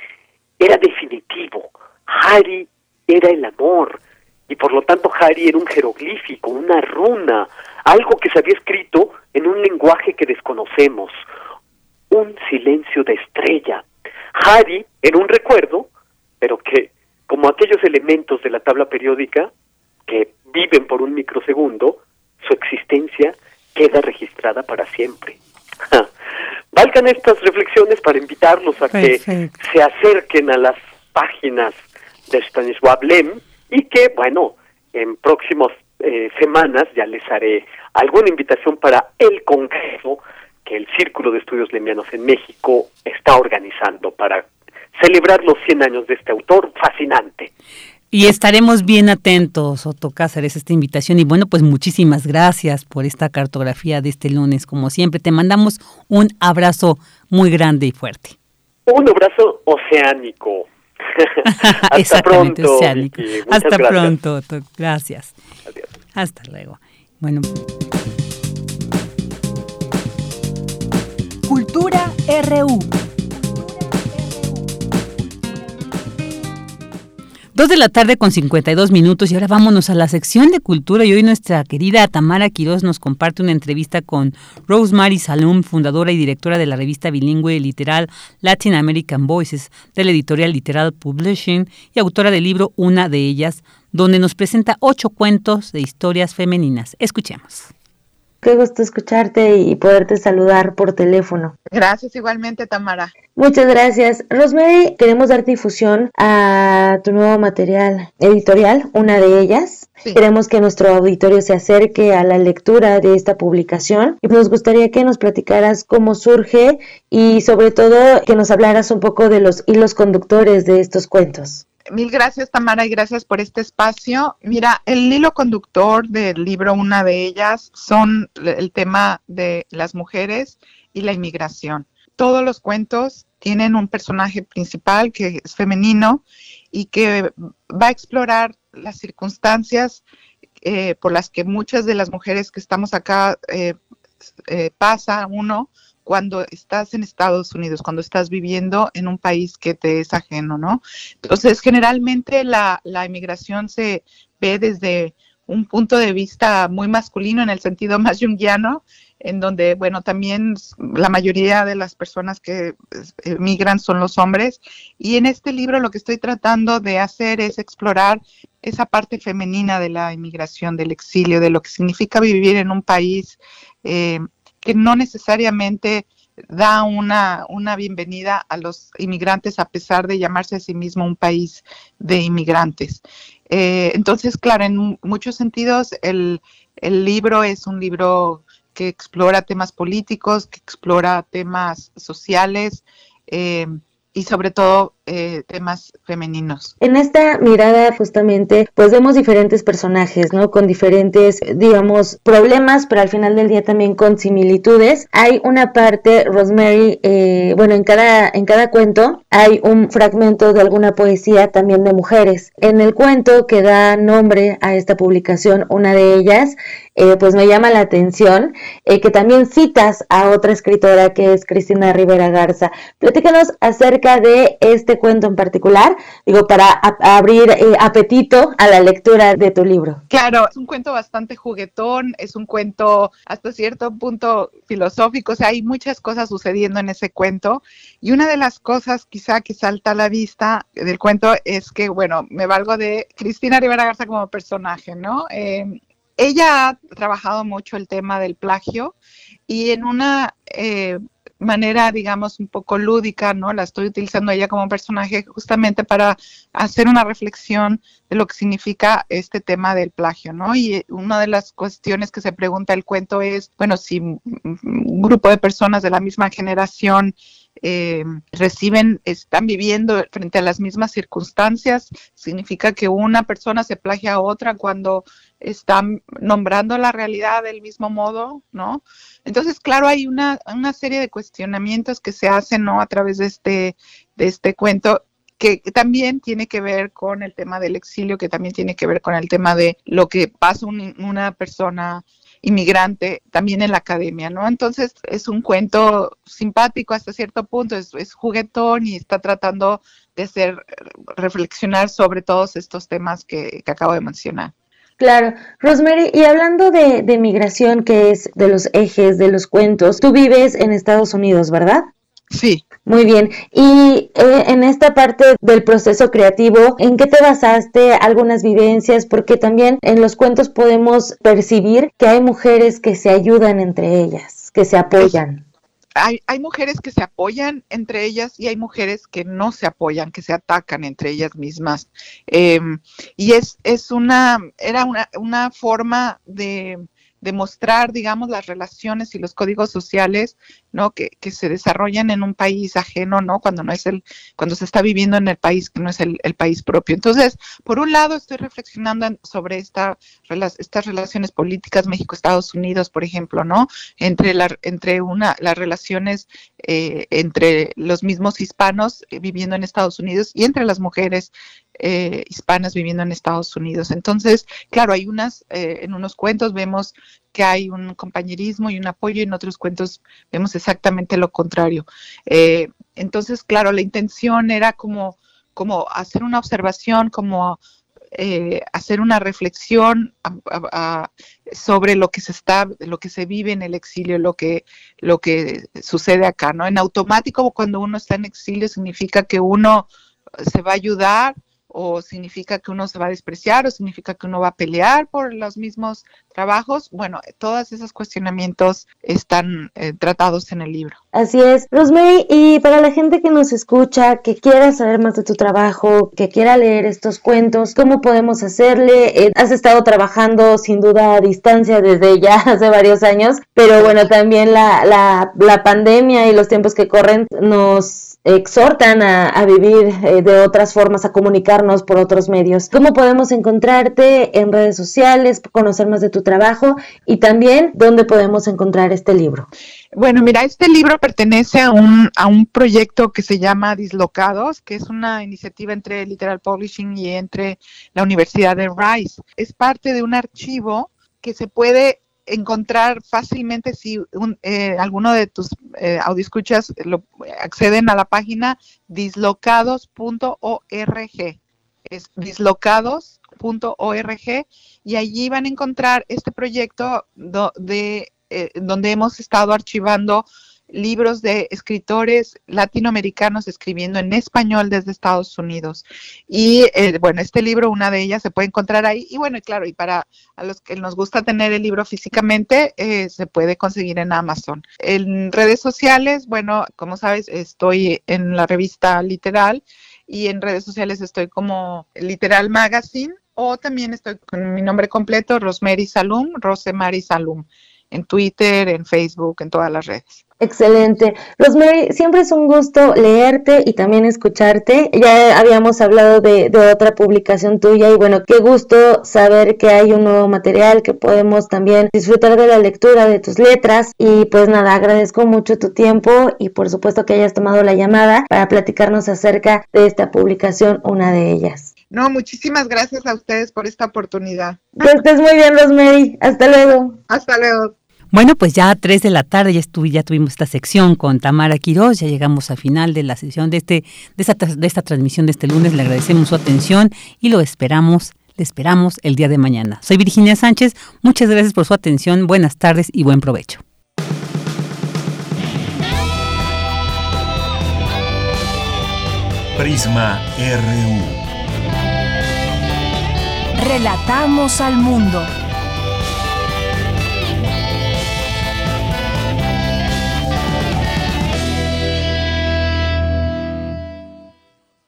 era definitivo. Harry era el amor, y por lo tanto Harry era un jeroglífico, una runa, algo que se había escrito en un lenguaje que desconocemos, un silencio de estrella. Harry era un recuerdo, pero que, como aquellos elementos de la tabla periódica que viven por un microsegundo, su existencia queda registrada para siempre. [LAUGHS] Valgan estas reflexiones para invitarlos a que se acerquen a las páginas de Stanisław Lem y que, bueno, en próximas eh, semanas ya les haré alguna invitación para el Congreso que el Círculo de Estudios Lemianos en México está organizando para celebrar los 100 años de este autor fascinante. Y estaremos bien atentos, Otto Cáceres, esta invitación. Y bueno, pues muchísimas gracias por esta cartografía de este lunes. Como siempre, te mandamos un abrazo muy grande y fuerte. Un abrazo oceánico. [LAUGHS] Hasta pronto. Hasta pronto. Gracias. Hasta luego. Bueno. Cultura RU. Dos de la tarde con 52 minutos y ahora vámonos a la sección de cultura y hoy nuestra querida Tamara Quiroz nos comparte una entrevista con Rosemary Salum, fundadora y directora de la revista bilingüe literal Latin American Voices del editorial Literal Publishing y autora del libro Una de ellas, donde nos presenta ocho cuentos de historias femeninas. Escuchemos. Qué gusto escucharte y poderte saludar por teléfono. Gracias igualmente, Tamara. Muchas gracias. Rosemary, queremos dar difusión a tu nuevo material editorial, una de ellas. Queremos que nuestro auditorio se acerque a la lectura de esta publicación y nos gustaría que nos platicaras cómo surge y sobre todo que nos hablaras un poco de los hilos conductores de estos cuentos. Mil gracias, Tamara, y gracias por este espacio. Mira, el hilo conductor del libro, una de ellas, son el tema de las mujeres y la inmigración. Todos los cuentos tienen un personaje principal que es femenino y que va a explorar las circunstancias eh, por las que muchas de las mujeres que estamos acá eh, eh, pasa uno cuando estás en Estados Unidos, cuando estás viviendo en un país que te es ajeno, ¿no? Entonces, generalmente la, la inmigración se ve desde un punto de vista muy masculino en el sentido [LAUGHS] más junguiano, en donde, bueno, también la mayoría de las personas que emigran son los hombres. Y en este libro lo que estoy tratando de hacer es explorar esa parte femenina de la inmigración, del exilio, de lo que significa vivir en un país eh, que no necesariamente da una, una bienvenida a los inmigrantes a pesar de llamarse a sí mismo un país de inmigrantes. Eh, entonces, claro, en muchos sentidos el, el libro es un libro que explora temas políticos, que explora temas sociales, eh, y sobre todo eh, temas femeninos. En esta mirada justamente pues vemos diferentes personajes, ¿no? Con diferentes, digamos, problemas, pero al final del día también con similitudes. Hay una parte, Rosemary, eh, bueno, en cada, en cada cuento hay un fragmento de alguna poesía también de mujeres. En el cuento que da nombre a esta publicación, una de ellas, eh, pues me llama la atención que también citas a otra escritora que es Cristina Rivera Garza. Platícanos acerca de este cuento en particular, digo, para abrir eh, apetito a la lectura de tu libro. Claro, es un cuento bastante juguetón, es un cuento hasta cierto punto filosófico, o sea, hay muchas cosas sucediendo en ese cuento y una de las cosas quizá que salta a la vista del cuento es que, bueno, me valgo de Cristina Rivera Garza como personaje, ¿no? Eh, ella ha trabajado mucho el tema del plagio y en una eh, manera, digamos, un poco lúdica, ¿no? La estoy utilizando ella como personaje justamente para hacer una reflexión de lo que significa este tema del plagio, ¿no? Y una de las cuestiones que se pregunta el cuento es, bueno, si un grupo de personas de la misma generación eh, reciben, están viviendo frente a las mismas circunstancias, significa que una persona se plagia a otra cuando están nombrando la realidad del mismo modo, ¿no? Entonces, claro, hay una, una serie de cuestionamientos que se hacen, ¿no? A través de este, de este cuento que, también tiene que ver con el tema del exilio, que también tiene que ver con el tema de lo que pasa una persona inmigrante también en la academia, ¿no? Entonces es un cuento simpático hasta cierto punto, es, es juguetón y está tratando de hacer reflexionar sobre todos estos temas que, que acabo de mencionar. Claro, Rosemary, y hablando de, de, migración, que es de los ejes de los cuentos, tú vives en Estados Unidos, ¿verdad? Sí. Muy bien. Y eh, en esta parte del proceso creativo, ¿en qué te basaste? Algunas vivencias, porque también en los cuentos podemos percibir que hay mujeres que se ayudan entre ellas, que se apoyan. Hay, hay, mujeres que se apoyan entre ellas y hay mujeres que no se apoyan, que se atacan entre ellas mismas. Em, y es, es una, era una, una forma de, demostrar, digamos, las relaciones y los códigos sociales, ¿no? Que, que, se desarrollan en un país ajeno, ¿no? Cuando no es el, cuando se está viviendo en el país que no es el, el país propio. Entonces, por un lado, estoy reflexionando sobre esta, estas relaciones políticas México-Estados Unidos, por ejemplo, ¿no? Entre la, entre una, las relaciones eh, entre los mismos hispanos eh, viviendo en Estados Unidos y entre las mujeres eh, hispanas viviendo en Estados Unidos. Entonces, claro, hay unas, eh, en unos cuentos vemos que hay un compañerismo y un apoyo, y en otros cuentos vemos exactamente lo contrario. Eh, entonces, claro, la intención era como, como hacer una observación, como hacer una reflexión sobre lo que se está, lo que se vive en el exilio, lo que, lo que sucede acá, ¿no? En automático, cuando uno está en exilio, significa que uno se va a ayudar o significa que uno se va a despreciar o significa que uno va a pelear por los mismos trabajos. Bueno, todos esos cuestionamientos están eh, tratados en el libro. Así es. Rosemary, y para la gente que nos escucha, que quiera saber más de tu trabajo, que quiera leer estos cuentos, ¿cómo podemos hacerle? Eh, has estado trabajando sin duda a distancia desde ya [LAUGHS] hace varios años, pero bueno, también la, la, la pandemia y los tiempos que corren nos exhortan a, vivir eh, de otras formas, a comunicarnos por otros medios. ¿Cómo podemos encontrarte en redes sociales, conocer más de tu trabajo y también dónde podemos encontrar este libro? Bueno, mira, este libro pertenece a un, a un proyecto que se llama Dislocados, que es una iniciativa entre Literal Publishing y entre la Universidad de Rice. Es parte de un archivo que se puede encontrar fácilmente si eh, alguno de tus eh, audioscuchas lo, acceden a la página dislocados.org. Es dislocados.org y allí van a encontrar este proyecto de, eh, donde hemos estado archivando libros de escritores latinoamericanos escribiendo en español desde Estados Unidos. Y eh, bueno, este libro, una de ellas se puede encontrar ahí. Y bueno, claro, y para a los que nos gusta tener el libro físicamente, eh, se puede conseguir en Amazon. En redes sociales, bueno, como sabes, estoy en la revista Literal y en redes sociales estoy como Literal Magazine o también estoy con mi nombre completo, Rosemary Salum, Rosemary Salum, en Twitter, en Facebook, en todas las redes. Excelente. Rosemary, siempre es un gusto leerte y también escucharte. Ya habíamos hablado de, otra publicación tuya y bueno, qué gusto saber que hay un nuevo material, que podemos también disfrutar de la lectura de tus letras. Y pues nada, agradezco mucho tu tiempo y por supuesto que hayas tomado la llamada para platicarnos acerca de esta publicación, una de ellas. No, muchísimas gracias a ustedes por esta oportunidad. Que estés muy bien, Rosemary. Hasta luego. Hasta luego. Bueno, pues ya a 3 de la tarde ya, ya tuvimos esta sección con Tamara Quiroz, ya llegamos al final de la sesión de, este, de, esta, de esta transmisión de este lunes, le agradecemos su atención y lo esperamos, le esperamos el día de mañana. Soy Virginia Sánchez, muchas gracias por su atención, buenas tardes y buen provecho. Prisma RU. Relatamos al mundo.